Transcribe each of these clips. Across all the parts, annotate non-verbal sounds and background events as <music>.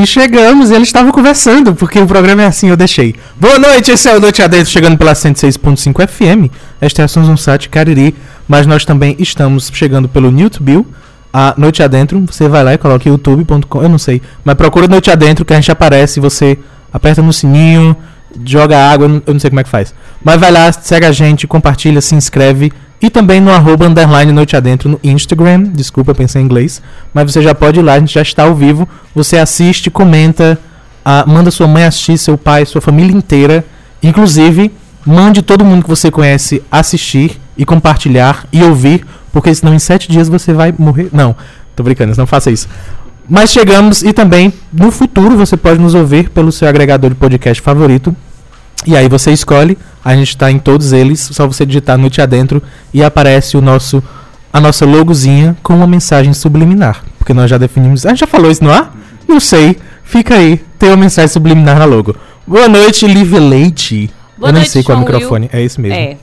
E chegamos e eles estavam conversando, porque o programa é assim, eu deixei. Boa noite, esse é o Noite Adentro, chegando pela 106.5 FM. Esta é a Sonsat Cariri, mas nós também estamos chegando pelo YouTube, a Noite Adentro. Você vai lá e coloca youtube.com, eu não sei, mas procura Noite Adentro que a gente aparece, você aperta no sininho, joga água, eu não sei como é que faz. Mas vai lá, segue a gente, compartilha, se inscreve e também no arroba underline noite adentro no Instagram. Desculpa, pensei em inglês. Mas você já pode ir lá, a gente já está ao vivo. Você assiste, comenta, ah, manda sua mãe assistir, seu pai, sua família inteira. Inclusive, mande todo mundo que você conhece assistir e compartilhar e ouvir, porque senão em sete dias você vai morrer. Não, tô brincando, não faça isso. Mas chegamos e também no futuro você pode nos ouvir pelo seu agregador de podcast favorito. E aí você escolhe, a gente está em todos eles, só você digitar noite adentro e aparece o nosso a nossa logozinha com uma mensagem subliminar, porque nós já definimos, a gente já falou isso no ar? Não sei. Fica aí, tem uma mensagem subliminar na logo. Boa noite, Live Leite. Boa Eu noite, sei qual é o microfone, é esse mesmo. É,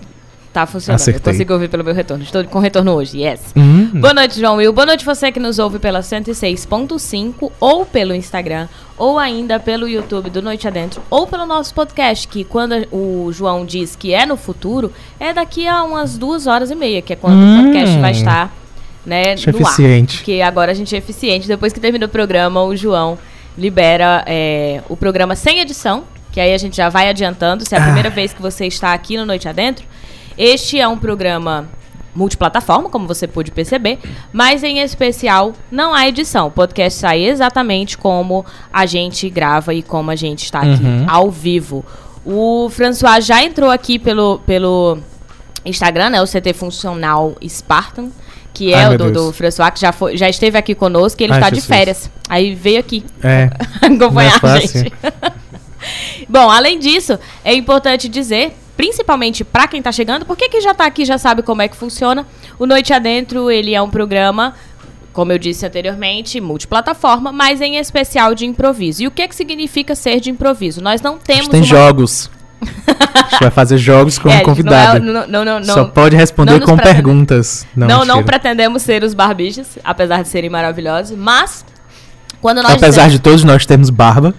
tá funcionando. Acertei. Eu consigo ouvir pelo meu retorno. Estou com retorno hoje, yes. Hum. Boa noite, João Will. Boa noite você que nos ouve pela 106.5 ou pelo Instagram, ou ainda pelo YouTube do Noite Adentro, ou pelo nosso podcast, que quando o João diz que é no futuro, é daqui a umas duas horas e meia, que é quando Hum. o podcast vai estar né, Acho no ar. eficiente. Porque agora a gente é eficiente. Depois que termina o programa, o João libera é, o programa sem edição, que aí a gente já vai adiantando. Se é a Ah. primeira vez que você está aqui no Noite Adentro, este é um programa multiplataforma, como você pôde perceber, mas em especial não há edição. O podcast sai exatamente como a gente grava e como a gente está aqui, Uhum. ao vivo. O François já entrou aqui pelo, pelo Instagram, né? O CT Funcional Spartan, que é Ai, o do, do François, que já, foi, já esteve aqui conosco e ele está de férias. Aí veio aqui É. <laughs> acompanhar é a gente. <laughs> <laughs> Bom, além disso, é importante dizer, principalmente para quem tá chegando, porque quem já tá aqui já sabe como é que funciona. O Noite Adentro, ele é um programa, como eu disse anteriormente, multiplataforma, mas em especial de improviso. E o que que significa ser de improviso? Nós não A temos gente tem uma... jogos. <laughs> A gente vai fazer jogos com É, gente convidado. Não, é- não, não, Só pode responder com pretende- perguntas. Não, não, não pretendemos ser os barbichas, apesar de serem maravilhosos, mas quando nós Apesar de todos nós termos barba,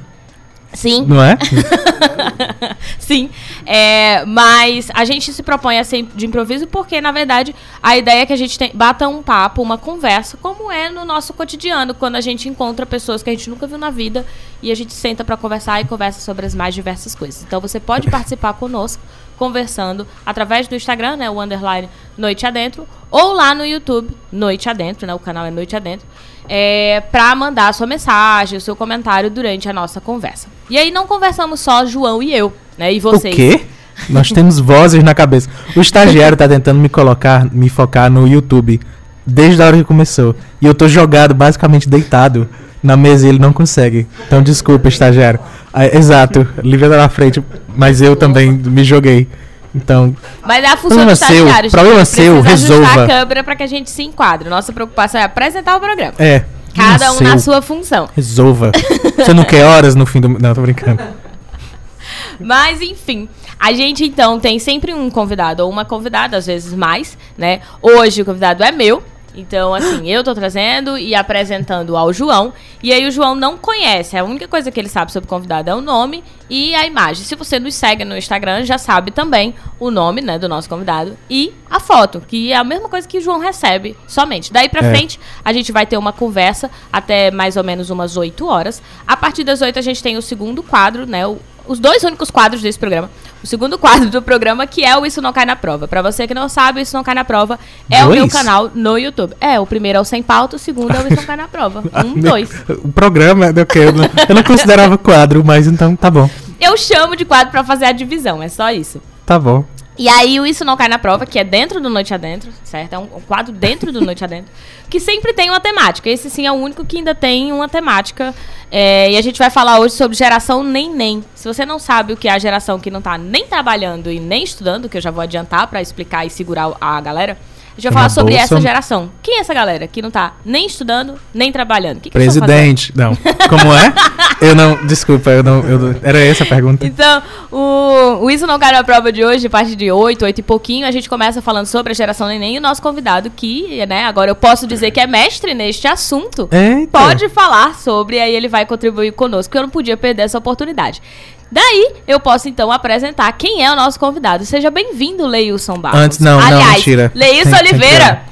Sim, não é? <laughs> Sim, é, mas a gente se propõe a ser de improviso porque, na verdade, a ideia é que a gente tem, bata um papo, uma conversa, como é no nosso cotidiano, quando a gente encontra pessoas que a gente nunca viu na vida e a gente senta pra conversar e conversa sobre as mais diversas coisas. Então você pode <laughs> participar conosco, conversando através do Instagram, né, o underline Noite Adentro, ou lá no YouTube, Noite Adentro, né, o canal é Noite Adentro, é, para mandar a sua mensagem, o seu comentário durante a nossa conversa. E aí não conversamos só João e eu, né, e vocês. O quê? Nós temos vozes na cabeça. O estagiário tá tentando me colocar, me focar no YouTube desde a hora que começou. E eu tô jogado, basicamente deitado na mesa e ele não consegue. Então desculpa, estagiário. Ah, exato, Lívia tá na frente, mas eu também me joguei. Então, Mas é a função do estagiário. seu, gente. problema seu, resolva. a câmera para que a gente se enquadre. Nossa preocupação é apresentar o programa. é. Cada um seu, na sua função. Resolva. Você não quer horas no fim do. Não, tô brincando. <laughs> Mas, enfim, a gente então tem sempre um convidado ou uma convidada, às vezes mais, né? Hoje o convidado é meu. Então, assim, eu tô trazendo e apresentando ao João. E aí o João não conhece. A única coisa que ele sabe sobre o convidado é o nome e a imagem. Se você nos segue no Instagram, já sabe também o nome, né, do nosso convidado e a foto, que é a mesma coisa que o João recebe somente. Daí pra É. frente, a gente vai ter uma conversa até mais ou menos umas 8 horas. A partir das 8 a gente tem o segundo quadro, né? o- os dois únicos quadros desse programa. O segundo quadro do programa, que é o Isso Não Cai na Prova. Pra você que não sabe, o Isso Não Cai na Prova é o Dois? meu canal no YouTube. É, o primeiro é o Sem Pauta, o segundo é o Isso Não Cai na Prova. <laughs> Um, dois. O programa é do que eu não, eu não considerava quadro, mas então tá bom. Eu chamo de quadro pra fazer a divisão, é só isso. Tá bom. E aí o Isso Não Cai na Prova, que é dentro do Noite Adentro, certo? É um um quadro dentro do Noite Adentro, <laughs> que sempre tem uma temática. Esse sim é o único que ainda tem uma temática. É, e a gente vai falar hoje sobre geração nem-nem. Se você não sabe o que é a geração que não tá nem trabalhando e nem estudando, que eu já vou adiantar pra explicar e segurar a galera, a gente vai falar sobre bolsa. essa geração. Quem é essa galera que não tá nem estudando, nem trabalhando? O que que? Presidente. Não. Como é? <laughs> Eu não, desculpa, eu não, eu era essa a pergunta. Então, o, o Isso Não Cai na Prova de hoje, a partir de 8, 8 e pouquinho, a gente começa falando sobre a geração neném e o nosso convidado, que, né, agora eu posso dizer que é mestre neste assunto, Eita. pode falar sobre, e aí ele vai contribuir conosco, porque eu não podia perder essa oportunidade. Daí, eu posso então apresentar quem é o nosso convidado. Seja bem-vindo, Leilson Barros. Antes, não, não, Aliás, mentira. Leilson Tem- tem Oliveira.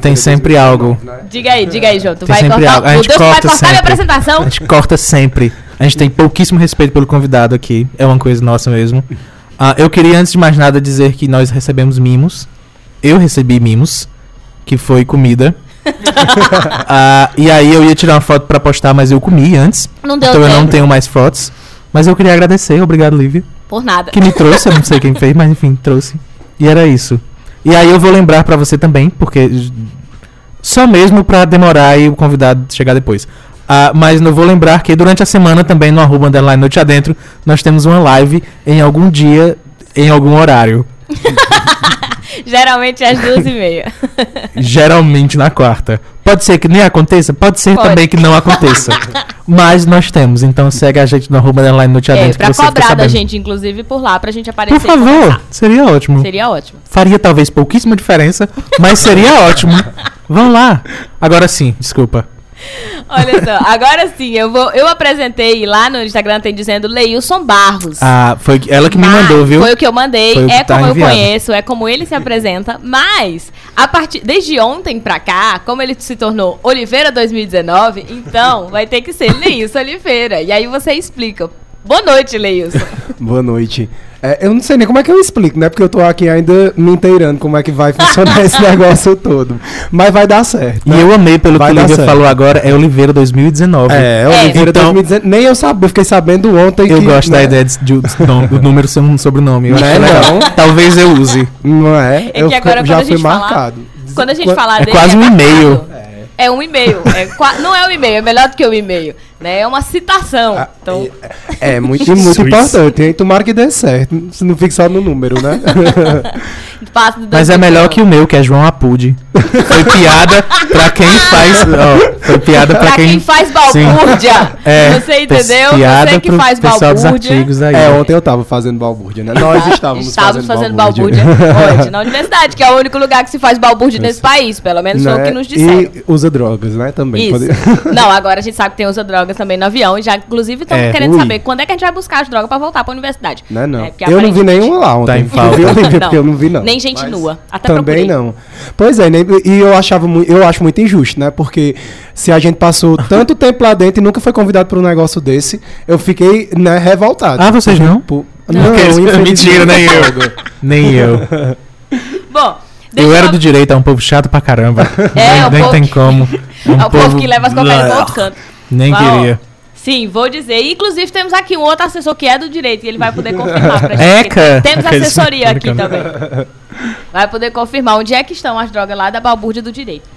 Tem sempre algo. Diga aí, diga aí, João. Tu Tem vai cortar, algo. A gente Deus tu vai corta cortar minha sempre. apresentação? A gente corta sempre. A gente tem pouquíssimo respeito pelo convidado aqui. É uma coisa nossa mesmo. Ah, eu queria, antes de mais nada, dizer que nós recebemos mimos. Eu recebi mimos, que foi comida. <laughs> Ah, e aí eu ia tirar uma foto pra postar, mas eu comi antes. Não deu então eu não tempo. tenho mais fotos. Mas eu queria agradecer, obrigado, Lívia. Por nada. Que me trouxe, eu não sei quem fez, mas enfim, trouxe. E era isso. E aí eu vou lembrar pra você também, porque só mesmo pra demorar e o convidado chegar depois. Ah, mas eu vou lembrar que durante a semana também no arroba underline noite adentro, nós temos uma live em algum dia, em algum horário. <laughs> Geralmente às duas e meia. Geralmente na quarta. Pode ser que nem aconteça, pode ser Pode. também que não aconteça. <laughs> mas nós temos, então segue a gente no arroba underline noite É, adentro pra cobrar da gente, inclusive, por lá, pra gente aparecer Por favor, seria ótimo. Seria ótimo. Faria talvez pouquíssima diferença, mas seria ótimo. <laughs> Vamos lá. Agora sim, desculpa. Olha só, agora sim, eu vou. Eu apresentei lá no Instagram, tem dizendo Leilson Barros. Ah, foi ela que me Mas mandou, viu? Foi o que eu mandei, que é tá como enviado. eu conheço, é como ele se apresenta, mas a partir desde ontem pra cá, como ele se tornou Oliveira 2019, então vai ter que ser Leilson Oliveira. E aí você explica. Boa noite, Leilson. <laughs> Boa noite. É, eu não sei nem como é que eu explico, né? Porque eu tô aqui ainda me inteirando como é que vai funcionar <laughs> esse negócio todo. Mas vai dar certo. E eu amei pelo Vai que o Lívia certo. falou agora, é Oliveira 2019. É, É. Oliveira Então- 2019. Nem eu sabia, eu fiquei sabendo ontem Eu que. gosto da né, ideia de, de, do, do número ser um sobrenome. Eu Né, que é legal. não? Talvez eu use. Não é? É eu que agora já quando a fui gente falar- marcado. Quando a gente falar É dele. quase um marcado. e-mail. É um e-mail. É qua- não é um e-mail, é melhor do que um e-mail. Né? É uma citação. Ah, Então, É, é muito, e muito importante, hein? Tomara que dê certo. Se não só no número, né? <laughs> passa do Mas é melhor que o meu, que é João Apude. Foi piada pra quem <laughs> faz. ó, foi piada pra, Pra quem faz Sim. balbúrdia. É, Você entendeu? Piada Você que pro faz pessoal dos balbúrdia. artigos aí. é, ontem eu tava fazendo balbúrdia, né? Nós estávamos, Estávamos fazendo balbúrdia. balbúrdia <laughs> hoje, na universidade, que é o único lugar que se faz balbúrdia nesse país. Pelo menos foi o Né? que nos disseram. E usa drogas, né? Também. Isso. Pode- <laughs> Não, agora a gente sabe que tem usa drogas também no avião. E já, inclusive, estamos É. querendo Ui. saber quando é que a gente vai buscar as drogas pra voltar pra universidade. Não é não. É, eu não vi nenhuma lá ontem. Tá em falta. Não, porque eu não vi não. Nem gente Mas nua. Até Também procurei. não. Pois é, né? e eu achava eu acho muito injusto, né? Porque se a gente passou <laughs> tanto tempo lá dentro e nunca foi convidado para um negócio desse, eu fiquei, né, revoltado. Ah, vocês não? Por- Não. Não. Mentira, nem eu. Nem eu. <laughs> Bom, deixa Eu era do direito, é um povo chato pra caramba. É, nem o nem povo tem que- como. <laughs> Um É o povo que leva as cocainas pra outro canto. Nem Vai, ó. Sim, vou dizer. Inclusive, temos aqui um outro assessor que é do direito e ele vai poder confirmar pra <laughs> gente. Eca! Temos assessoria aqui também. <laughs> Vai poder confirmar onde é que estão as drogas lá da balbúrdia do direito.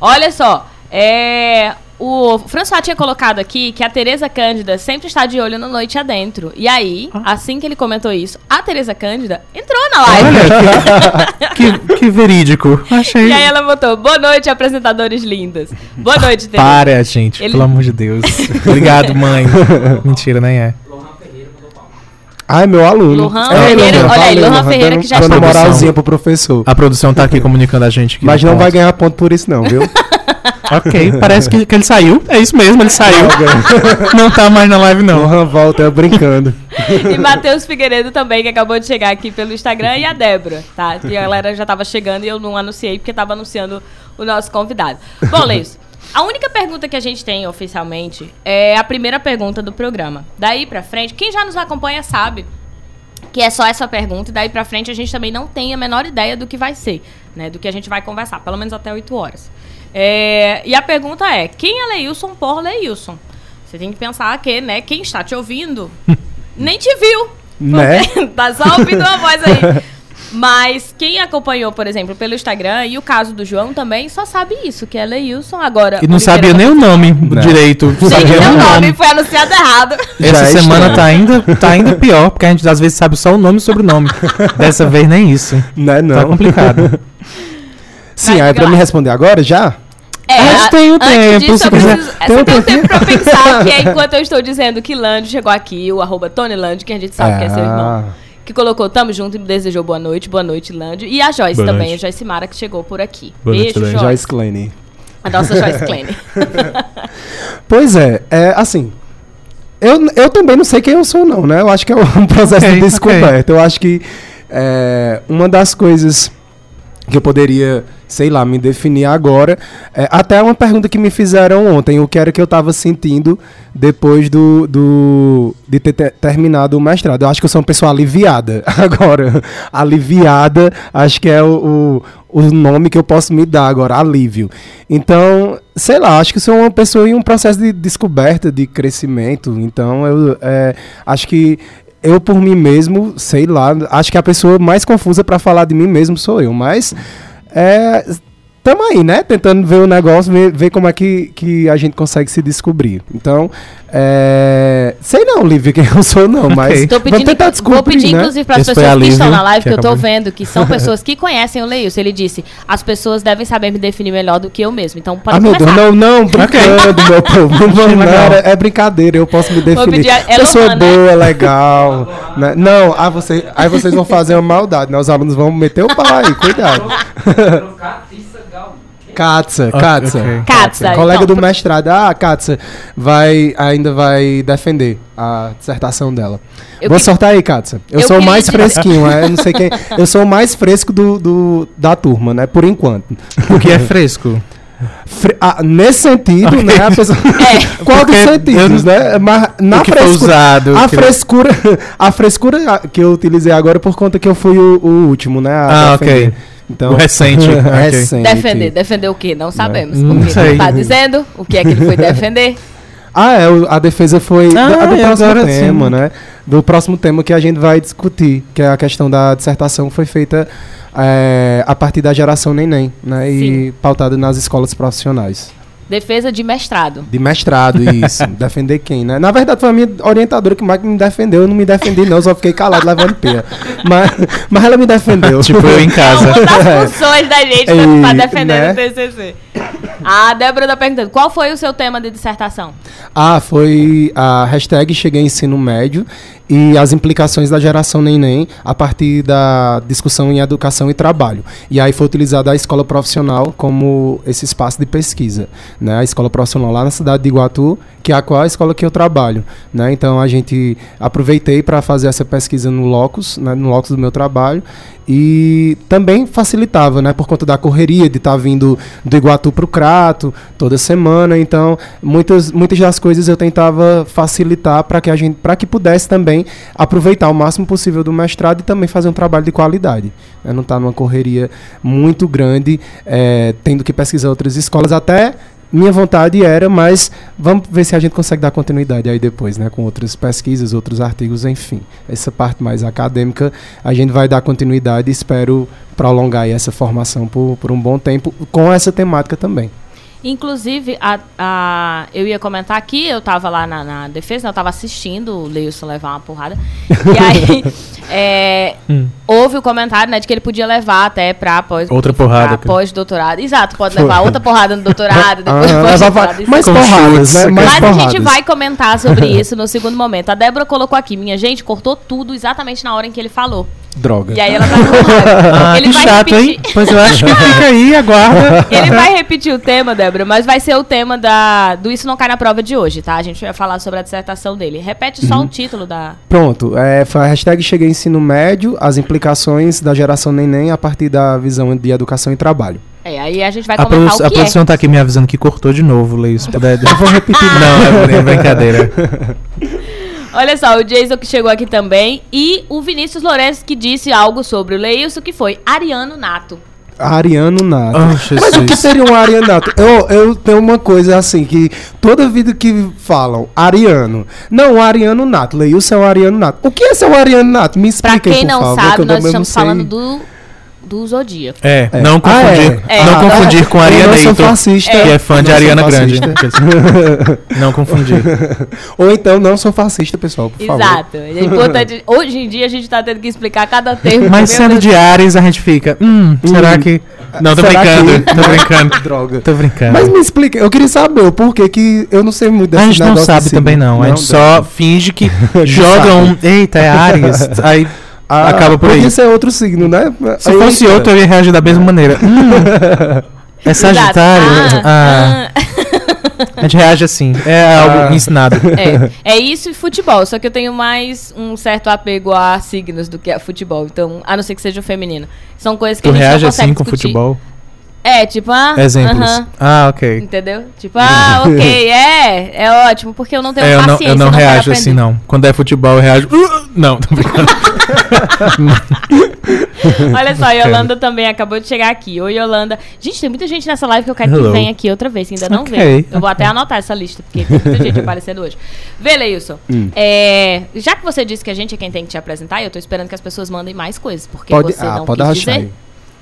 Olha só, é, o François tinha colocado aqui que a Tereza Cândida sempre está de olho no Noite Adentro. E aí, Ah. assim que ele comentou isso, a Tereza Cândida entrou na live. Olha, <laughs> que, que, verídico. Achei. E aí ela botou, boa noite, apresentadores lindas. Boa noite, Tereza. Para, gente, Ele- pelo amor de Deus. <laughs> Obrigado, mãe. <laughs> Mentira, nem é. Ah, é meu aluno. Lohan É, Ferreira, Lohan, olha aí, valeu, Lohan Ferreira dando- que já dando está- moralzinha pro professor. A produção tá aqui comunicando a gente. que Mas não vai ganhar ponto por isso não, viu? <laughs> Ok, parece que, que ele saiu. É isso mesmo, ele saiu. não <laughs> tá mais na live, não. Volta, eu brincando. E Matheus Figueiredo também, que acabou de chegar aqui pelo Instagram, e a Débora, tá? E a galera já tava chegando e eu não anunciei porque tava anunciando o nosso convidado. Bom, Leis, a única pergunta que a gente tem oficialmente é a primeira pergunta do programa. Daí pra frente, quem já nos acompanha sabe que é só essa pergunta, e daí pra frente a gente também não tem a menor ideia do que vai ser, né? Do que a gente vai conversar, pelo menos até 8 horas. É, e a pergunta é: quem é Leilson por Leilson? Você tem que pensar que, né, quem está te ouvindo <laughs> nem te viu. Né? <laughs> tá só ouvindo uma voz aí. <laughs> Mas quem acompanhou, por exemplo, pelo Instagram, e o caso do João também, só sabe isso, que é Leilson agora. E não sabia nem o nome Não. direito. Sim, sabia nem o nome foi anunciado errado. Essa Já é semana tá ainda, tá ainda pior, porque a gente às vezes sabe só o nome e sobrenome. Dessa vez nem isso. Não é Tá não. complicado. Sim, aí pra me responder agora, já? É, A gente tem o antes tempo, disso, eu preciso, Tem você um tem um tempo pra pensar, que é <laughs> enquanto eu estou dizendo que Lândio chegou aqui, o arroba Tony Lândio, que a gente sabe que é seu irmão, que colocou tamo junto e me desejou boa noite, boa noite, Lândio. E a Joyce Boa também, noite. a Joyce Mara, que chegou por aqui. Boa noite, Beijo, Joyce. Joyce. Joyce Kleine. A nossa Joyce <laughs> Kleine. Pois é, é assim. Eu, eu também não sei quem eu sou, não, né? Eu acho que é um <laughs> processo Ok, de descoberta. Eu acho que é, uma das coisas que eu poderia, sei lá, me definir agora. É, até uma pergunta que me fizeram ontem, o que era que eu estava sentindo depois do, do de ter te- terminado o mestrado. Eu acho que eu sou uma pessoa aliviada <laughs> agora. aliviada, acho que é o, o, o nome que eu posso me dar agora, alívio. Então, sei lá, acho que sou uma pessoa em um processo de descoberta, de crescimento. Então, eu é, acho que eu por mim mesmo, sei lá, acho que a pessoa mais confusa pra falar de mim mesmo sou eu, mas é, tamo aí, né? Tentando ver o negócio, ver, ver como é que, que a gente consegue se descobrir. Então, é, sei não, Lívia, quem eu sou não, mas Tô vamos pedindo, tentar vou descobrir, pedir, né? inclusive, para as pessoas que estão na live, que que eu tô acabou. vendo, que são <laughs> pessoas que conhecem o Leilson. Ele disse, as pessoas devem saber me definir melhor do que eu mesmo. Então, pode Ah, meu começar. Deus, não, não, brincando, meu <laughs> povo. Não, não, é, é brincadeira, eu posso me definir. pedir a Pessoa Elomã, né? boa, legal. né? Não, ah, você, aí vocês vão fazer uma maldade, né? Os alunos vão meter o pau aí, cuidado. <laughs> Katsa, Ok, Katsa. ok. Katsa, Colega então, do mestrado. Ah, Katsa vai, ainda vai defender a dissertação dela. Eu Boa que- sorte aí, Katsa. Eu, Eu sou o mais dizer- fresquinho, é, eu não sei quem. Eu sou o mais fresco do, do- da turma, né? Por enquanto. O que é fresco? Fre- ah, nesse sentido, né? A pessoa... <laughs> É. Qual dos sentidos, né? Mas na o que foi frescura, usado. a que- frescura, a frescura que eu utilizei agora é por conta que eu fui o, o último, né? a Ah, defender. ok. Então, O recente, <laughs> recente. Defender. Defender o quê? Não sabemos. Não Porque sei. não tá dizendo o que é que ele foi defender. <laughs> Ah, é, a defesa foi Ah, da- do e próximo agora tema, sim. né? Do próximo tema que a gente vai discutir, que é a questão da dissertação que foi feita é, a partir da geração neném, né? E pautada nas escolas profissionais. Defesa de mestrado. De mestrado, isso. <laughs> defender quem, né? Na verdade, foi a minha orientadora que mais me defendeu. Eu não me defendi, não, só fiquei calado levando pia. Mas, mas ela me defendeu. Tipo eu em É casa. uma das funções da gente <laughs> pra, Ei, pra defender né? o TCC. A Débora tá perguntando, qual foi o seu tema de dissertação? Ah, foi a hashtag Cheguei Ensino Médio e as implicações da geração neném a partir da discussão em educação e trabalho. E aí foi utilizada a escola profissional como esse espaço de pesquisa. Né? A escola profissional lá na cidade de Iguatu, que é a qual a escola que eu trabalho. Né? Então a gente aproveitei para fazer essa pesquisa no locus, né? no locus do meu trabalho. E também facilitava, né? Por conta da correria de estar vindo do Iguatu para o Toda semana. Então, muitas, muitas das coisas eu tentava facilitar para que a gente, para que pudesse também aproveitar o máximo possível do mestrado e também fazer um trabalho de qualidade. né? Não estar numa correria muito grande, eh, tendo que pesquisar outras escolas. Até minha vontade era, mas vamos ver se a gente consegue dar continuidade aí depois, né? Com outras pesquisas, outros artigos, enfim. Essa parte mais acadêmica, a gente vai dar continuidade e espero prolongar essa formação por, por um bom tempo, com essa temática também. Inclusive, a, a- eu ia comentar aqui, eu tava lá na, na defesa, né, eu tava assistindo o Leilson levar uma porrada. E aí, <laughs> é, Hum. houve o comentário, né, de que ele podia levar até pra pós Outra porrada, pós-doutorado. Exato, pode Foi. levar outra porrada no doutorado, <laughs> depois Ah, pós-doutorado. mais porradas, né? Mais Mas a porradas. gente vai comentar sobre <laughs> isso no segundo momento. A Débora colocou aqui, minha gente, cortou tudo exatamente na hora em que ele falou. Droga. E aí ela tá raiva. Ah, ele que vai chato, repetir, hein? Pois eu acho que fica aí, aguarda. <laughs> Ele vai repetir o tema, Débora, mas vai ser o tema da, do Isso Não Cai na Prova de hoje, tá? A gente vai falar sobre a dissertação dele. Repete Uhum. só o título da. Pronto, é, foi a hashtag Cheguei Ensino Médio, as implicações da geração neném a partir da visão de educação e trabalho. É, aí a gente vai A, comentar o a que produção tá aqui me avisando que cortou de novo, Leio. Se puder. Eu vou repetir. Não, é brincadeira. <laughs> Olha só, o Jason que chegou aqui também e o Vinícius Lourenço que disse algo sobre o Leilson, que foi Ariano Nato. Ariano Nato. Oh, Mas o que seria um Ariano Nato? Eu, eu tenho uma coisa assim, que toda vida que falam Ariano, não, Ariano Nato, Leilson é um Ariano Nato. O que é ser um Ariano Nato? Me Pra explica aí, quem não favor, que sabe, eu nós estamos sei. falando do, do Zodíaco. É, É. não Ah, confundir, é. não É. confundir com a Ariana não sou Heitor, fascista. que é fã de Não Ariana Grande. <laughs> Não confundir. <laughs> Ou então não sou fascista, pessoal, por favor. Exato. É importante. <laughs> Hoje em dia a gente tá tendo que explicar cada termo. Mas sendo Deus. de Ares, a gente fica. Hum, será Hum. que. Não, tô Será brincando, que- tô brincando. Droga. Tô brincando. Mas me explica, eu queria saber o porquê que eu não sei muito a desse gente não sabe também não. A gente só finge que joga sabe. um. Eita, é Ares. Aí Ah, acaba por aí. Podia ser outro signo, né? Se Aí, fosse eita. outro, eu ia reagir da mesma maneira. <laughs> Hum, é Sagitário? Ah, ah. a gente reage assim. É algo Ah. ensinado. É, é isso e futebol, só que eu tenho mais um certo apego a signos do que a futebol. Então, a não ser que seja o feminino. São coisas que Tu a gente reage não consegue assim com discutir. futebol? É, tipo, ah, Exemplos. aham, Ah, ok. entendeu? Tipo, ah, ok, é, é ótimo, porque eu não tenho É, eu não, paciência. eu não quero reajo assim, não. Quando é futebol, eu reajo. "Uh", não, tô brincando. <laughs> Olha só, Yolanda também acabou de chegar aqui. Oi, Yolanda. Gente, tem muita gente nessa live que eu quero Hello. que venha aqui outra vez, que ainda não Ok, veio. Eu vou até anotar essa lista, porque tem muita gente aparecendo hoje. Vê, Leilson. Hum. é, já que você disse que a gente é quem tem que te apresentar, eu tô esperando que as pessoas mandem mais coisas, porque Pode, você ah, não pode quis dizer. aí.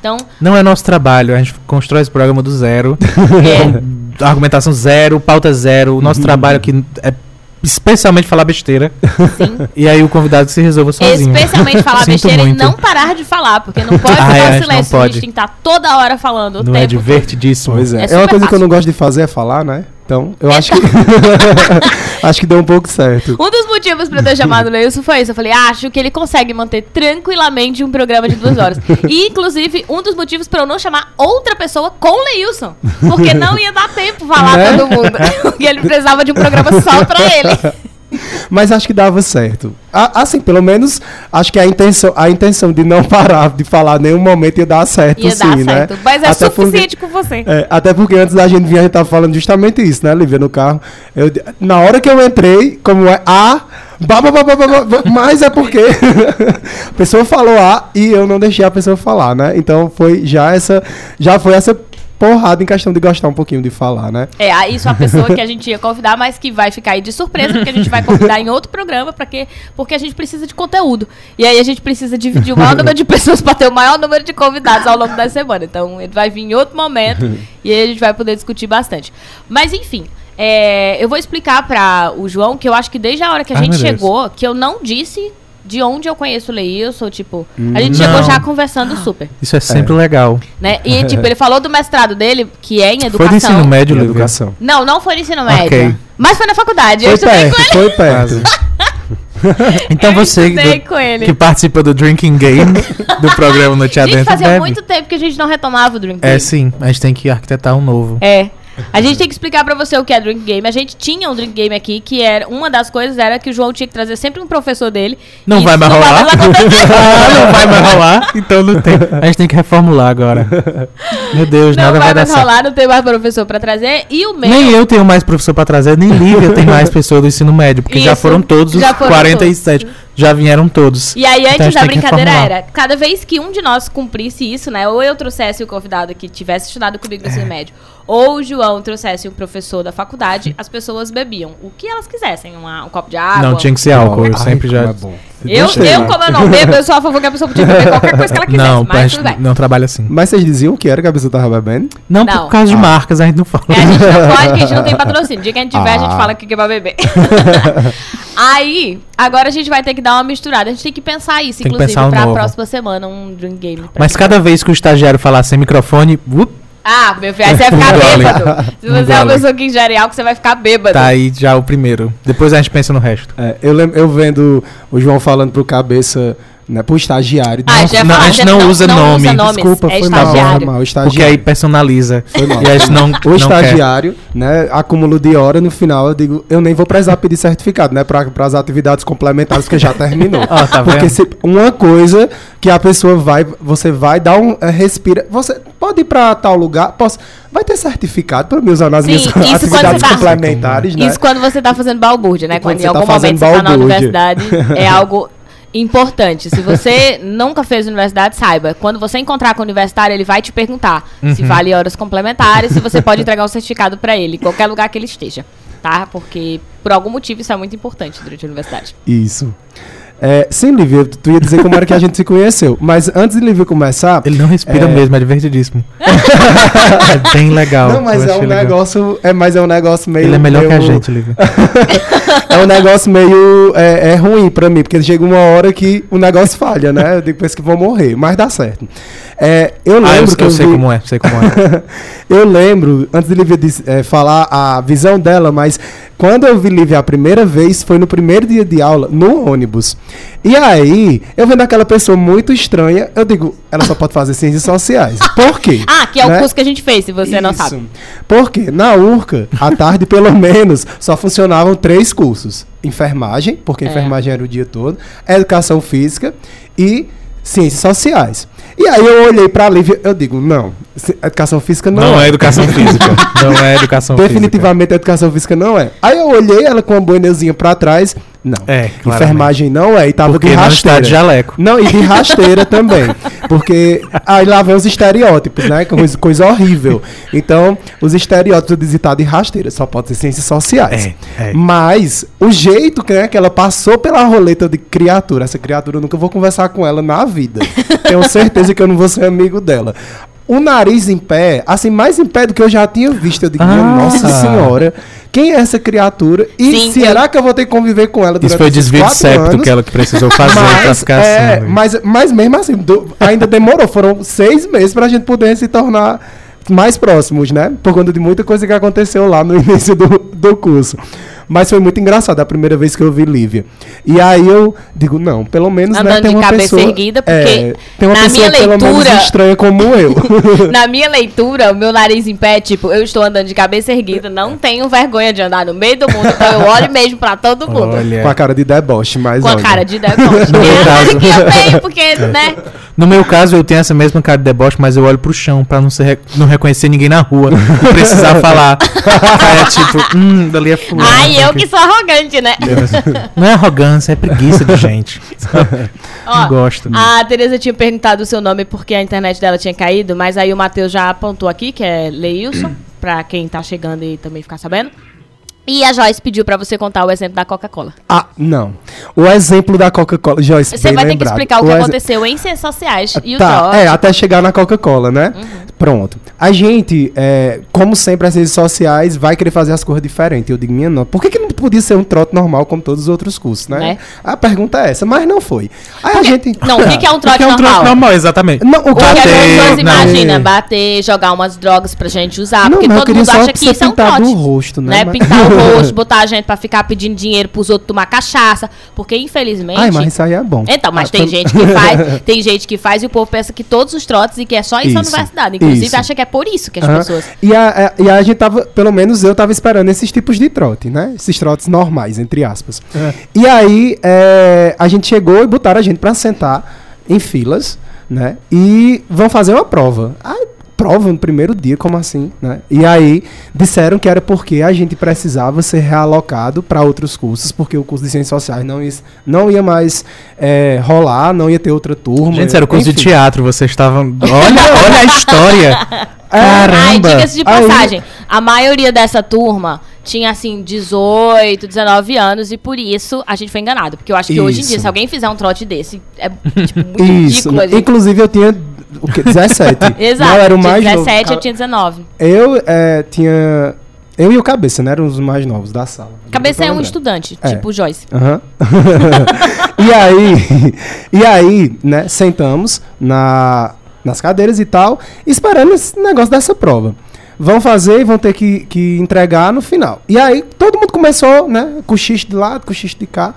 Então, Não é nosso trabalho. A gente constrói esse programa do zero. <laughs> é, argumentação zero, pauta zero. O nosso <laughs> trabalho aqui é especialmente falar besteira. sim. E aí o convidado que se resolva sozinho. Especialmente falar <laughs> Sinto besteira muito. e não parar de falar, porque não pode Ah, ficar é, a o gente não silêncio. A pode. gente tem que estar toda hora falando o Não tempo é divertidíssimo. Pois é. É É, uma coisa que eu fácil. não gosto de fazer é falar, né? Então, eu acho que. <laughs> acho que deu um pouco certo. Um dos motivos pra eu ter chamado o Leilson foi isso. Eu falei, acho que ele consegue manter tranquilamente um programa de duas horas. E, inclusive, um dos motivos pra eu não chamar outra pessoa com o Leilson. Porque não ia dar tempo falar Né? todo mundo. Porque <laughs> ele precisava de um programa só pra ele. <laughs> Mas acho que dava certo. A- assim, pelo menos, acho que a intenção, a intenção de não <laughs> parar de falar em nenhum momento ia dar certo, Ia sim, dar né? certo. Mas é Até porque- suficiente com você. É, até porque antes da gente vir, a gente tava falando justamente isso, né, Lívia, no carro. Eu na hora que eu entrei, como é A, ba, ba, ba, ba, ba, ba, mas é porque <laughs> a pessoa falou A e eu não deixei a pessoa falar, né? Então foi já essa, já foi essa porrada em questão de gostar um pouquinho de falar, né? É, aí isso é a pessoa que a <laughs> gente ia convidar, mas que vai ficar aí de surpresa, porque a gente vai convidar em outro programa, pra quê? porque a gente precisa de conteúdo. E aí a gente precisa dividir o maior número de pessoas pra ter o maior número de convidados ao longo da semana. Então ele vai vir em outro momento <laughs> e aí a gente vai poder discutir bastante. Mas enfim. é, eu vou explicar pra o João que eu acho que desde a hora que a Ai, gente chegou, que eu não disse de onde eu conheço o Leilson, tipo, a gente Não. chegou já conversando super, Isso é sempre legal. né? E <laughs> tipo, ele falou do mestrado dele, que é em educação. Foi do ensino médio, De Lívia? educação. Não, não foi no ensino médio. Ok. Mas foi na faculdade. eu Foi estudei perto, com ele. foi perto. <laughs> Então Eu você do- com ele. que participa do Drinking Game <laughs> do programa Noite Gente, Adentro fazia deve. muito tempo que a gente não retomava o Drink É Game. sim, a gente tem que arquitetar um novo. É. A gente tem que explicar pra você o que é Drink Game. A gente tinha um Drink Game aqui, que era uma das coisas era que o João tinha que trazer sempre um professor dele. Não vai mais não rolar? <laughs> Ah, não vai mais rolar, então não tem. A gente tem que reformular agora. Meu Deus, Não nada vai vai dar mais certo. rolar, não tem mais professor pra trazer. E o meu. Nem eu tenho mais professor pra trazer, nem Lívia tem mais <laughs> pessoa do ensino médio, porque já Isso, foram todos os já foram 47. Já vieram todos. E aí, Então a antes que brincadeira era, cada vez que um de nós cumprisse isso, né? Ou eu trouxesse o convidado que tivesse estudado comigo no ensino É. médio, ou o João trouxesse um professor da faculdade, as pessoas bebiam o que elas quisessem. uma- um copo de água. Não, tinha que ser álcool, eu Ai, sempre já. como é bom. Eu, Gostei, eu, como eu não bebo, eu sou a favor que a pessoa podia beber qualquer coisa que ela quisesse. Não, mas tudo bem. não trabalha assim. Mas vocês diziam que era que a pessoa tava bebendo? Não, Não. por causa de Ah. marcas, a gente não fala. É, a gente não pode, que a gente não tem <laughs> patrocínio. O dia que a gente tiver, a gente Ah. fala que que é pra beber. <laughs> Aí, agora a gente vai ter que dar uma misturada. A gente tem que pensar isso, Tem que inclusive, pensar um pra novo. próxima semana, um drink game. pra Mas cada vez que o estagiário falar sem microfone, up, Ah, meu filho, aí você vai ficar <laughs> bêbado. Se você é uma pessoa que ingere álcool, você vai ficar bêbado. tá aí já o primeiro. Depois a gente pensa no resto. É, eu, lembro, eu vendo o João falando pro cabeça, né, pro estagiário. Ah, Não, não, a gente você não usa nome. nomes, desculpa, é foi mal, estagiário. mal, Porque estagiário. aí personaliza. Foi mal. E a gente não, O não quer. estagiário, né, acúmulo de hora, no final eu digo, eu nem vou precisar pedir certificado, né, para as atividades complementares que já terminou. Ó, <laughs> tá Porque se uma coisa que a pessoa vai, você vai dar um, é, respira, você pode ir para tal lugar, posso, vai ter certificado para me usar nas Sim, minhas atividades tá- complementares, né? Isso quando você tá fazendo balbúrdia, né? Quando, quando em tá algum fazendo momento você tá na balbúrdia. universidade, é <laughs> algo importante. Se você <laughs> nunca fez universidade, saiba. Quando você encontrar com o universitário, ele vai te perguntar se Uhum. vale horas complementares, se você pode entregar um certificado pra ele, em qualquer lugar que ele esteja. Tá? Porque, por algum motivo, isso é muito importante durante a universidade. Isso. É, sim, Lívia, tu ia dizer como era que a gente se conheceu, mas antes de Lívia começar, Ele não respira É. mesmo, é divertidíssimo. <laughs> é bem legal. não, mas é um legal. negócio, é, mas é um negócio meio Ele é melhor que a meio- gente, Lívia. <laughs> é um negócio meio é, é ruim pra mim, porque chega uma hora que o negócio falha, né? Eu digo, penso que vou morrer, mas dá certo. É, eu Ah, lembro eu, que eu eu sei vi- como é, sei como é. <laughs> eu lembro, antes de Lívia eh, falar a visão dela, mas quando eu vi Lívia a primeira vez, foi no primeiro dia de aula, no ônibus. E aí, eu vendo aquela pessoa muito estranha, eu digo, ela só pode fazer ciências sociais. Por quê? <laughs> Ah, que é o Né? curso que a gente fez, se você não Isso. sabe. Porque na URCA, à tarde pelo menos, só funcionavam três cursos: enfermagem, porque É. enfermagem era o dia todo, educação física e ciências sociais. E aí eu olhei pra Lívia, eu digo, não, educação física não, Não é. é educação <laughs> física. Não é educação Definitivamente a educação física não é. Aí eu olhei ela com uma boinezinha pra trás, não. É, claramente. Enfermagem não é, e tava Porque de rasteira. de jaleco. Não, e de rasteira <laughs> também. Porque aí lá vem os estereótipos, né? Coisa, coisa horrível. Então, os estereótipos de dizer tá de rasteira só pode ser ciências sociais. É, é. Mas o jeito que, né, que ela passou pela roleta de criatura, essa criatura eu nunca vou conversar com ela na vida. <laughs> Tenho certeza que eu não vou ser amigo dela. O nariz em pé, assim, mais em pé do que eu já tinha visto. Eu digo, Ah. nossa senhora, quem é essa criatura? E Sim, será que eu vou ter que conviver com ela durante Isso foi desvio de septo que ela precisou fazer pra Mas, ficar é, assim. mas, mas mesmo assim, do- ainda demorou. Foram seis meses pra gente poder se tornar mais próximos, né? Por conta de muita coisa que aconteceu lá no <laughs> início do, do curso. Mas foi muito engraçado a primeira vez que eu vi Lívia. E aí eu digo, não, pelo menos né, Andando tem de uma cabeça pessoa... erguida, porque é, tem uma na pessoa minha pelo menos leitura- estranha como eu. <laughs> Na minha leitura, o meu nariz em pé, tipo, eu estou andando de cabeça erguida, não tenho vergonha de andar no meio do mundo, então eu olho mesmo pra todo mundo. Olha. com a cara de deboche, mas Com a olha. cara de deboche. <laughs> No meu caso. que eu tenho, porque, né? No meu caso, eu tenho essa mesma cara de deboche, mas eu olho pro chão pra não, ser, não reconhecer ninguém na rua. Não precisar <laughs> falar. Aí é tipo, hum, dali é fulano. Ai, eu que sou arrogante, né? <laughs> Não é arrogância, é preguiça de gente. <laughs> Ó, Não gosto. A Tereza tinha perguntado o seu nome porque a internet dela tinha caído, mas aí o Matheus já apontou aqui, que é Leilson, pra quem tá chegando e também ficar sabendo. E a Joyce pediu pra você contar o exemplo da Coca-Cola. Ah, não. O exemplo da Coca-Cola, Joyce, Você bem vai ter que lembrado. explicar o que aconteceu em Ciências Sociais e o tá, trote. é, até chegar na Coca-Cola, né? Uhum. Pronto. A gente, é, como sempre, as redes sociais vai querer fazer as coisas diferentes. Eu digo, minha não. Por que, que não podia ser um trote normal como todos os outros cursos, né? É. A pergunta é essa, mas não foi. Aí a Porque- gente. Não, o que, que é um trote Porque é um normal? trote normal, exatamente. Não, o O que as Bater, pessoas imaginam, bater, jogar umas drogas pra gente usar, Não, porque todo queria mundo acha que ser isso é um trote. o rosto, né? né? Pintar o <laughs> <laughs> botar a gente pra ficar pedindo dinheiro pros outros tomar cachaça, porque infelizmente... Ai, mas isso aí é bom. Então, mas Ah, tem gente que faz, <laughs> tem gente que faz e o povo pensa que todos os trotes e que é só isso, na universidade. Inclusive, isso. acha que é por isso que as pessoas. E a, a- e a gente tava, pelo menos eu tava esperando esses tipos de trote, né? Esses trotes normais, entre aspas. É. E aí é, a gente chegou e botaram a gente pra sentar em filas, né? E vão fazer uma prova. Ah, prova no primeiro dia, como assim, né? E aí disseram que era porque a gente precisava ser realocado para outros cursos, porque o curso de Ciências Sociais não ia, não ia mais é, rolar, não ia ter outra turma. Gente, era o curso de enfim. teatro, vocês estavam. Olha, olha a história. <laughs> Ai, Caramba. diga-se de Aí- passagem, a maioria dessa turma tinha, assim, 18, 19 anos e por isso a gente foi enganado. Porque eu acho que hoje em dia, Isso. se alguém fizer um trote desse, é tipo, muito Isso. ridículo. gente. Inclusive eu tinha o quê? 17. <laughs> Exato, Não, era o mais 17, novo. eu tinha 19. Eu é, tinha. Eu e o Cabeça, né? Eram os mais novos da sala. Cabeça é um estudante, É. tipo o Joyce. Aham. <laughs> e aí, e aí, né, sentamos na, nas cadeiras e tal, esperando esse negócio dessa prova. Vão fazer e vão ter que, que entregar no final. E aí, todo mundo começou, né, cochicho de lado, cochicho de cá.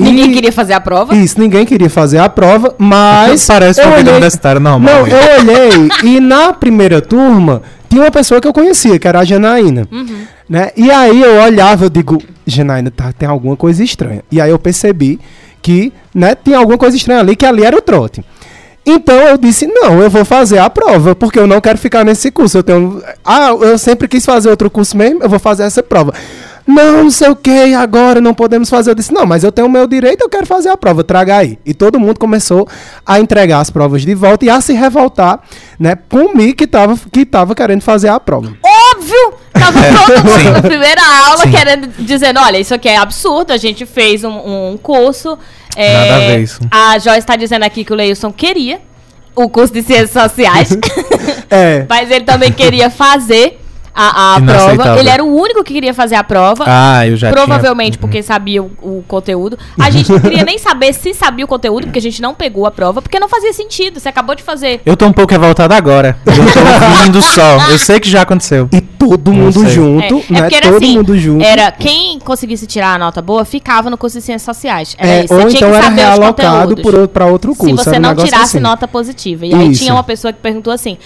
E- Ninguém queria fazer a prova. Isso, ninguém queria fazer a prova, mas. Parece eu uma vida olhei- universitária normal. Não, eu olhei <laughs> e na primeira turma tinha uma pessoa que eu conhecia, que era a Janaína. Uhum. Né? E aí eu olhava, eu digo, Janaína, tá, tem alguma coisa estranha. E aí eu percebi que né, tinha alguma coisa estranha ali, que ali era o trote. Então eu disse, não, eu vou fazer a prova, porque eu não quero ficar nesse curso. Eu tenho. Ah, eu sempre quis fazer outro curso mesmo, eu vou fazer essa prova. Não, não sei o que, agora não podemos fazer. Eu disse, não, mas eu tenho o meu direito, eu quero fazer a prova, traga aí. E todo mundo começou a entregar as provas de volta e a se revoltar, né, comigo que tava, que tava querendo fazer a prova. Óbvio! Tava todo mundo Sim. na primeira aula Sim. querendo, dizendo, olha, isso aqui é absurdo, a gente fez um, um curso. é, Nada a ver isso. A Joyce tá dizendo aqui que o Leilson queria o curso de Ciências Sociais, <laughs> É. <laughs> mas ele também queria fazer. A, a prova. Ele era o único que queria fazer a prova. Ah, eu já Provavelmente tinha... porque sabia o, o conteúdo. A gente não queria nem <laughs> saber se sabia o conteúdo, porque a gente não pegou a prova, porque não fazia sentido. Você acabou de fazer. Eu tô um pouco revoltado agora. Eu tô <laughs> ouvindo só. Eu sei que já aconteceu. E todo mundo sei. junto, é, é né? porque era todo assim, mundo junto. Era quem conseguisse tirar a nota boa ficava no curso de ciências sociais. Era É, isso. ou Você tinha então que era saber os realocado para outro curso. Se você era não tirasse assim. nota positiva. E aí Isso. tinha uma pessoa que perguntou assim.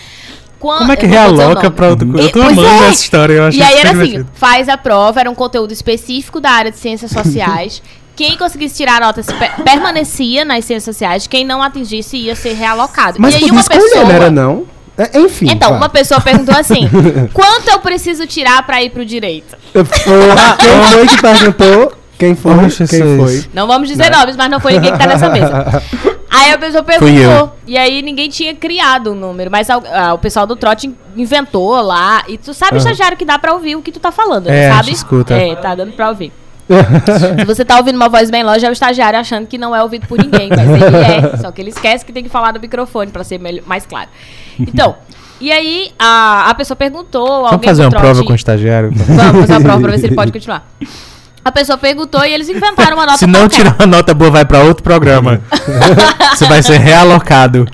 Quan- Como é que não realoca pra outro curso? Eu tô Pois amando é. essa história. Eu acho E aí era assim, divertido. faz a prova, era um conteúdo específico da área de ciências <laughs> sociais. Quem conseguisse tirar a nota permanecia nas ciências sociais, quem não atingisse ia ser realocado. Mas e aí uma escolher, pessoa. não era não? É, enfim. Então, vai. uma pessoa perguntou assim: <laughs> quanto eu preciso tirar pra ir pro direito? Eu- Porra, Quem foi <laughs> que perguntou? Quem foi? Poxa, Quem foi? Não vamos dizer nomes, mas não foi ninguém que tá nessa mesa. Aí a pessoa perguntou. E aí ninguém tinha criado um número. Mas ah, o pessoal do trote in- inventou lá. E tu sabe, estagiário, que dá pra ouvir o que tu tá falando, É, né? a sabe? escuta. É, tá dando pra ouvir. <laughs> Se você tá ouvindo uma voz bem longe, é o estagiário achando que não é ouvido por ninguém, mas ele é. Só que ele esquece que tem que falar no microfone pra ser mais claro. Então, e aí a, a pessoa perguntou. Vamos alguém fazer do uma trote- prova com o estagiário? Vamos fazer uma prova pra ver se ele pode continuar. A pessoa perguntou e eles inventaram uma nota Se não qualquer. tirar uma nota boa, vai pra outro programa. <laughs> Você vai ser realocado.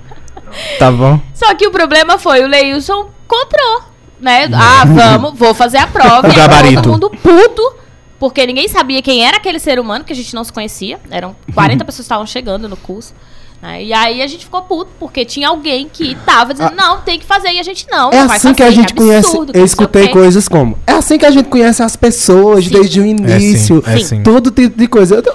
Tá bom? Só que o problema foi, o Leilson comprou, né? Ah, vamos, vou fazer a <laughs> prova. O e gabarito. Todo mundo puto, porque ninguém sabia quem era aquele ser humano, que a gente não se conhecia. Eram 40 <laughs> pessoas que estavam chegando no curso. Né? E aí a gente ficou puto, porque tinha alguém que tava dizendo, não, tem que fazer, e a gente não. É não assim que a gente é conhece. absurdo, que Eu escutei coisas como. É assim que a gente conhece as pessoas Sim. desde o início. É sim, é Sim. Todo tipo de coisa. Eu,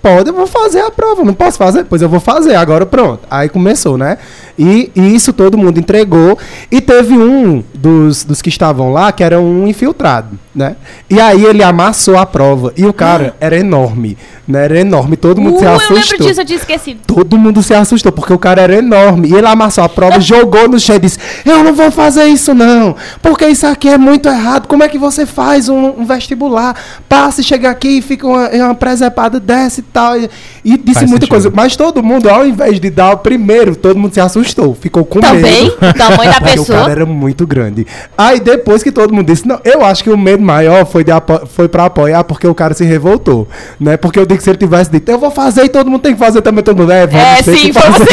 pode, eu vou fazer a prova. Não posso fazer? Pois eu vou fazer. Agora pronto. Aí começou, né? E, e isso todo mundo entregou. E teve um dos, dos que estavam lá que era um infiltrado, né? E aí ele amassou a prova. E o cara era enorme. Né? Era enorme. Todo mundo Uh, se eu assustou. lembro disso, eu tinha esquecido. Todo mundo se assustou, porque o cara era enorme. E ele amassou a prova, <laughs> jogou no chão e disse: Eu não vou fazer isso, não. Porque isso aqui é muito errado. Como é que você faz um, um vestibular? Passa e chega aqui e fica uma, uma presepada dessa e tal. E, e disse Faz muita sentido. coisa. Mas todo mundo, ao invés de dar o primeiro, todo mundo se assustou. Ficou com Também, medo. o tamanho da <laughs> Porque o cara pessoa. era muito grande. Aí depois que todo mundo disse, não, eu acho que o medo maior foi, de apo foi pra apoiar porque o cara se revoltou, né? Porque eu disse que se ele tivesse dito, eu vou fazer e todo mundo tem que fazer também, todo mundo, é, vamos É, sim, foi <laughs> fazer.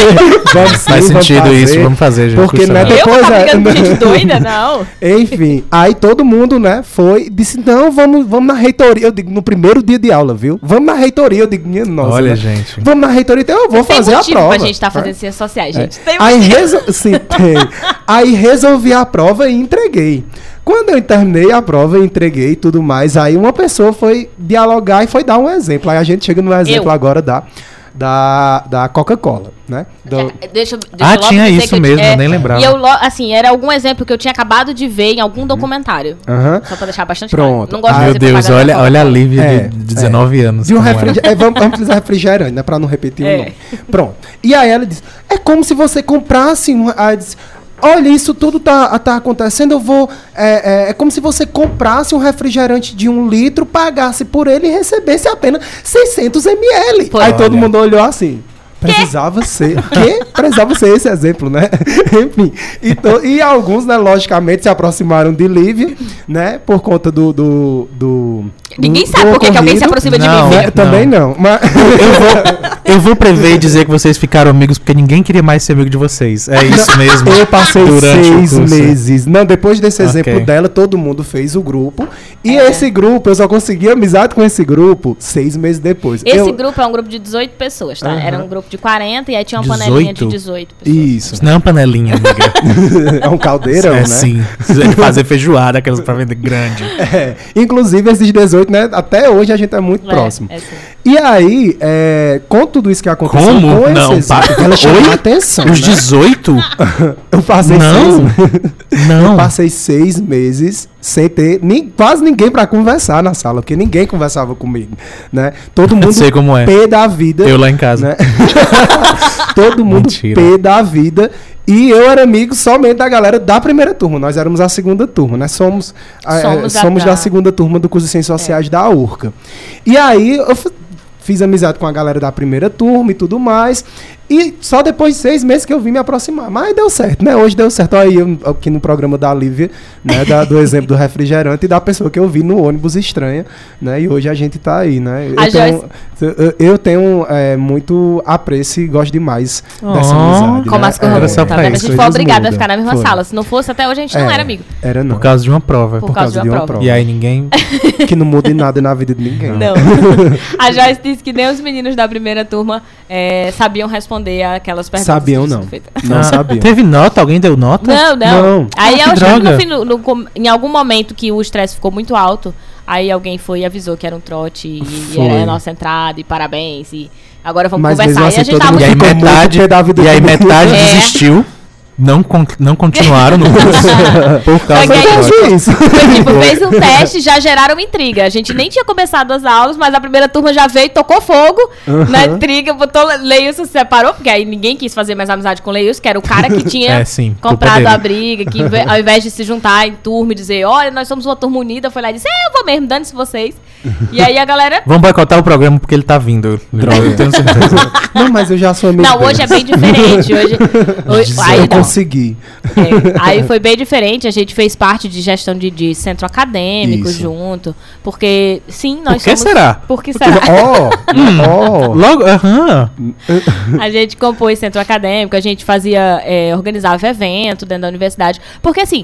vamos sim, Faz vamos sentido fazer. isso, vamos fazer, gente. Porque, né. Eu Depois ficar é- brigando com gente doida, não. <laughs> Enfim, aí todo mundo, né, foi, disse, não, vamos, vamos na reitoria. Eu digo, no primeiro dia de aula, viu? Vamos na reitoria. Eu digo, minha nossa. Olha, né? gente. Vamos na reitoria, então eu vou Tem fazer a motivo prova. pra gente estar né? fazendo ciências sociais, É. gente. Tem Aí, motivo. resol... Sim, tem. aí resolvi a prova e entreguei. Quando eu terminei a prova e entreguei e tudo mais, aí uma pessoa foi dialogar e foi dar um exemplo. Aí a gente chega no exemplo Eu. agora da, da, da Coca-Cola, né? Do- É, Deixa, eu- deixa Ah, tinha dizer isso que eu- mesmo, é, eu nem lembrava. E eu, assim, era algum exemplo que eu tinha acabado de ver em algum documentário. Aham. Só pra deixar bastante Pronto. claro. Não gosto Ah, Meu Deus, olha, olha a. Lívia É, de de 19 anos. De um refrigerante. vamos, vamos precisar refrigerante, né? Pra não repetir É. o nome. Pronto. E aí ela disse: é como se você comprasse um. Aí disse, Olha, isso tudo tá, tá acontecendo. Eu vou. É, é, é como se você comprasse um refrigerante de um litro, pagasse por ele e recebesse apenas 600 ml. Pô. Aí todo Olha. mundo olhou assim. Precisava ser. Quê? Precisava ser esse exemplo, né? <laughs> Enfim. Então, e alguns, né, logicamente, se aproximaram de Lívia, né? Por conta do. do, do Ninguém sabe por que alguém se aproxima de Não. mim. Também não. Mas Eu vou, eu vou prever e dizer que vocês ficaram amigos porque ninguém queria mais ser amigo de vocês. É isso mesmo. eu passei seis meses. Não, depois desse Ok. exemplo dela, todo mundo fez o grupo. E É. esse grupo, eu só consegui amizade com esse grupo seis meses depois. Esse eu, grupo é um grupo de 18 pessoas, tá? Aham. Era um grupo de 40 e aí tinha uma panelinha de 18? 18 pessoas. Isso. Isso não é uma panelinha, amiga. <laughs> é um caldeirão, é né? sim. Fazer feijoada, aquelas pra vender grande. É. Inclusive, esses 18, né? Até hoje a gente é muito É, próximo. é. E aí, é, com tudo isso que aconteceu, Como? com esse Não, exemplo, pa- ela chamou Oi? a atenção. Os né? 18? <laughs> Eu passei Não. seis <laughs> Não. Eu passei seis meses sem ter nem, quase ninguém pra conversar na sala, porque ninguém conversava comigo, né? Todo <laughs> mundo Sei como é. pé da vida. Eu lá em casa. né? Todo mundo Mentira. pé da vida. E eu era amigo somente da galera da primeira turma. Nós éramos a segunda turma, né? Somos, é, Somos somos, a da... da- segunda turma do curso de Ciências Sociais da URCA. E aí eu fiz amizade com a galera da primeira turma e tudo mais. E só depois de seis meses que eu vim me aproximar. Mas deu certo, né? Hoje deu certo. Aí eu aqui no programa da Lívia, né? Da, do exemplo do refrigerante e da pessoa que eu vi no ônibus estranha, né? E hoje a gente tá aí, né? Eu A tenho, eu, eu tenho é, muito apreço e gosto demais dessa Oh, amizade. Como né? as corrupções. só Tá vendo? A gente foi coisas obrigada a ficar na mesma Foi. sala. Se não fosse, até hoje a gente não É, era amigo. Era não. Por causa de uma prova. Por causa de uma prova. E aí ninguém. <laughs> que não muda em nada na vida de ninguém. Não. <laughs> a Joyce disse que nem os meninos da primeira turma é, sabiam responder aquelas perguntas. Sabiam que não. Não Ah, sabia. Teve nota? Alguém deu nota? Não, não. Não. Aí Ah, eu acho que no no- em algum momento que o estresse ficou muito alto, aí alguém foi e avisou que era um trote e, e era a nossa entrada e parabéns. E agora vamos Mas conversar. mesmo e a assim, gente tava mundo E aí muito... muito metade, pé da vida e aí metade É. desistiu. Não, con- não continuaram no curso <laughs> por causa prova. Foi isso. Foi tipo, fez um <laughs> teste, já geraram intriga. A gente nem tinha começado as aulas, mas a primeira turma já veio, tocou fogo na intriga, botou Leilson se separou, porque aí ninguém quis fazer mais amizade com o Leilson, que era o cara que tinha É, sim, comprado a briga, que ao invés de se juntar em turma e dizer, olha, nós somos uma turma unida, foi lá e disse, é, eu vou mesmo, dane-se vocês. e aí a galera. Vamos boicotar o programa porque ele tá vindo. Eu tenho certeza. Não, mas eu já sou amigo Não, hoje é bem diferente. Hoje, <laughs> hoje aí não. Consegui. É, aí <laughs> foi bem diferente, a gente fez parte de gestão de, de centro acadêmico Isso. junto. Porque, sim, nós Por que somos. será? Por que será? Ó, <laughs> ó. Logo, aham. A gente compôs centro acadêmico, a gente fazia, é, organizava evento dentro da universidade. Porque assim,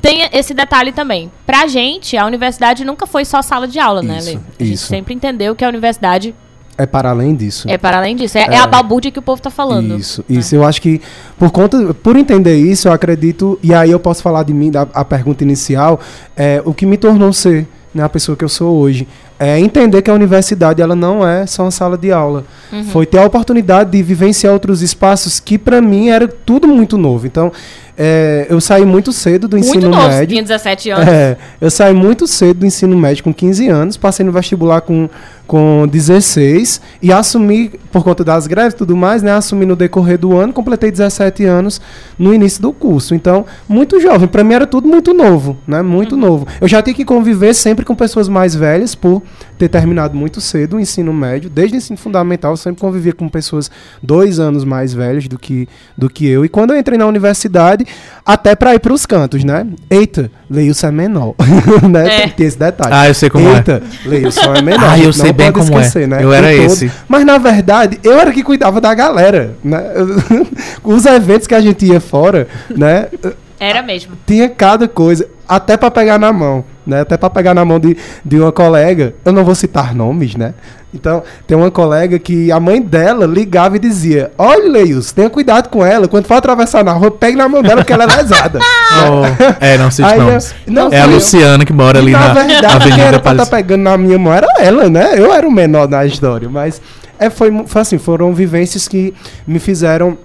tem esse detalhe também. Pra gente, a universidade nunca foi só sala de aula, né, Isso, Lê? A gente isso. sempre entendeu que a universidade É para além disso. é para além disso. É, é É. a balbúrdia que o povo tá falando. Isso, isso. Eu acho que por conta, por entender isso, eu acredito, e aí eu posso falar de mim, da a pergunta inicial, é o que me tornou ser né, a pessoa que eu sou hoje. É entender que a universidade ela não é só uma sala de aula. Uhum. Foi ter a oportunidade de vivenciar outros espaços que para mim era tudo muito novo. Então, é, eu saí muito cedo do Muito ensino novo, médio. tinha 17 anos. É, eu saí muito cedo do ensino médio com 15 anos, passei no vestibular com, com 16 e assumi, por conta das greves e tudo mais, né? Assumi no decorrer do ano, completei 17 anos no início do curso. Então, muito jovem. Para mim era tudo muito novo, né? Muito novo. Eu já tinha que conviver sempre com pessoas mais velhas por ter terminado muito cedo o ensino médio. Desde o ensino fundamental, eu sempre convivia com pessoas dois anos mais velhas do que, do que eu. E quando eu entrei na universidade, até para ir para os cantos, né? Eita, Leilson é menor. <laughs> né? É. Tem esse detalhe. Ah, eu sei como é. Eita, Leilson é menor. <laughs> Ah, eu sei bem como é. esquecer, Né? Eu era esse. Mas na verdade, eu era que cuidava da galera, né? <laughs> Os eventos que a gente ia fora, né? Era mesmo. tinha cada coisa, até pra pegar na mão, né? Até pra pegar na mão de, de uma colega. Eu não vou citar nomes, né? Então, tem uma colega que a mãe dela ligava e dizia: Olha, Leios, tenha cuidado com ela. Quando for atravessar na rua, pegue na mão dela porque ela é lesada. <laughs> Oh, é, não sei Aí nomes. não, É a eu- Luciana que mora ali na na, verdade, quem Avenida era pra estar Palestine. pegando na minha mão era ela, né? Eu era o menor da história, mas é, foi, foi assim, foram vivências que me fizeram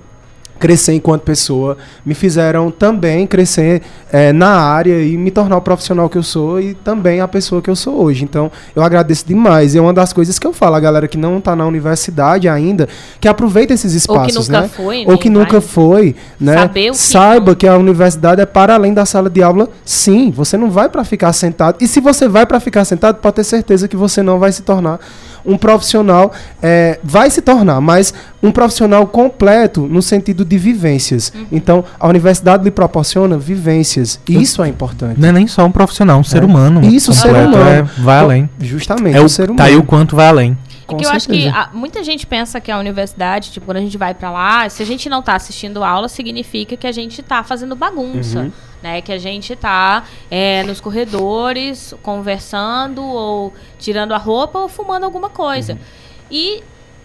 crescer enquanto pessoa, me fizeram também crescer eh, na área e me tornar o profissional que eu sou e também a pessoa que eu sou hoje. Então, eu agradeço demais. E é uma das coisas que eu falo, a galera que não está na universidade ainda, que aproveita esses Ou que espaços, nunca né? foi, Ou que nem nunca foi, né? Que Saiba que a universidade é para além da sala de aula. Sim, você não vai para ficar sentado. E se você vai para ficar sentado, pode ter certeza que você não vai se tornar um profissional. é, vai se tornar, mas um profissional completo no sentido de vivências. Uhum. Então, a universidade lhe proporciona vivências. E isso é importante. Não é nem só um profissional, um ser É. humano. Isso, o ser humano. é, vai além. Justamente, É o, o ser humano. tá aí o quanto vai além. Com É que eu acho que certeza. a- muita gente pensa que a universidade, tipo, quando a gente vai pra lá, se a gente não tá assistindo aula, significa que a gente tá fazendo bagunça. Uhum. Né? Que a gente tá é, nos corredores conversando ou tirando a roupa ou fumando alguma coisa. Uhum. E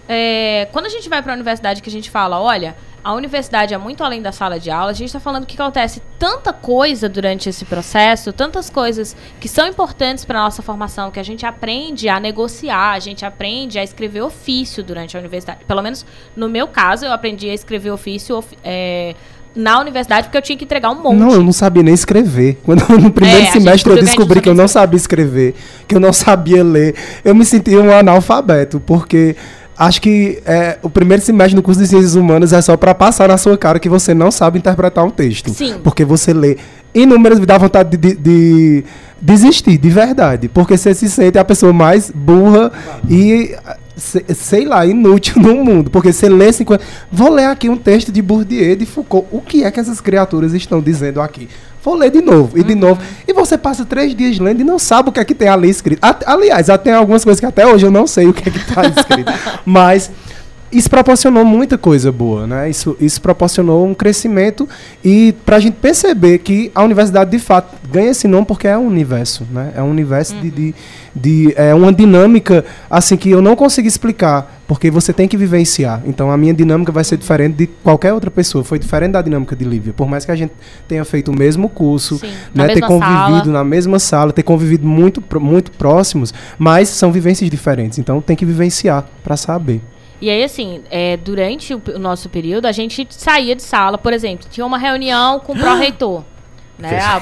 é, quando a gente vai pra universidade que a gente fala, olha, a universidade é muito além da sala de aula, a gente está falando que acontece tanta coisa durante esse processo, tantas coisas que são importantes para nossa formação, que a gente aprende a negociar, a gente aprende a escrever ofício durante a universidade. Pelo menos no meu caso, eu aprendi a escrever ofício of- é, na universidade porque eu tinha que entregar um monte. Não, eu não sabia nem escrever. Quando no primeiro É, semestre eu descobri que eu não sabia escrever, que eu não sabia ler, eu me sentia um analfabeto, porque acho que é, o primeiro semestre no curso de Ciências Humanas é só para passar na sua cara que você não sabe interpretar um texto. Sim. Porque você lê inúmeras, me dá vontade de, de- de desistir, de verdade. Porque você se sente a pessoa mais burra e sei lá, inútil no mundo. Porque você lê 50. Vou ler aqui um texto de Bourdieu de Foucault. O que é que essas criaturas estão dizendo aqui? Vou ler de novo e de novo. E você passa três dias lendo e não sabe o que é que tem ali escrito. Aliás, tem algumas coisas que até hoje eu não sei o que é que está escrito. <laughs> Mas isso proporcionou muita coisa boa, né? Isso, isso proporcionou um crescimento e para a gente perceber que a universidade de fato ganha esse nome porque é um universo, né? É um universo de, de, de- é uma dinâmica assim que eu não consigo explicar porque você tem que vivenciar. Então a minha dinâmica vai ser diferente de qualquer outra pessoa. Foi diferente da dinâmica de Lívia, por mais que a gente tenha feito o mesmo curso, Sim, né? Ter convivido sala. na mesma sala, ter convivido muito muito próximos, mas são vivências diferentes. Então tem que vivenciar para saber. E aí, assim, é, durante o, nosso período, a gente saía de sala, por exemplo, tinha uma reunião com o <gasps> pró-reitor. Né? Ah,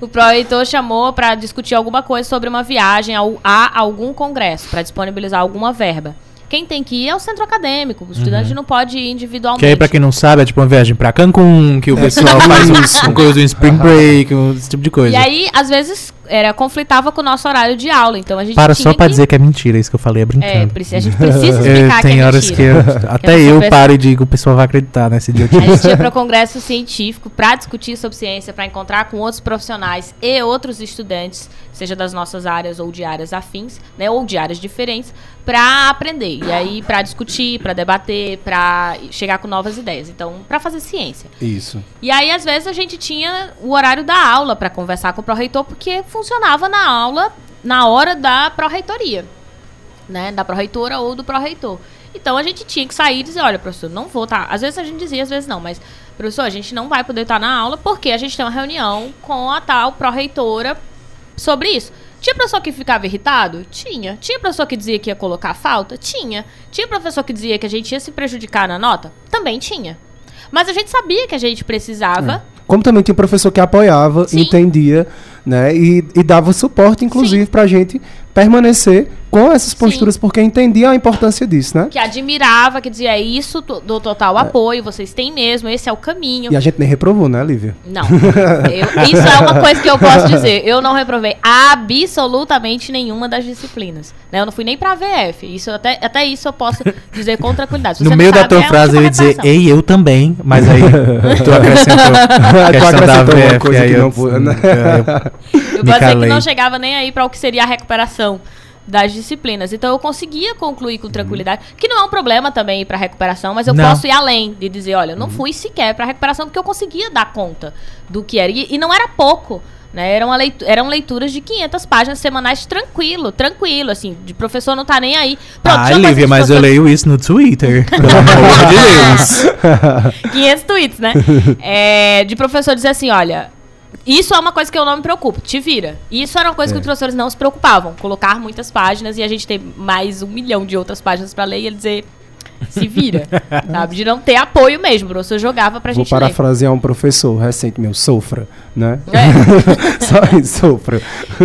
o pró-reitor <laughs> o chamou para discutir alguma coisa sobre uma viagem ao, a algum congresso, para disponibilizar alguma verba. Quem tem que ir é o centro acadêmico. O estudante não pode ir individualmente. Que aí, pra quem não sabe, é tipo uma viagem pra Cancún, que o pessoal faz <laughs> um, um coisa do Spring Break, um- esse tipo de coisa. E aí, às vezes, era, conflitava com o nosso horário de aula. Então a gente Para só pra que- dizer que é mentira isso que eu falei, é É, brincando. preci- a gente precisa Eu- <laughs> explicar que tem é horas que mentira. eu, <laughs> até eu pensa- paro e digo, o pessoal vai acreditar nesse dia. A gente ia para o congresso científico para discutir sobre ciência, para encontrar com outros profissionais e outros estudantes, seja das nossas áreas ou de áreas afins, né, ou de áreas diferentes, para aprender. E aí para discutir, para debater, para chegar com novas ideias. Então, para fazer ciência. Isso. E aí, às vezes, a gente tinha o horário da aula para conversar com o pró-reitor, porque funcionava na aula na hora da pró-reitoria, né? Da pró-reitora ou do pró-reitor. Então a gente tinha que sair e dizer, olha, professor, não vou estar. Às vezes a gente dizia, às vezes não, mas, professor, a gente não vai poder estar na aula porque a gente tem uma reunião com a tal pró-reitora sobre isso. Tinha professor que ficava irritado? Tinha. Tinha professor que dizia que ia colocar falta? Tinha. Tinha professor que dizia que a gente ia se prejudicar na nota? Também tinha. Mas a gente sabia que a gente precisava. Como também tinha professor que apoiava, Sim. entendia, né? E, e dava suporte, inclusive, pra gente permanecer com essas posturas, porque entendia a importância disso, né? que admirava, que dizia é isso do total apoio, vocês têm mesmo, esse é o caminho. E a gente nem reprovou, né, Lívia? Não. Eu- isso é uma coisa que eu posso dizer. Eu não reprovei absolutamente nenhuma das disciplinas. né? Eu não fui nem pra VF. Isso, até, até isso eu posso dizer com tranquilidade. Se No meio não da sabe, tua é frase eu ia dizer, ei, eu também, mas aí <laughs> tu acrescentou a Tu questão da acrescentou uma VF, coisa aí que eu, não né? eu- Eu me posso dizer que calei. não chegava nem aí para o que seria a recuperação das disciplinas. Então eu conseguia concluir com tranquilidade, que não é um problema também ir para recuperação, mas eu Não. posso ir além de dizer, olha, eu não fui sequer para recuperação porque eu conseguia dar conta do que era e, e não era pouco. Né, eram, eram leituras de 500 páginas semanais tranquilo, tranquilo, assim, de professor não tá nem aí. Pronto, fazer Lívia, mas eu leio isso no Twitter. <laughs> Pelo amor de Deus. 500 tweets, né? <laughs> É, de professor dizer assim, olha, isso é uma coisa que eu não me preocupo, te vira. Isso era uma coisa que os professores não se preocupavam, colocar muitas páginas e a gente ter mais um milhão de outras páginas pra ler e ele dizer, se vira, <laughs> sabe? De não ter apoio mesmo, o professor jogava pra Vou gente ler. parafrasear um professor recente meu, sofra, né? É. <laughs> Só isso, sofra.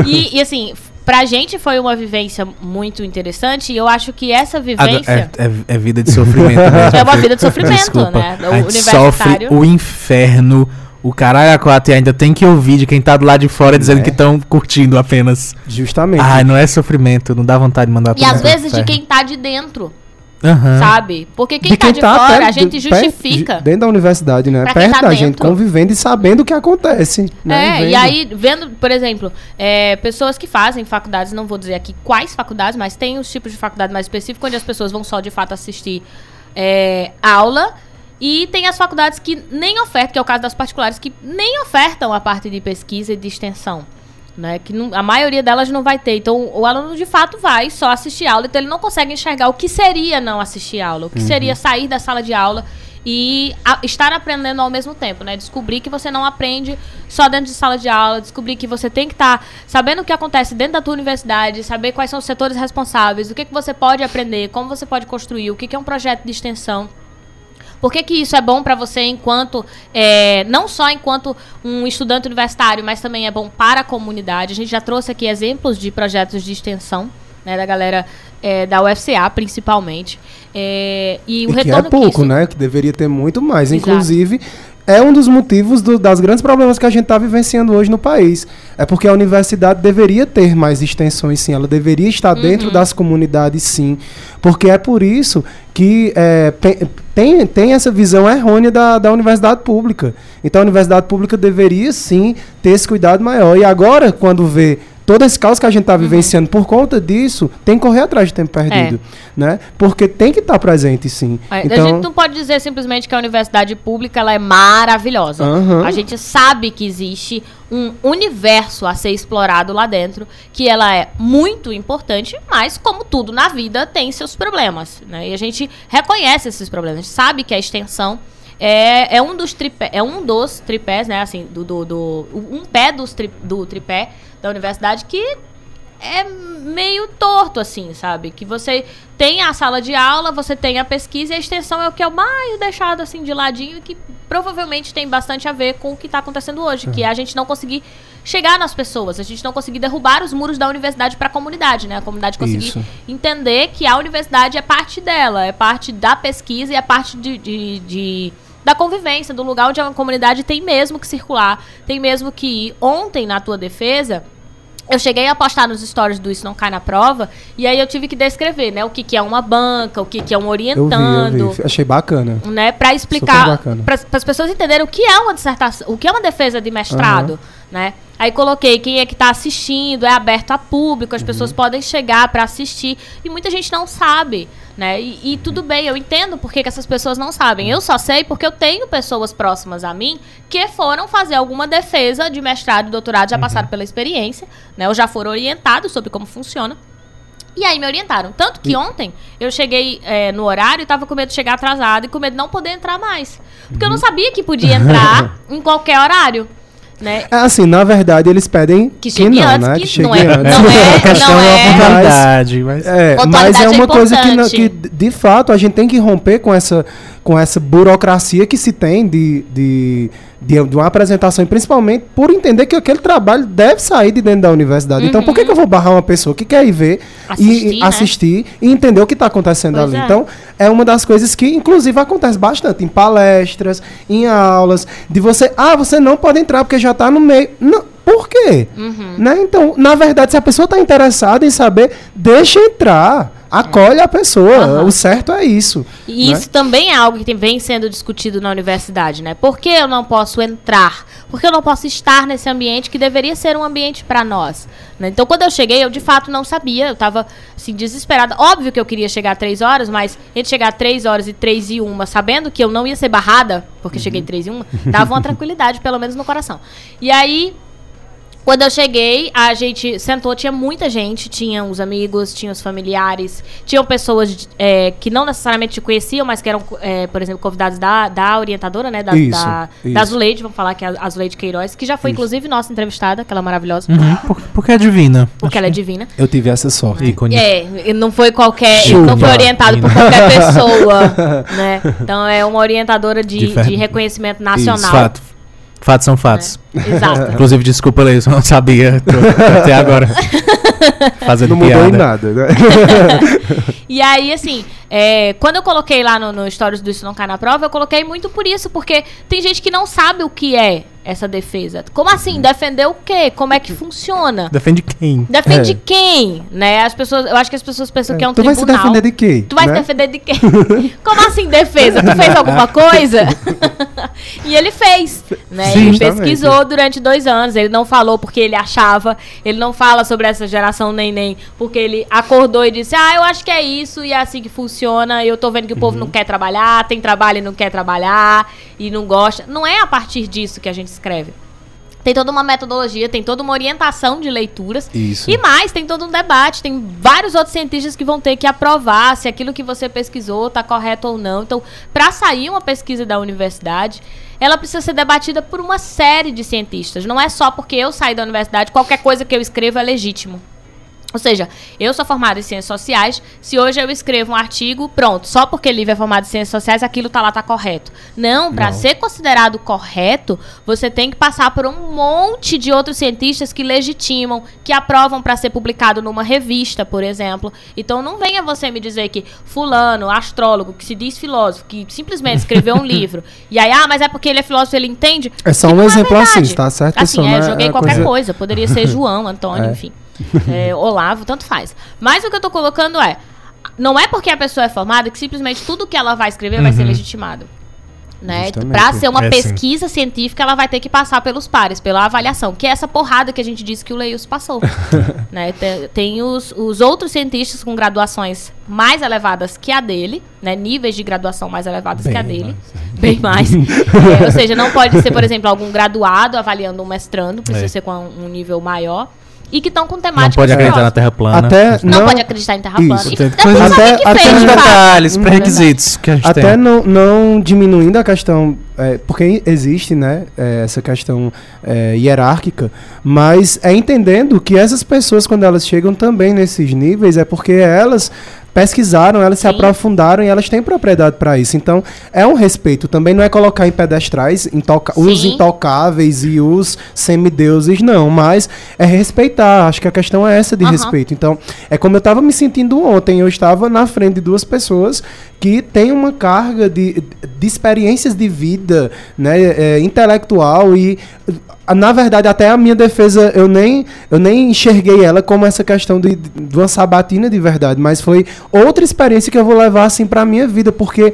E, e, assim, pra gente foi uma vivência muito interessante e eu acho que essa vivência... É, é- é vida de sofrimento mesmo. É uma vida de sofrimento, Desculpa. né? O universitário- sofre o inferno, o caralho a quatro, e ainda tem que ouvir de quem tá do lado de fora dizendo É. que estão curtindo apenas. Justamente. Ai, não é sofrimento, não dá vontade de mandar E pra às vezes de quem tá de dentro, Aham. sabe? Porque quem De tá de fora, até a gente perto- justifica. de- dentro da universidade, né? Quem Perto tá da gente, convivendo e sabendo o que acontece. Né? É, vendo. e aí, vendo, por exemplo, é, pessoas que fazem faculdades, não vou dizer aqui quais faculdades, mas tem os tipos de faculdade mais específicos, onde as pessoas vão só de fato assistir é, aula. E tem as faculdades que nem ofertam, que é o caso das particulares, que nem ofertam a parte de pesquisa e de extensão. Né, que não- a maioria delas não vai ter. Então, o aluno de fato vai só assistir aula, então ele não consegue enxergar o que seria não assistir aula, o que seria sair da sala de aula e a- estar aprendendo ao mesmo tempo, né? Descobrir que você não aprende só dentro de sala de aula, descobrir que você tem que estar sabendo o que acontece dentro da tua universidade, saber quais são os setores responsáveis, o que, que você pode aprender, como você pode construir, o que, que é um projeto de extensão. Por que, que isso é bom para você enquanto, é, não só enquanto um estudante universitário, mas também é bom para a comunidade? A gente já trouxe aqui exemplos de projetos de extensão, né, da galera é, da UFCA, principalmente. É, e o E que é retorno pouco, isso- né? Que deveria ter muito mais. Exato. Inclusive, é um dos motivos do, das grandes problemas que a gente está vivenciando hoje no país. É porque a universidade deveria ter mais extensões, sim. Ela deveria estar uhum. dentro das comunidades, sim. Porque é por isso que é, tem, tem essa visão errônea da, da universidade pública. Então a universidade pública deveria, sim, ter esse cuidado maior. E agora, quando vê todo esse caos que a gente está uhum. vivenciando por conta disso, tem que correr atrás de tempo perdido, é. né? Porque tem que estar tá presente, sim. É, então... A gente não pode dizer simplesmente que a universidade pública ela é maravilhosa. Uhum. A gente sabe que existe um universo a ser explorado lá dentro, que ela é muito importante, mas como tudo na vida tem seus problemas, né? E a gente reconhece esses problemas, a gente sabe que a extensão é, é um dos tripé, é um dos tripés, né? Assim, do, do, do um pé dos tri, do tripé da universidade que é meio torto, assim, sabe? Que você tem a sala de aula, você tem a pesquisa e a extensão é o que é o mais deixado, assim, de ladinho, que provavelmente tem bastante a ver com o que está acontecendo hoje, que é a gente não conseguir chegar nas pessoas, a gente não conseguir derrubar os muros da universidade para a comunidade, né? A comunidade conseguir Isso. entender que a universidade é parte dela, é parte da pesquisa e é parte de, de, de da convivência, do lugar onde a comunidade tem mesmo que circular, tem mesmo que ir. Ontem, na tua defesa, eu cheguei a postar nos stories do Isso Não Cai na Prova, e aí eu tive que descrever, né? O que, que é uma banca, o que, que é um orientando. Eu vi, eu vi. Achei bacana. Né, para explicar, para as pessoas entenderem o que é uma dissertação, o que é uma defesa de mestrado, uhum. Né? Aí coloquei quem é que está assistindo, é aberto a público, as uhum. pessoas podem chegar para assistir, e muita gente não sabe. Né? E, e, tudo bem, eu entendo porque que essas pessoas não sabem. Eu só sei porque eu tenho pessoas próximas a mim que foram fazer alguma defesa de mestrado e doutorado, já uhum. passaram pela experiência, né? Ou já foram orientados sobre como funciona. E aí me orientaram. Tanto que ontem eu cheguei é, no horário e tava com medo de chegar atrasado e com medo de não poder entrar mais. Porque eu não uhum. sabia que podia entrar <laughs> em qualquer horário. Né? É assim, na verdade, eles pedem que chegue que não, antes, né? Que, chegue não é, antes. Não é, <laughs> a questão não é, é a pontualidade. Mas é, mas é uma é coisa que, que, de fato, a gente tem que romper com essa, com essa burocracia que se tem de, de de, de, uma apresentação, e principalmente por entender que aquele trabalho deve sair de dentro da universidade. Uhum. Então, por que, que eu vou barrar uma pessoa que quer ir ver assistir, e né? assistir e entender o que está acontecendo pois ali? É. Então, é uma das coisas que, inclusive, acontece bastante em palestras, em aulas, de você, ah, você não pode entrar porque já está no meio. Não, por quê? Uhum. Né? Então, na verdade, se a pessoa está interessada em saber, deixa entrar. Acolhe a pessoa. Uhum. O certo é isso. E né? isso também é algo que vem sendo discutido na universidade, né? Por que eu não posso entrar? Por que eu não posso estar nesse ambiente que deveria ser um ambiente para nós? Né? Então, quando eu cheguei, eu de fato não sabia. Eu estava assim, desesperada. Óbvio que eu queria chegar a três horas, mas entre chegar a três horas e três e uma, sabendo que eu não ia ser barrada, porque uhum. cheguei três e uma, dava uma <laughs> tranquilidade, pelo menos no coração. E aí, quando eu cheguei, a gente sentou, tinha muita gente, tinha os amigos, tinha os familiares, tinham pessoas é, que não necessariamente te conheciam, mas que eram, é, por exemplo, convidados da, da orientadora, né? Da, isso, da, isso. da Zuleide, vamos falar que é a Zuleide Queiroz, que já foi, isso. inclusive, nossa entrevistada, aquela maravilhosa. Uhum, porque, porque é divina. Porque ela é divina. Eu tive essa sorte. É, é não foi qualquer. Chuva. Não foi orientado por qualquer <laughs> pessoa. né? Então é uma orientadora de, de, de reconhecimento nacional. Isso, fato. Fatos são fatos. É. Exato. Inclusive, desculpa, Leis, eu não sabia tô, até agora. <laughs> Fazendo não piada. mudou em nada, né? <laughs> e aí, assim, é, quando eu coloquei lá no, no Stories do Isso Não Cai na Prova, eu coloquei muito por isso, porque tem gente que não sabe o que é essa defesa. Como assim? Defender o quê? Como é que funciona? Defende quem? Defende é. quem? Né? As pessoas, eu acho que as pessoas pensam é. que é um tu tribunal. Tu vai se defender de quem? Tu vai né? se defender de quem? Como assim defesa? Tu fez alguma <laughs> coisa? e ele fez, né? Sim, ele pesquisou durante dois anos. Ele não falou porque ele achava. Ele não fala sobre essa geração nem nem porque ele acordou e disse: Ah, eu acho que é isso e é assim que funciona. Eu tô vendo que o povo não uhum. quer trabalhar, tem trabalho e não quer trabalhar e não gosta. Não é a partir disso que a gente escreve. Tem toda uma metodologia, tem toda uma orientação de leituras. Isso. E mais, tem todo um debate. Tem vários outros cientistas que vão ter que aprovar se aquilo que você pesquisou está correto ou não. Então, para sair uma pesquisa da universidade, ela precisa ser debatida por uma série de cientistas. Não é só porque eu saí da universidade, qualquer coisa que eu escrevo é legítimo. Ou seja, eu sou formada em ciências sociais. Se hoje eu escrevo um artigo, pronto, só porque livro é formado em ciências sociais, aquilo tá lá tá correto. Não, para ser considerado correto, você tem que passar por um monte de outros cientistas que legitimam, que aprovam para ser publicado numa revista, por exemplo. Então não venha você me dizer que fulano, astrólogo, que se diz filósofo, que simplesmente escreveu um <laughs> livro, e aí, ah, mas é porque ele é filósofo, ele entende. É só um é exemplo assim, tá certo? Assim, é, é- joguei é qualquer coisa- coisa. Poderia ser <laughs> João, Antônio, É. enfim. É, Olavo, tanto faz. Mas o que eu tô colocando é. Não é porque a pessoa é formada que simplesmente tudo que ela vai escrever vai ser legitimado. Né? Pra ser uma É, sim. pesquisa científica, ela vai ter que passar pelos pares, pela avaliação, que é essa porrada que a gente disse que o Leius passou. <laughs> né? Tem, tem os, os outros cientistas com graduações mais elevadas que a dele, né? níveis de graduação mais elevados que a Bem dele. Bem <laughs> mais. É, ou seja, não pode ser, por exemplo, algum graduado avaliando um mestrando, precisa É. ser com um nível maior. E que estão com Não temáticas pode acreditar na. Terra plana. Até Não, não, pode acreditar em terra plana. Isso. Até- que até fez, de detalhes, Hum, pré-requisitos que a gente Até tem. não, não diminuindo a questão, é, porque existe né, é, essa questão é, hierárquica, mas é entendendo que essas pessoas, quando elas chegam também nesses níveis, é porque elas pesquisaram, elas se Sim. aprofundaram e elas têm propriedade para isso. Então, é um respeito. Também não é colocar em pedestrais intoca- os Sim. intocáveis e os semideuses, não, mas é respeitar. Acho que a questão é essa de Aham. respeito. Então, é como eu estava me sentindo ontem. Eu estava na frente de duas pessoas que têm uma carga de, de experiências de vida, né, é, intelectual e na verdade até a minha defesa eu nem eu nem enxerguei ela como essa questão de, de uma sabatina de verdade, mas foi outra experiência que eu vou levar assim para minha vida, porque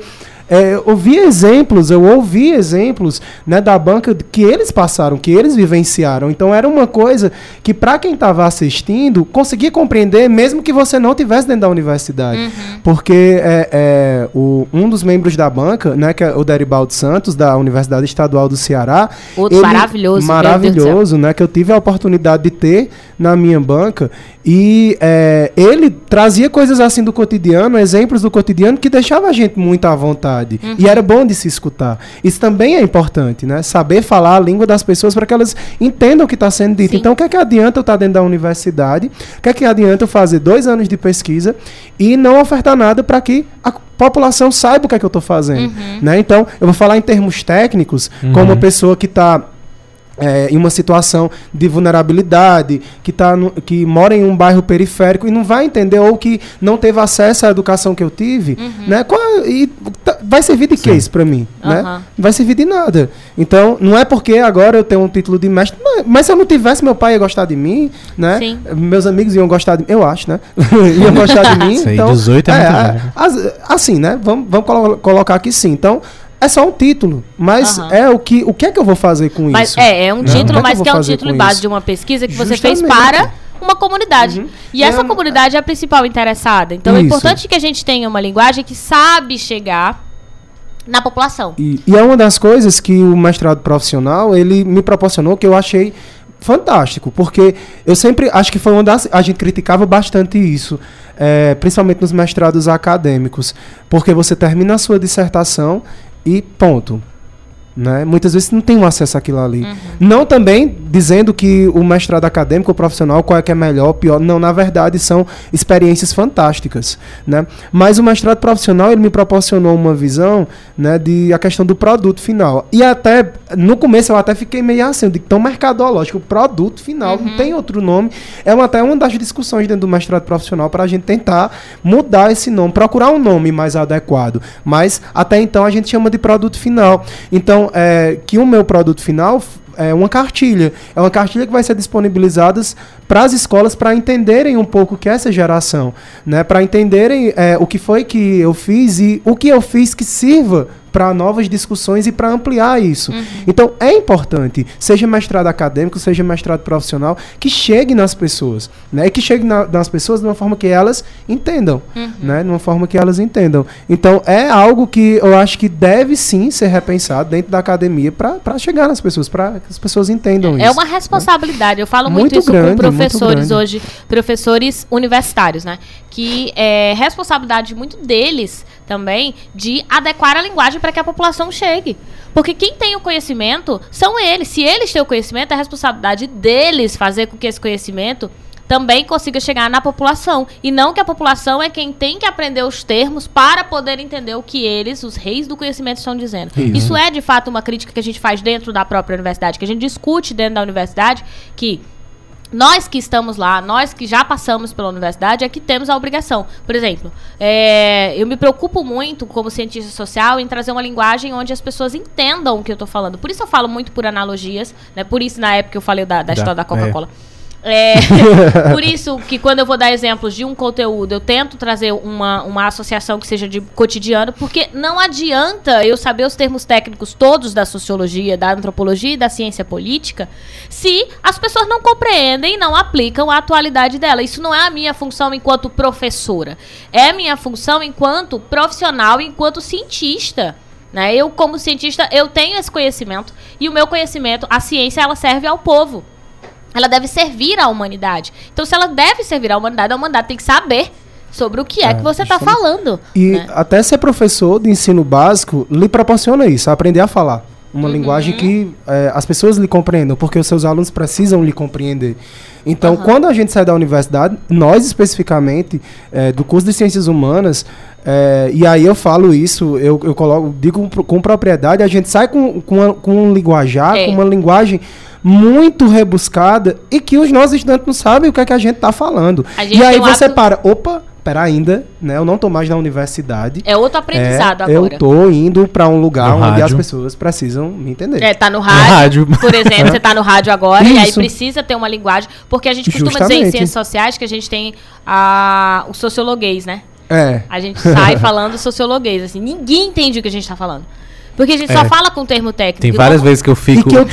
é, eu vi exemplos, eu ouvi exemplos né, da banca que eles passaram, que eles vivenciaram. Então era uma coisa que, para quem estava assistindo, conseguia compreender, mesmo que você não tivesse dentro da universidade. Porque é, é, o, um dos membros da banca, né, que é o Deribaldo Santos, da Universidade Estadual do Ceará. Outro maravilhoso, Deus do Maravilhoso, né? Que eu tive a oportunidade de ter na minha banca. E é, ele trazia coisas assim do cotidiano, exemplos do cotidiano, que deixava a gente muito à vontade. E era bom de se escutar. Isso também é importante, né? Saber falar a língua das pessoas para que elas entendam o que está sendo dito. Sim. Então, o que é que adianta eu estar dentro da universidade? O que é que adianta eu fazer dois anos de pesquisa e não ofertar nada para que a população saiba o que é que eu estou fazendo? Né? Então, eu vou falar em termos técnicos, como uma pessoa que está é, em uma situação de vulnerabilidade, que, tá no- que mora em um bairro periférico e não vai entender, ou que não teve acesso à educação que eu tive, né? Qual- e tá- vai servir de que isso para mim? Né? Aham. Não vai servir de nada. Então, não é porque agora eu tenho um título de mestre, mas, mas se eu não tivesse, meu pai ia gostar de mim, né? Sim. Meus amigos iam gostar de mim, eu acho, né? <laughs> iam gostar de mim. Isso aí, então, 18 é velho. as- assim, né? Vamos, vamos colo- colocar aqui sim. Então, é só um título, mas Aham. é o que, o que é que eu vou fazer com Mas isso? é, é um Né? Que é título, que mas que vou é um título em base isso? de uma pesquisa que você fez Justamente. para uma comunidade. Uhum. E essa É, comunidade é a principal interessada. Então é Isso. importante que a gente tenha uma linguagem que sabe chegar na população. E, e é uma das coisas que o mestrado profissional ele me proporcionou que eu achei fantástico, porque eu sempre acho que foi uma das a gente criticava bastante isso, é, principalmente nos mestrados acadêmicos, porque você termina a sua dissertação e ponto. Né? Muitas vezes não tem um acesso àquilo ali. Não também dizendo que o mestrado acadêmico ou profissional, qual é que é melhor ou pior. Não, na verdade, são experiências fantásticas. Né? Mas o mestrado profissional, ele me proporcionou uma visão né, de a questão do produto final. E até, no começo eu até fiquei meio assim, digo, tão mercadológico, o produto final, não tem outro nome. É uma, até uma das discussões dentro do mestrado profissional para a gente tentar mudar esse nome, procurar um nome mais adequado. Mas até então a gente chama de produto final. Então, é, que o meu produto final é uma cartilha. É uma cartilha que vai ser disponibilizada para as escolas para entenderem um pouco o que é essa geração, né? Para entenderem é, o que foi que eu fiz e o que eu fiz que sirva para novas discussões e para ampliar isso. Então é importante, seja mestrado acadêmico, seja mestrado profissional, que chegue nas pessoas, né? E que chegue na- nas pessoas de uma forma que elas entendam, né? De uma forma que elas entendam. Então é algo que eu acho que deve sim ser repensado dentro da academia para chegar nas pessoas, para que as pessoas entendam É isso. uma responsabilidade. Eu falo muito, Muito isso grande, com professores hoje, professores universitários, né? Que é responsabilidade muito deles também de adequar a linguagem para que a população chegue. Porque quem tem o conhecimento são eles. Se eles têm o conhecimento, é responsabilidade deles fazer com que esse conhecimento também consiga chegar na população. E não que a população é quem tem que aprender os termos para poder entender o que eles, os reis do conhecimento, estão dizendo. Isso. Isso é, de fato, uma crítica que a gente faz dentro da própria universidade, que a gente discute dentro da universidade, que nós que estamos lá, nós que já passamos pela universidade, é que temos a obrigação. Por exemplo, é, eu me preocupo muito, como cientista social, em trazer uma linguagem onde as pessoas entendam o que eu estou falando. Por isso eu falo muito por analogias, né? Por isso, na época, eu falei da, da Da- história da. Coca-Cola. É, <laughs> por isso que quando eu vou dar exemplos de um conteúdo, eu tento trazer uma, uma associação que seja de cotidiano, porque não adianta eu saber os termos técnicos todos da sociologia, da antropologia e da ciência política, se as pessoas não compreendem e não aplicam a atualidade dela. Isso não é a minha função enquanto professora. É a minha função enquanto profissional, enquanto cientista. Né? Eu, como cientista, eu tenho esse conhecimento e o meu conhecimento, a ciência, ela serve ao povo ela deve servir à humanidade. Então, se ela deve servir à humanidade, a humanidade tem que saber sobre o que é, É, que você está falando. E né? até ser professor de ensino básico lhe proporciona isso, aprender a falar. Uma Uhum. linguagem que é, as pessoas lhe compreendam, porque os seus alunos precisam lhe compreender. Então, Aham. quando a gente sai da universidade, nós especificamente, é, do curso de Ciências Humanas, é, e aí eu falo isso, eu, eu coloco, digo com, propriedade, a gente sai com, com, uma- com um linguajar, É. com uma linguagem muito rebuscada e que os nossos estudantes não sabem o que é que a gente está falando. Gente E aí um você hábito- para, opa, pera ainda, né? Eu não tô mais na universidade. É outro aprendizado É, agora. Eu tô indo para um lugar No onde as rádio. pessoas precisam me entender. É, tá no No rádio. rádio. Por exemplo, você tá no rádio agora e aí Isso. precisa ter uma linguagem. Porque a gente costuma dizer em Justamente. ciências sociais que a gente tem a, o sociologuês, né? É. A gente sai <laughs> falando sociologuês, assim. Ninguém entende o que a gente tá falando. Porque a gente só É. fala com termo técnico. Tem E várias não- vezes que eu fico. que eu-?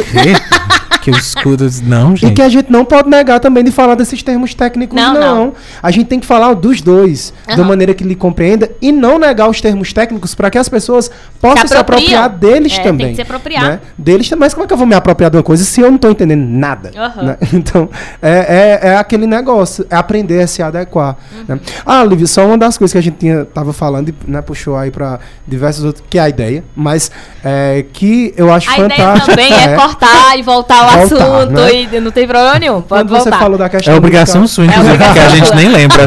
Que eu escuto. Não, E gente. que a gente não pode negar também de falar desses termos técnicos, Não, não. não. A gente tem que falar dos dois, da Aham. maneira que lhe compreenda, e não negar os termos técnicos para que as pessoas possam se, apropriam. apropriar deles É, tem também. que se apropriar. né? Deles também. Mas como é que eu vou me apropriar de uma coisa se eu não estou entendendo nada? Aham. né? <laughs> Então, é, é, é aquele negócio, é aprender a se adequar. Uhum. né? Ah, Lívia, só uma das coisas que a gente tinha, tava falando, e né, puxou aí para diversos outros, que é a ideia, mas é, que eu acho A ideia fantástico. também <laughs> é, cortar e voltar ao Voltar, assunto né? e não tem problema nenhum. Pode Quando você voltar. falou da questão É obrigação musical- sua, inclusive, obrigação porque a gente nem lembra.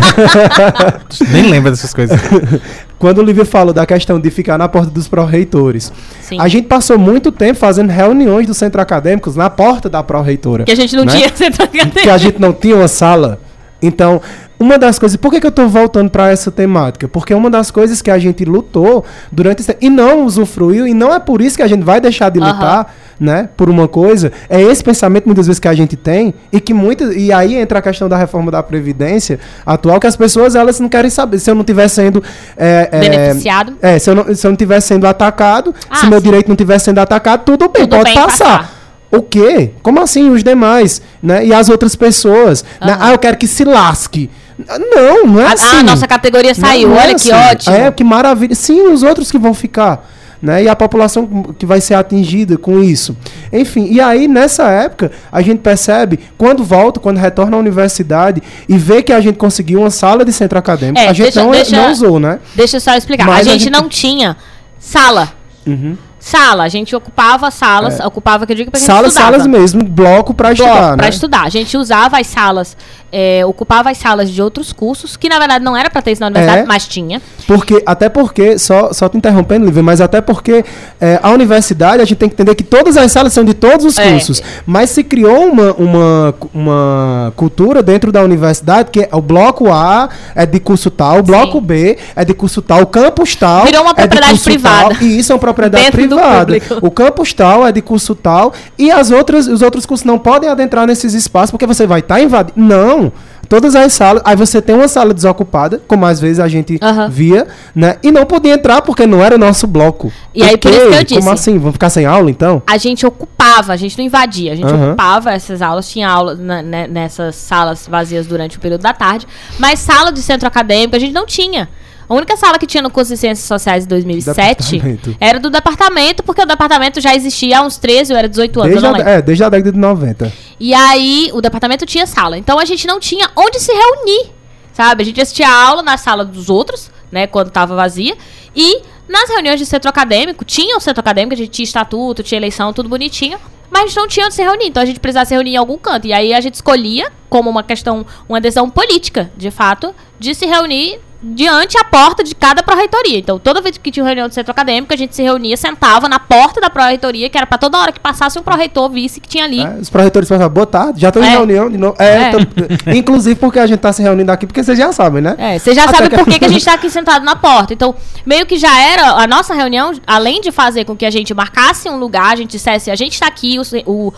<laughs> nem lembra dessas coisas. <laughs> Quando o Lívia falou da questão de ficar na porta dos pró-reitores, a gente passou muito tempo fazendo reuniões do centro acadêmicos na porta da pró-reitora. Que a gente não né? tinha centro acadêmico. <laughs> que a gente não tinha uma sala. Então, uma das coisas. Por que, que eu tô voltando para essa temática? Porque uma das coisas que a gente lutou durante esse, e não usufruiu, e não é por isso que a gente vai deixar de lutar, né? Por uma coisa, é esse pensamento muitas vezes que a gente tem, e que muitas. E aí entra a questão da reforma da Previdência atual, que as pessoas elas não querem saber. Se eu não estiver sendo. é, é, Beneficiado. É, se eu não, se eu não estiver sendo atacado, Ah, se meu sim. direito não estiver sendo atacado, tudo bem, Tudo pode bem passar. passar. O quê? Como assim os demais? Né? E as outras pessoas? Né? Aham. Ah, eu quero que se lasque. Não, não é Ah, assim. a nossa categoria Não saiu, é olha assim. que ótimo. É, que maravilha. Sim, os outros que vão ficar. Né? E a população que vai ser atingida com isso. Enfim, e aí nessa época a gente percebe, quando volta, quando retorna à universidade e vê que a gente conseguiu uma sala de centro acadêmico, É, a gente deixa- não, deixa- não usou, né? Deixa eu só explicar. A a gente, gente- não tinha sala. Uhum. Sala. A gente ocupava salas. Ocupava, que eu digo, pra gente Salas, estudava. salas mesmo, bloco para Bloco, estudar, pra né? estudar. A gente usava as salas, é, ocupava as salas de outros cursos, que na verdade não era pra ter isso na universidade, É. mas tinha. Porque, até porque, só, só te interrompendo, Lívia, mas até porque é, a universidade, a gente tem que entender que todas as salas são de todos os É. cursos. Mas se criou uma, uma, uma cultura dentro da universidade que é o bloco A é de curso tal, o bloco Sim. B é de curso tal, o campus tal. Virou uma é de propriedade privada. tal, e isso é uma propriedade Dentro do privada. O campus tal é de curso tal. E as outras, os outros cursos não podem adentrar nesses espaços porque você vai estar invadindo. Não! Todas as salas. Aí você tem uma sala desocupada, como às vezes a gente Aham. via, né? E não podia entrar porque não era o nosso bloco. E aí, O por isso que eu disse. Como assim? Vamos ficar sem aula então? A gente ocupava, a gente não invadia, a gente Aham. ocupava essas aulas, tinha aulas né, nessas salas vazias durante o período da tarde, mas sala de centro acadêmico a gente não tinha. A única sala que tinha no curso de Ciências Sociais em 2007 Departamento. era do departamento, porque o departamento já existia há uns 13 ou era 18 anos, Desde eu não lembro. é, desde a década de 90. E aí, o departamento tinha sala. Então, a gente não tinha onde se reunir, sabe? A gente assistia a aula na sala dos outros, né? Quando tava vazia. E nas reuniões de centro acadêmico, tinha o centro acadêmico, a gente tinha estatuto, tinha eleição, tudo bonitinho. mas a gente não tinha onde se reunir, então a gente precisava se reunir em algum canto. E aí a gente escolhia, como uma questão, uma decisão política, de fato, de se reunir diante a porta de cada pró-reitoria. Então, toda vez que tinha reunião do centro acadêmico, a gente se reunia, sentava na porta da pró-reitoria, que era para toda hora que passasse um pró-reitor visse que tinha ali. É, os pró-reitores falavam, boa tarde, já estão em É. reunião de novo. É, É. tô- <laughs> inclusive porque a gente tá se reunindo aqui, porque vocês já sabem, né? É, você já Até sabe que- por que, que a gente <laughs> tá aqui sentado na porta. Então, meio que já era a nossa reunião, além de fazer com que a gente marcasse um lugar, a gente dissesse, a gente tá aqui, o, o,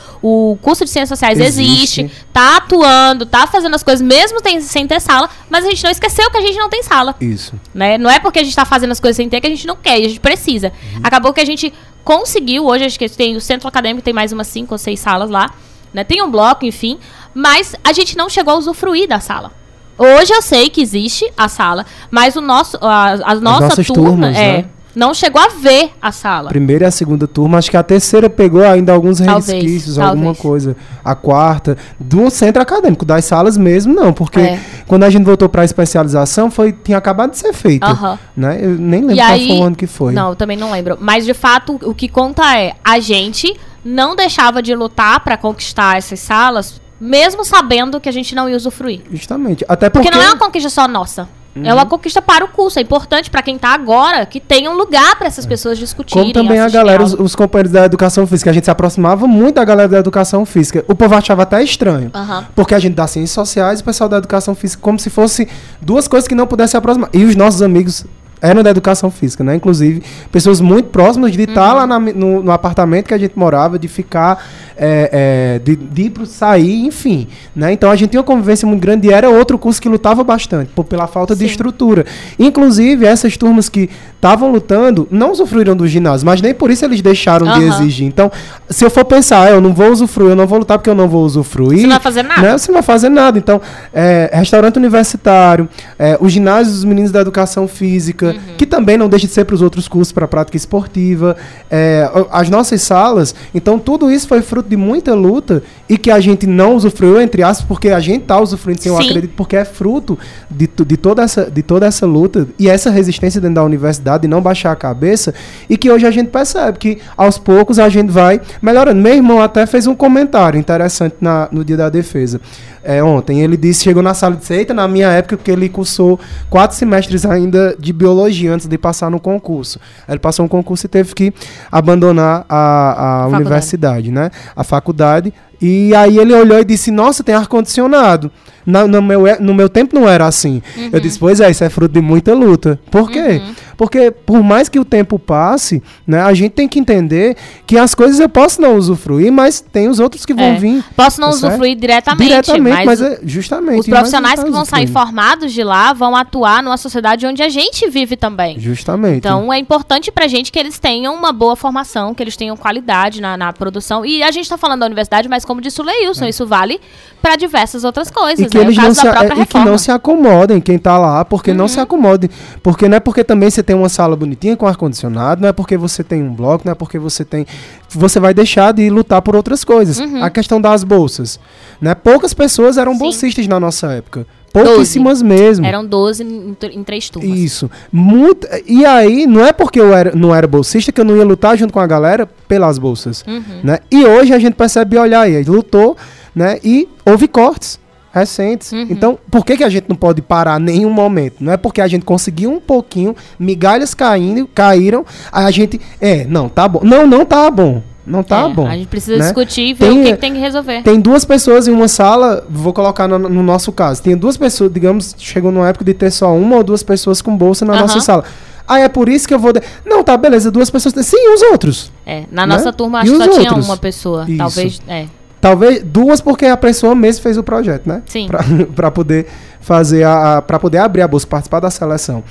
o curso de Ciências Sociais Existe. existe, tá atuando, tá fazendo as coisas, mesmo tem- sem ter sala, mas a gente não esqueceu que a gente não tem sala. Isso. né? Não é porque a gente tá fazendo as coisas sem ter que a gente não quer, a gente precisa. Acabou que a gente conseguiu, hoje acho que tem o centro acadêmico, tem mais umas cinco ou seis salas lá, né? Tem um bloco, enfim, mas a gente não chegou a usufruir da sala. Hoje eu sei que existe a sala, mas o nosso, a, a nossa nossas turma turmas, é, né? Não chegou a ver a sala. Primeira e a segunda turma, acho que a terceira pegou ainda alguns Talvez, resquícios, talvez. alguma coisa. A quarta, do centro acadêmico, das salas mesmo, não, porque É. quando a gente voltou para a especialização, foi, tinha acabado de ser feito. Aham. Né? Eu nem lembro E qual aí- foi o ano que foi. Não, eu também não lembro. Mas de fato, o que conta é a gente não deixava de lutar pra conquistar essas salas, mesmo sabendo que a gente não ia usufruir. Justamente. Até porque. Porque não é uma conquista só nossa. É Uhum. uma conquista para o curso. É importante para quem tá agora que tenha um lugar para essas pessoas discutirem. Como também a galera, os, os companheiros da educação física, a gente se aproximava muito da galera da educação física. O povo achava até estranho. Aham. Porque a gente dá ciências sociais e o pessoal da educação física, como se fosse duas coisas que não pudessem se aproximar. E os nossos amigos eram da educação física, né? Inclusive, pessoas muito próximas de estar Uhum. lá na- no, no apartamento que a gente morava, de ficar, é, é, de, de ir pro sair, enfim. Né? Então a gente tinha uma convivência muito grande e era outro curso que lutava bastante, por, pela falta de Sim. estrutura. Inclusive, essas turmas que estavam lutando não usufruíram do ginásio, mas nem por isso eles deixaram de Aham. exigir. Então, se eu for pensar, ah, eu não vou usufruir, eu não vou lutar porque eu não vou usufruir. Você não vai fazer nada. Né? Você não vai fazer nada. Então, é, restaurante universitário, é, os ginásios dos meninos da educação física, Uhum. que também não deixa de ser para os outros cursos para prática esportiva, é, as nossas salas. Então, tudo isso foi fruto de muita luta e que a gente não usufruiu, entre aspas, porque a gente está usufruindo, sim, eu acredito, porque é fruto de, de, toda essa, de toda essa luta e essa resistência dentro da universidade de não baixar a cabeça e que hoje a gente percebe que aos poucos a gente vai melhorando. Meu irmão até fez um comentário interessante na, no dia da defesa. É, ontem ele disse, chegou na sala de seita, na minha época, que ele cursou quatro semestres ainda de biologia antes de passar no concurso. Ele passou um concurso e teve que abandonar a, a Faculdade. universidade, né? A faculdade. E aí ele olhou e disse, nossa, tem ar-condicionado. Na- No, meu, no meu tempo não era assim. Eu disse, pois é, isso é fruto de muita luta. Por quê? Porque por mais que o tempo passe, né, a gente tem que entender que as coisas eu posso não usufruir, mas tem os outros que vão É. vir. Posso não tá certo? usufruir diretamente, Diretamente, mas, mas, é justamente. os profissionais que vão sair formados de lá vão atuar numa sociedade onde a gente vive também. Justamente. Então é importante pra gente que eles tenham uma boa formação, que eles tenham qualidade na, na produção. E a gente tá falando da universidade, mas como disse o Leilson, isso vale pra diversas outras coisas. É. e que né? eles não se, própria e que. Uhum. não se acomodem quem tá lá, porque não se acomodem. Porque não é porque também você tem uma sala bonitinha com ar-condicionado, não é porque você tem um bloco, não é porque você tem. Você vai deixar de lutar por outras coisas. A questão das bolsas. Né? Poucas pessoas eram Uhum. Sim. bolsistas na nossa época. Pouquíssimas mesmo. Eram 12 em, em três turmas. Isso. Muito, e aí, não é porque eu era, não era bolsista que eu não ia lutar junto com a galera pelas bolsas. Uhum. Né? E hoje a gente percebe, olha aí, lutou, né? E houve cortes recentes. Uhum. Então, por que, que a gente não pode parar nenhum momento? Não é porque a gente conseguiu um pouquinho, migalhas caindo, caíram, aí a gente, é, não, tá bom. Não, não tá bom. Não tá É, bom. A gente precisa né? discutir e ver Tem- o que, que tem que resolver. Tem duas pessoas em uma sala, vou colocar no, no nosso caso. Tem duas pessoas, digamos, chegou numa época de ter só uma ou duas pessoas com bolsa na Aham. nossa sala. Ah, é por isso que eu vou. de- Não, tá, beleza, duas pessoas. Sim, os outros. É, na né? nossa turma acho que só tinha outros? uma pessoa. Isso. Talvez. É. Talvez duas, porque a pessoa mesmo fez o projeto, né? Sim. Pra, <laughs> pra poder fazer a. para poder abrir a bolsa, participar da seleção.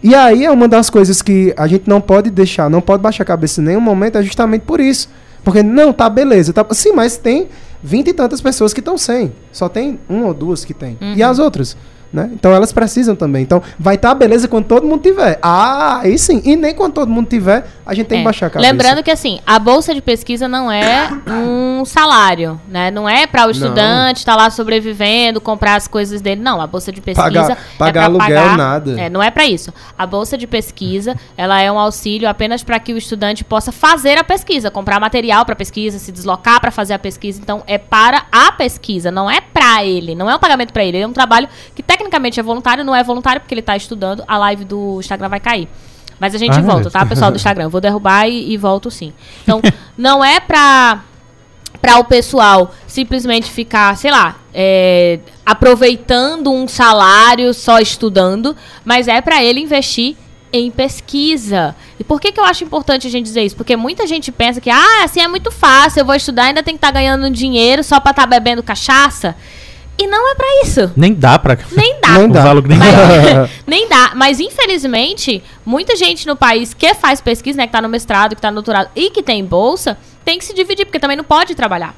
E aí é uma das coisas que a gente não pode deixar, não pode baixar a cabeça em nenhum momento, é justamente por isso. Porque, não, tá beleza. Tá, sim, mas tem vinte e tantas pessoas que estão sem. Só tem uma ou duas que tem. Uhum. E as outras? Né? Então elas precisam também. Então vai estar tá beleza quando todo mundo tiver. Ah, aí sim. E nem quando todo mundo tiver, a gente tem É. que baixar a cabeça. Lembrando que assim, a bolsa de pesquisa não é um salário, né? Não é para o estudante estar lá sobrevivendo, comprar as coisas dele. Não, a bolsa de pesquisa Pagar- é pagar pra aluguel, pagar, nada. É, não é para isso. A bolsa de pesquisa, ela é um auxílio apenas para que o estudante possa fazer a pesquisa, comprar material para pesquisa, se deslocar para fazer a pesquisa. Então é para a pesquisa, não é para ele, não é um pagamento para ele, é um trabalho que tecnicamente é voluntário, não é voluntário porque ele tá estudando. A live do Instagram vai cair. Mas a gente Ah, volta, tá, beleza. pessoal do <laughs> Instagram? Vou derrubar e, e volto sim. Então, não é pra, pra o pessoal simplesmente ficar, sei lá, é, aproveitando um salário só estudando, mas é pra ele investir em pesquisa. E por que, que eu acho importante a gente dizer isso? Porque muita gente pensa que, ah, assim é muito fácil, eu vou estudar, ainda tem que estar ganhando dinheiro só pra estar bebendo cachaça. E não é pra isso. Nem dá pra. Nem dá. <laughs> O dá. valor nem dá. Mas- <laughs> nem dá. Mas, infelizmente, muita gente no país que faz pesquisa, né, que tá no mestrado, que tá no doutorado e que tem bolsa, tem que se dividir, porque também não pode trabalhar.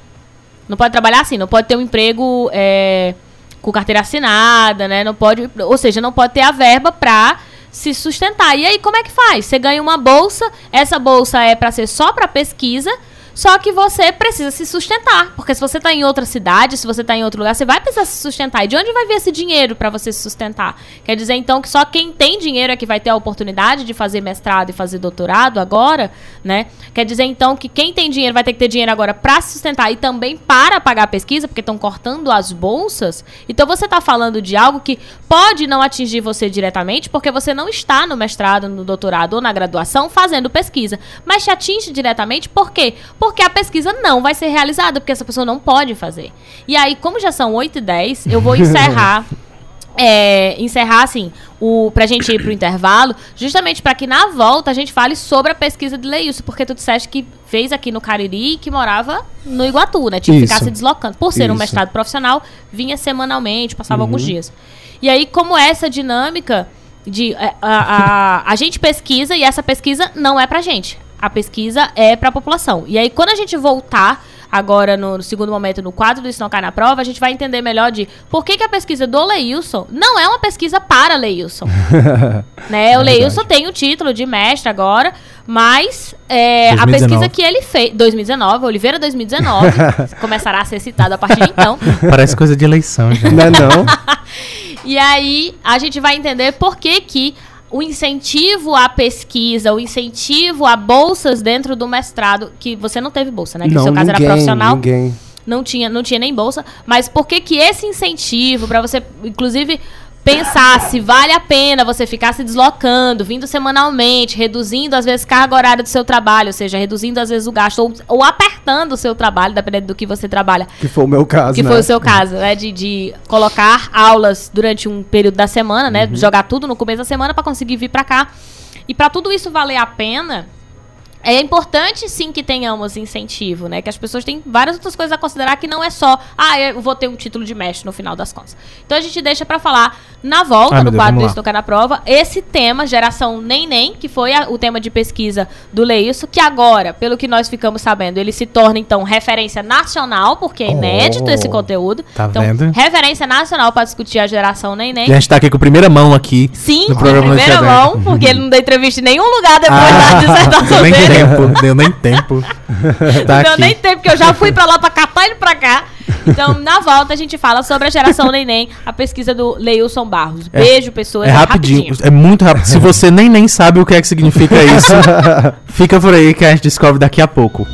Não pode trabalhar assim, não pode ter um emprego é, com carteira assinada, né? Não pode, ou seja, não pode ter a verba pra se sustentar. E aí, como é que faz? Você ganha uma bolsa, essa bolsa é pra ser só pra pesquisa, só que você precisa se sustentar. Porque se você tá em outra cidade, se você tá em outro lugar, você vai precisar se sustentar. E de onde vai vir esse dinheiro pra você se sustentar? Quer dizer, então, que só quem tem dinheiro é que vai ter a oportunidade de fazer mestrado e fazer doutorado agora, né? Quer dizer, então, que quem tem dinheiro vai ter que ter dinheiro agora pra se sustentar e também para pagar a pesquisa, porque estão cortando as bolsas. Então, você tá falando de algo que pode não atingir você diretamente, porque você não está no mestrado, no doutorado ou na graduação fazendo pesquisa. Mas te atinge diretamente por quê? Porque a pesquisa não vai ser realizada, porque essa pessoa não pode fazer. E aí, como já são 8 e 10, eu vou encerrar. <laughs> é, encerrar assim, o, pra gente ir pro intervalo, justamente para que na volta a gente fale sobre a pesquisa de Leilson, porque tu disseste que fez aqui no Cariri e que morava no Iguatu, né? Tinha que ficar se deslocando. Por ser um Isso. mestrado profissional, vinha semanalmente, passava alguns dias. E aí, como essa dinâmica de é, a, a, a gente pesquisa e essa pesquisa não é pra gente. A pesquisa é pra população. E aí, quando a gente voltar agora no, no segundo momento no quadro do Isso Não Cai na Prova, a gente vai entender melhor de por que, que a pesquisa do Leilson não é uma pesquisa para Leilson. <laughs> né? O Leilson tem o título de mestre agora, mas é, a 2019. pesquisa que ele fez... 2019, Oliveira 2019, <laughs> começará a ser citado a partir de então. Parece coisa de eleição, gente. Não é não? <laughs> E aí a gente vai entender por que, que o incentivo à pesquisa, o incentivo a bolsas dentro do mestrado, que você não teve bolsa, né? Que no não, seu caso ninguém, era profissional, ninguém. não tinha, não tinha nem bolsa, mas por que que esse incentivo para você, inclusive pensar se vale a pena você ficar se deslocando, vindo semanalmente, reduzindo às vezes carga horária do seu trabalho, ou seja, reduzindo às vezes o gasto ou, ou apertando o seu trabalho, dependendo do que você trabalha, Que foi o meu caso, que né? foi o seu caso, né? De, de colocar aulas durante um período da semana, né? Uhum. Jogar tudo no começo da semana para conseguir vir para cá. E para tudo isso valer a pena, é importante sim que tenhamos incentivo, né? Que as pessoas têm várias outras coisas a considerar que não é só, ah, eu vou ter um título de mestre no final das contas. Então a gente deixa para falar na volta Ai, meu no quadro do. Estocar na Prova, esse tema, geração nem nem, que foi a- o tema de pesquisa do Leilson, que agora, pelo que nós ficamos sabendo, ele se torna então referência nacional, porque é inédito Oh. esse conteúdo. Tá então, vendo? referência nacional para discutir a geração nem nem. E a gente tá aqui com primeira mão aqui. Sim, no programa do primeira mão, porque ele não deu entrevista em nenhum lugar depois Ah, da <laughs> dissertação dele. Tempo, <laughs> deu nem tempo. Tá não deu aqui. nem tempo, porque eu já fui pra lá pra catar ele pra cá. Então, na volta, a gente fala sobre a geração neném, a pesquisa do Leilson Barros. É- Beijo, pessoas. É rapidinho, é muito rápido. Se você nem nem sabe o que é que significa isso, <laughs> fica por aí que a gente descobre daqui a pouco.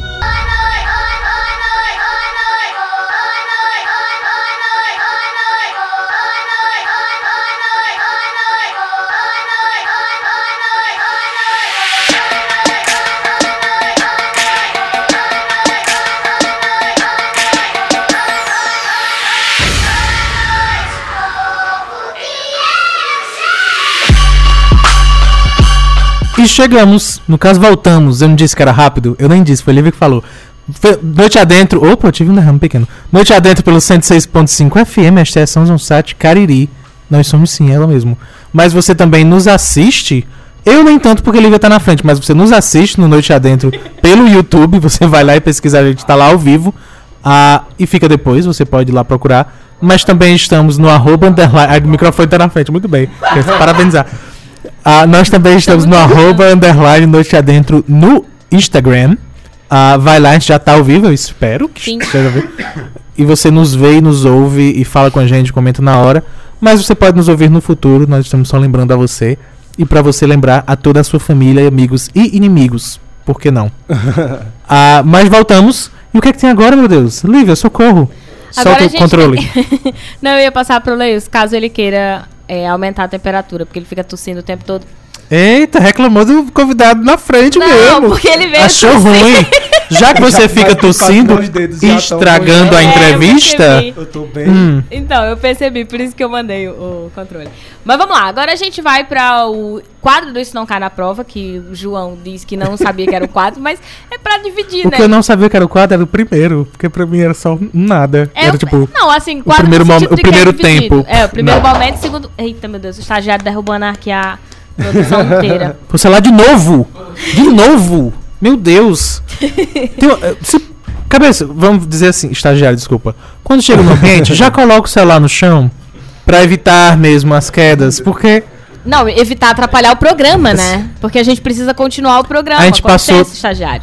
Chegamos, no caso voltamos, eu não disse que era rápido, eu nem disse, foi Lívia que falou. Noite adentro, opa, eu tive um derrame pequeno. Noite adentro pelo 106.5 FM, esta é São Zonsat Cariri. Nós somos sim, ela mesmo. Mas você também nos assiste, eu nem tanto porque Lívia tá na frente, mas você nos assiste no Noite Adentro <laughs> pelo YouTube, você vai lá e pesquisa, a gente tá lá ao vivo. Ah, e fica depois, você pode ir lá procurar. Mas também estamos no arroba underline. Ai, o microfone tá na frente, muito bem. Quero <laughs> Parabenizar. Ah, nós também estamos no arroba underline Noite Adentro no Instagram. Ah, vai lá, a gente já tá ao vivo, eu espero que Sim. esteja ao vivo. E você nos vê e nos ouve e fala com a gente, comenta na hora. Mas você pode nos ouvir no futuro, nós estamos só lembrando a você. E pra você lembrar a toda a sua família, amigos e inimigos. Por que não? <laughs> Ah, mas voltamos. E o que é que tem agora, meu Deus? Lívia, socorro. Agora Solta o controle. <laughs> Não, eu ia passar pro Leis, caso ele queira é, aumentar a temperatura, porque ele fica tossindo o tempo todo. Eita, reclamou do convidado na frente Não, mesmo. porque ele veio Achou tossir. ruim. Já que você Já fica tossindo, tão estragando a É, eu entrevista. Eu tô bem. Hum, Então, eu percebi, por isso que eu mandei o, o controle. Mas vamos lá, agora a gente vai para o quadro do Isso Não Cai na Prova, que o João disse que não sabia que era o quadro, mas é pra dividir, o né? que eu não sabia que era o quadro era o primeiro, porque pra mim era só nada. É, era o- tipo. Não, assim, quadro primeiro no sentido mom- o é primeiro dividido. tempo. É, o primeiro Não. momento, segundo... Eita, meu Deus, o estagiário derrubando aqui a produção inteira. Sei lá, de novo! De novo! Meu Deus! <laughs> Tem eh, se- cabeça, vamos dizer assim, estagiário, desculpa. Quando chega no ambiente, já coloca o celular no chão pra evitar mesmo as quedas, porque Não, evitar atrapalhar o programa, né? Porque a gente precisa continuar o programa. A gente passou- estagiário.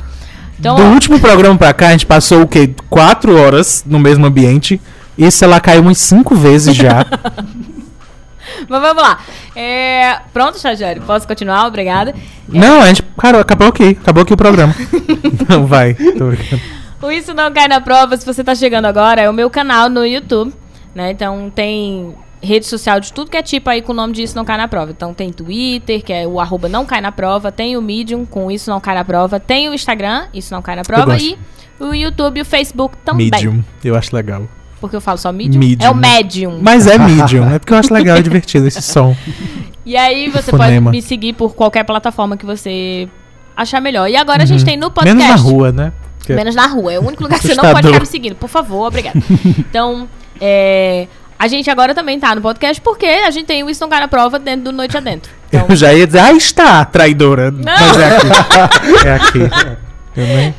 Então, do ó, último programa pra cá, a gente passou o quê? Quatro horas no mesmo ambiente. E esse celular caiu umas cinco vezes já. <laughs> mas vamos lá. É, Pronto, estagiário? Posso continuar? Obrigada. Não, a gente. Cara, acabou aqui. Acabou aqui o programa. <laughs> Não, vai. Tô. O Isso Não Cai na Prova, se você tá chegando agora, é o meu canal no YouTube, né? Então tem rede social de tudo que é tipo aí com o nome de Isso Não Cai na Prova. Então tem Twitter, que é o arroba Não Cai na Prova, tem o Medium com Isso Não Cai na Prova, tem o Instagram, Isso Não Cai na Prova, e o YouTube e o Facebook também. Medium. Eu acho legal. Porque eu falo só Medium? Medium. É o Medium. Mas é <laughs> medium. É porque eu acho legal e divertido esse som. E aí você Fonema. pode me seguir por qualquer plataforma que você achar melhor. E agora a gente tem no podcast. Uhum. Menos na rua, né? Porque- Menos na rua. É o único lugar que você não pode ficar me seguindo. Por favor, obrigada. <laughs> Então, é, a gente agora também tá no podcast porque a gente tem o Isso Não Cai na Prova dentro do Noite Adentro. Então, Eu já ia dizer, ah, está, traidora. Mas é aqui. <laughs> É aqui.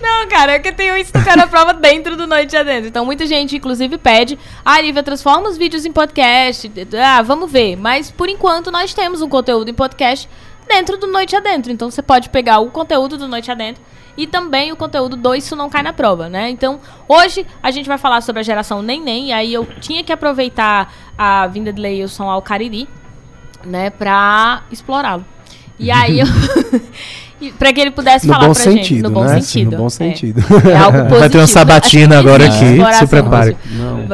Não, cara, é que tem Isso Não Cai na Prova dentro do Noite Adentro. Então, muita gente, inclusive, pede, ah, Lívia, transforma os vídeos em podcast. Ah, vamos ver. Mas, por enquanto, nós temos um conteúdo em podcast dentro do Noite Adentro. Então, você pode pegar o conteúdo do Noite Adentro e também o conteúdo do Isso Não Cai na Prova, né? Então, hoje a gente vai falar sobre a geração Neném. E aí eu tinha que aproveitar a vinda de Leilson ao Cariri, né, pra explorá-lo. E aí eu... <laughs> <laughs> pra que ele pudesse No falar bom pra gente. sentido, No bom né? sentido. No bom é. sentido. É algo positivo. <laughs> Vai ter uma sabatina agora aqui, se prepare. Não.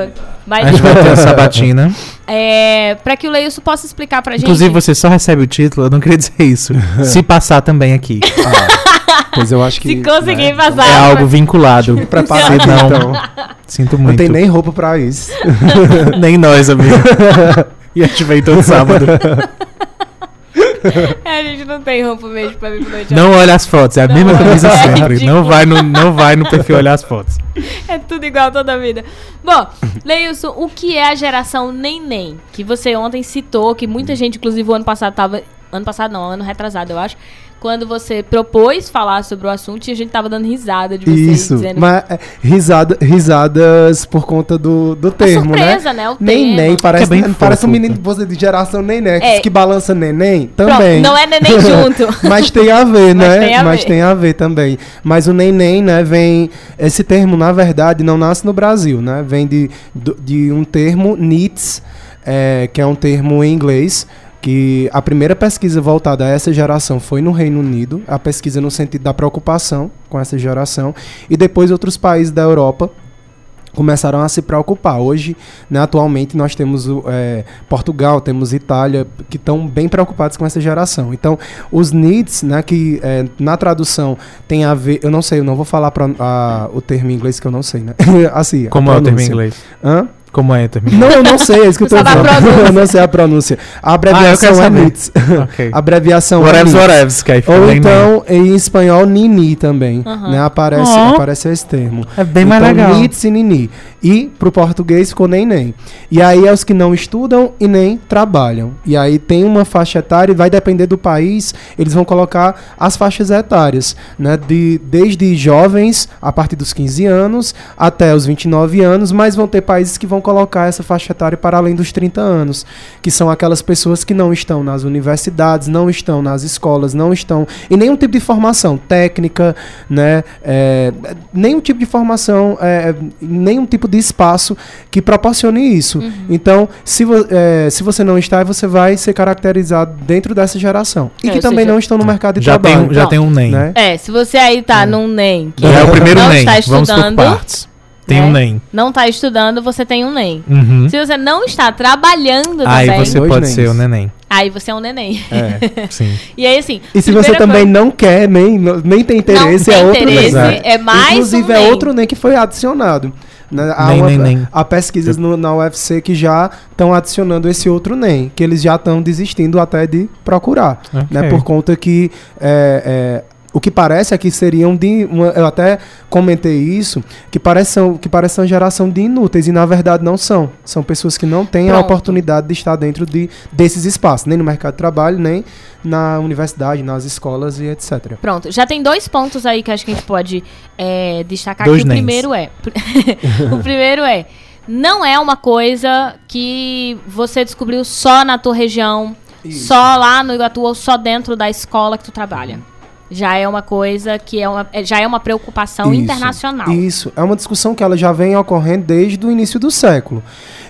Mas, A gente vai ter uma sabatina. é, pra que o Leilson possa explicar pra gente. Inclusive, você só recebe o título, eu não queria dizer isso. <laughs> Se passar também aqui. Ah, pois eu acho que. Se conseguir né, passar. É algo vinculado. Preparado, Se não, então. Sinto Não muito. tem nem roupa pra isso. <laughs> Nem nós, amigo. E a gente vem todo sábado. <laughs> É, a gente não tem roupa mesmo pra vir pro noite. Não olha as fotos, é a mesma Não, camisa é sempre. ridículo. Não vai, no, não vai no perfil olhar as fotos. É tudo igual toda a vida. Bom, Leilson, o que é a geração neném? Que você ontem citou, que muita gente, inclusive o ano passado tava. Ano passado não, ano retrasado, eu acho. Quando você propôs falar sobre o assunto e a gente tava dando risada de você Isso. dizendo. Mas é, risada, risadas por conta do, do a termo, né? surpresa, né? O Neném, tema. parece, Que é bem parece um menino você de geração neném, É. que balança neném Pronto, também. não é neném <laughs> junto. Mas tem a ver, Mas né? tem a Mas ver. tem a ver também. Mas o neném, né, vem. Esse termo, na verdade, não nasce no Brasil, né? Vem de, de um termo NEETS, é, que é um termo em inglês. Que a primeira pesquisa voltada a essa geração foi no Reino Unido, a pesquisa no sentido da preocupação com essa geração, e depois outros países da Europa começaram a se preocupar. Hoje, né, atualmente, nós temos é, Portugal, temos Itália, que estão bem preocupados com essa geração. Então, os needs, né, que é, na tradução tem a ver, eu não sei, eu não vou falar pra, a- o termo em inglês que eu não sei, né? <laughs> assim, Como é o termo em inglês? Hã? Como é, termina? Não, eu não sei, é isso que eu tô dizendo. <laughs> Eu não sei a pronúncia. A Ah, abreviação quero é. NITS. <laughs> Ok. A abreviação é Whatevs, NITS. whatevs, que aí fica Ou bem então, em espanhol, Nini também. Aham. Né? Aparece, aparece esse termo. É bem mais então, legal. NITS e Nini. E pro português ficou nem nem. E aí é os que não estudam e nem trabalham. E aí tem uma faixa etária, e vai depender do país, eles vão colocar as faixas etárias, né? De, desde jovens, a partir dos 15 anos, até os 29 anos, mas vão ter países que vão colocar essa faixa etária para além dos 30 anos, que são aquelas pessoas que não estão nas universidades, não estão nas escolas, não estão em nenhum tipo de formação técnica, né? É, nenhum tipo de formação, é, nenhum tipo de espaço que proporcione isso. Uhum. Então, se, vo- é, se você não está, você vai ser caracterizado dentro dessa geração. E É, que também seja, não estão no mercado de Já trabalho. tem, já Não. tem um NEM. né? É, se você aí tá num NEM que Já é o primeiro não NEM. está Vamos por estudando, partes. Tem um né? NEM. não tá estudando, você tem um NEM. Uhum. Se você não está trabalhando Aí também, você Dois pode NEMs. ser o neném. aí você é um neném. É. <laughs> Sim. E aí, assim. E se você também coisa- não quer, nem, nem tem interesse, tem é outro interesse, NEM. é mais Inclusive, um é NEM. outro NEM que foi adicionado. Né? Há, Nem, uma- nem, nem. há pesquisas no- na UFC que já estão adicionando esse outro NEM, que eles já estão desistindo até de procurar. Ok. né? Por conta que é, é, o que parece é que seriam de. uma- eu até comentei isso, que parece, que parece uma geração de inúteis, e na verdade não são. São pessoas que não têm a Pronto. oportunidade de estar dentro de, desses espaços, nem no mercado de trabalho, nem na universidade, nas escolas e etc. Pronto, já tem dois pontos aí que acho que a gente pode é, destacar Dois. O primeiro é. <laughs> o <laughs> primeiro é. Não é uma coisa que você descobriu só na tua região, Isso. só lá no Iguatu ou só dentro da escola que tu trabalha. Já é uma coisa que é uma, é- já é uma preocupação Isso, internacional. Isso, é uma discussão que ela já vem ocorrendo desde o início do século.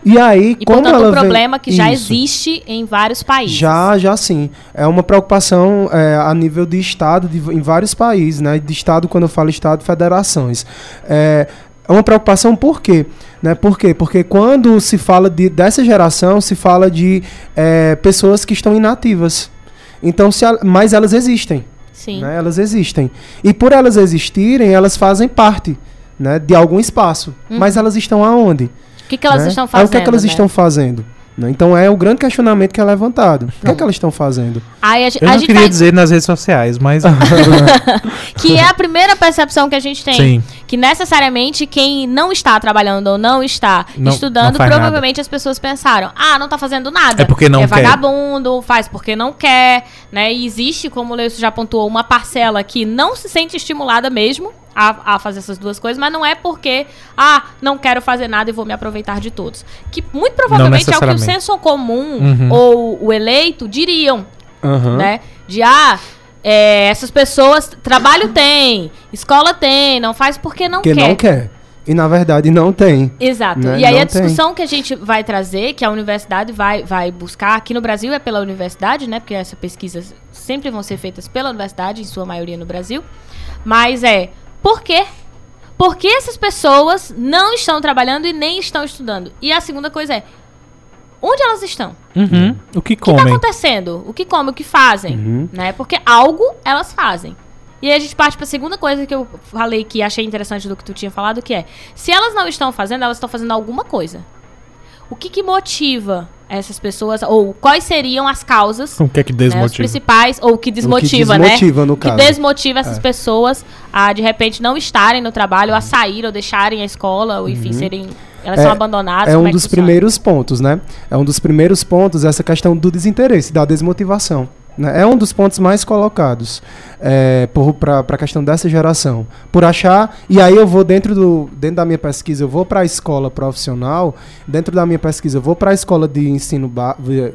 E aí, E, como portanto, ela um vem- problema que já Isso. existe em vários países. Já, já sim. É uma preocupação é, a nível de Estado de, em vários países, né? De Estado, quando eu falo Estado, federações. É, é uma preocupação por quê? Né? Por quê? Porque quando se fala de, dessa geração, se fala de é, pessoas que estão inativas. Então, se, mas elas existem. Sim. Né? Elas existem. E por elas existirem, elas fazem parte né, de algum espaço. Mas elas estão aonde? O que, que elas né? estão fazendo? o que, é que elas né? estão fazendo? né? Então é o grande questionamento que é levantado. O que é que elas estão fazendo? Aí a, Eu a não queria dizer nas redes sociais, mas. <laughs> Que é a primeira percepção que a gente tem. Sim. Que necessariamente quem não está trabalhando ou não está Não- estudando, não provavelmente as pessoas pensaram: ah, não tá fazendo nada. É porque não é quer. vagabundo, faz porque não quer, né? E existe, como o Leucio já pontuou, uma parcela que não se sente estimulada mesmo a, a fazer essas duas coisas, mas não é porque, ah, não quero fazer nada e vou me aproveitar de todos. Que muito provavelmente é o que o senso comum Uhum. ou o eleito diriam Aham. né? De ah, é, essas pessoas trabalho tem, escola tem, não faz porque não Porque quer. não quer. E na verdade não tem. Exato. Né? E aí Não a discussão que a gente vai trazer, que a universidade vai, vai buscar, aqui no Brasil é pela universidade, né? Porque essas pesquisas sempre vão ser feitas pela universidade, em sua maioria no Brasil. Mas é, por quê? Por que essas pessoas não estão trabalhando e nem estão estudando? E a segunda coisa é, onde elas estão? Uhum. O que O que tá comem? acontecendo? O que comem, o que fazem? Uhum. Né? Porque algo elas fazem. E aí a gente parte pra segunda coisa que eu falei que achei interessante do que tu tinha falado, que é, se elas não estão fazendo, elas estão fazendo alguma coisa. O que que motiva essas pessoas, ou quais seriam as causas, O que é que né, os desmotiva? principais, ou que desmotiva, desmotiva, né? no que caso. desmotiva essas É. pessoas a, de repente, não estarem no trabalho, a sair ou deixarem a escola, ou enfim, serem... Elas É- são abandonadas, É um que dos funciona? primeiros pontos, né? É um dos primeiros pontos essa questão do desinteresse, da desmotivação. Né? É um dos pontos mais colocados é, para a questão dessa geração. Por achar. E aí eu vou dentro, do, dentro da minha pesquisa, eu vou para a escola profissional, dentro da minha pesquisa, eu vou para a escola de ensino,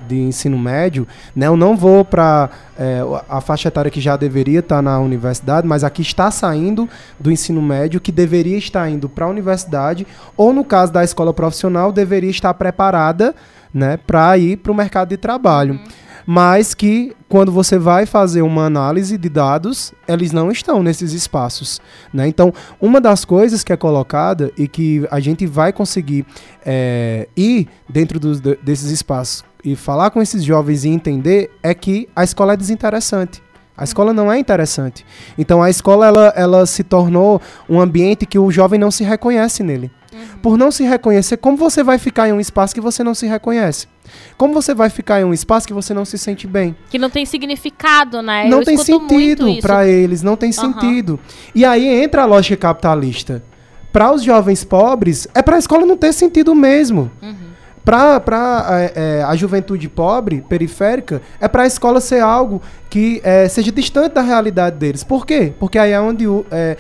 de ensino médio, né? eu não vou para a faixa etária que já deveria estar na universidade, mas aqui está saindo do ensino médio, que deveria estar indo para a universidade, ou no caso da escola profissional, deveria estar preparada né, para ir para o mercado de trabalho. Mas que quando você vai fazer uma análise de dados, eles não estão nesses espaços. Né? Então, uma das coisas que é colocada e que a gente vai conseguir é, ir dentro desses espaços e falar com esses jovens e entender é que a escola é desinteressante. A escola não é interessante. Então a escola ela, ela se tornou um ambiente que o jovem não se reconhece nele. Por não se reconhecer, como você vai ficar em um espaço que você não se reconhece? Como você vai ficar em um espaço que você não se sente bem? Que não tem significado, né? não Eu tem sentido para eles, não tem Aham. sentido. E aí entra a lógica capitalista. Para os jovens pobres, é para a escola não ter sentido mesmo. Uhum. Para a juventude pobre, periférica, é para a escola ser algo que é, seja distante da realidade deles. Por quê? Porque aí é onde é,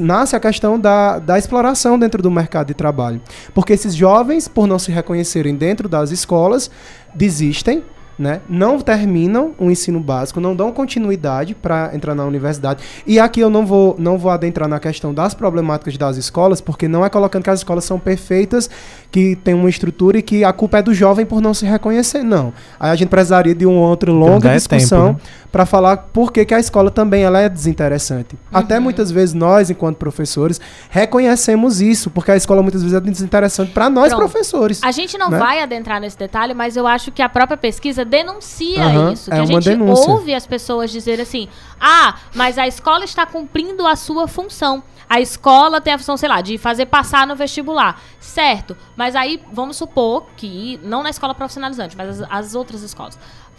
nasce a questão da, da exploração dentro do mercado de trabalho. Porque esses jovens, por não se reconhecerem dentro das escolas, desistem, né? não terminam o ensino básico, não dão continuidade para entrar na universidade. E aqui eu não vou, não vou adentrar na questão das problemáticas das escolas, porque não é colocando que as escolas são perfeitas, que tem uma estrutura e que a culpa é do jovem por não se reconhecer, não. Aí a gente precisaria de uma outra longa dá é discussão tempo, para falar por que, que a escola também ela é desinteressante. Até muitas vezes nós, enquanto professores, reconhecemos isso, porque a escola muitas vezes é desinteressante para nós Pronto. professores. A gente não né? vai adentrar nesse detalhe, mas eu acho que a própria pesquisa denuncia Aham, isso. é Que a uma gente denúncia. ouve as pessoas dizer assim: ah, mas a escola está cumprindo a sua função. A escola tem a função, sei lá, de fazer passar no vestibular. Certo, mas aí vamos supor que, não na escola profissionalizante, mas as, as outras escolas.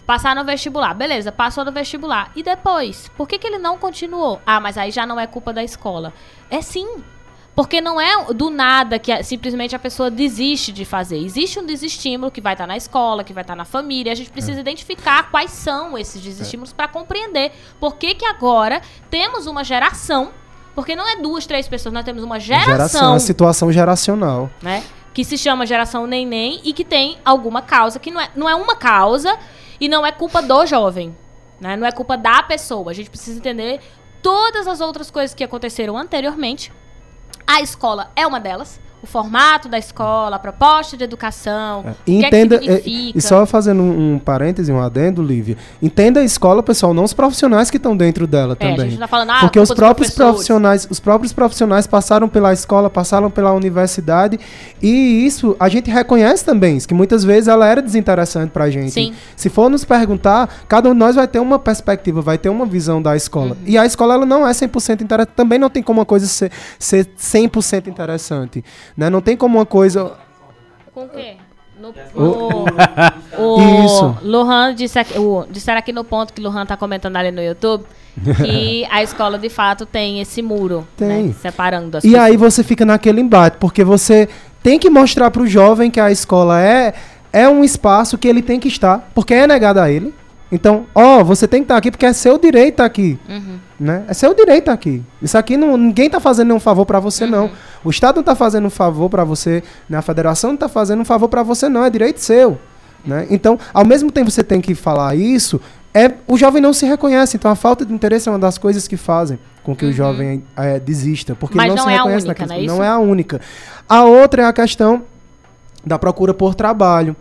Passar no vestibular, beleza, passou no vestibular. E depois? Por que, que ele não continuou? Ah, mas aí já não é culpa da escola. É sim, porque não é do nada que simplesmente a pessoa desiste de fazer. Existe um desestímulo que vai estar na escola, que vai estar na família. A gente precisa identificar quais são esses desestímulos para compreender por que, que agora temos uma geração. Porque não é duas, três pessoas, nós temos uma geração, a situação geracional. né? Que se chama geração neném e que tem alguma causa, que não é, não é uma causa e não é culpa do jovem. Né? Não é culpa da pessoa. A gente precisa entender todas as outras coisas que aconteceram anteriormente. A escola é uma delas. O formato da escola, a proposta de educação, o que, Entenda, é que é, significa. e só fazendo um, um parêntese, um adendo, Lívia. Entenda a escola, pessoal, não os profissionais que estão dentro dela É, também. tá falando, ah, Porque os próprios profissionais, os próprios profissionais passaram pela escola, passaram pela universidade e isso a gente reconhece também, que muitas vezes ela era desinteressante pra gente. Sim. Se for nos perguntar, cada um de nós vai ter uma perspectiva, vai ter uma visão da escola. Uhum. E a escola ela não é 100% interessante, também não tem como uma coisa ser, ser 100% interessante, né? Não tem como uma coisa Com o quê? No, O- o Isso. Lohan disse aqui, o, disseram aqui no ponto que o Lohan tá comentando ali no YouTube que <laughs> a escola de fato tem esse muro, Tem. né, separando as E pessoas. aí você fica naquele embate, porque você tem que mostrar pro jovem que a escola é, é um espaço que ele tem que estar, porque é negado a ele. Então, ó, você tem que estar aqui porque é seu direito estar aqui, Uhum. né? É seu direito estar aqui. Isso aqui não, ninguém tá fazendo nenhum favor para você Uhum. não. O estado não tá fazendo um favor para você, né? A federação não tá fazendo um favor para você não, é direito seu, né? Então, ao mesmo tempo você tem que falar isso, é o jovem não se reconhece, então a falta de interesse é uma das coisas que fazem com que o jovem é, desista, porque Uhum. Mas ele não, não se é reconhece única, naquilo. não é não é a única. A outra é a questão da procura por trabalho.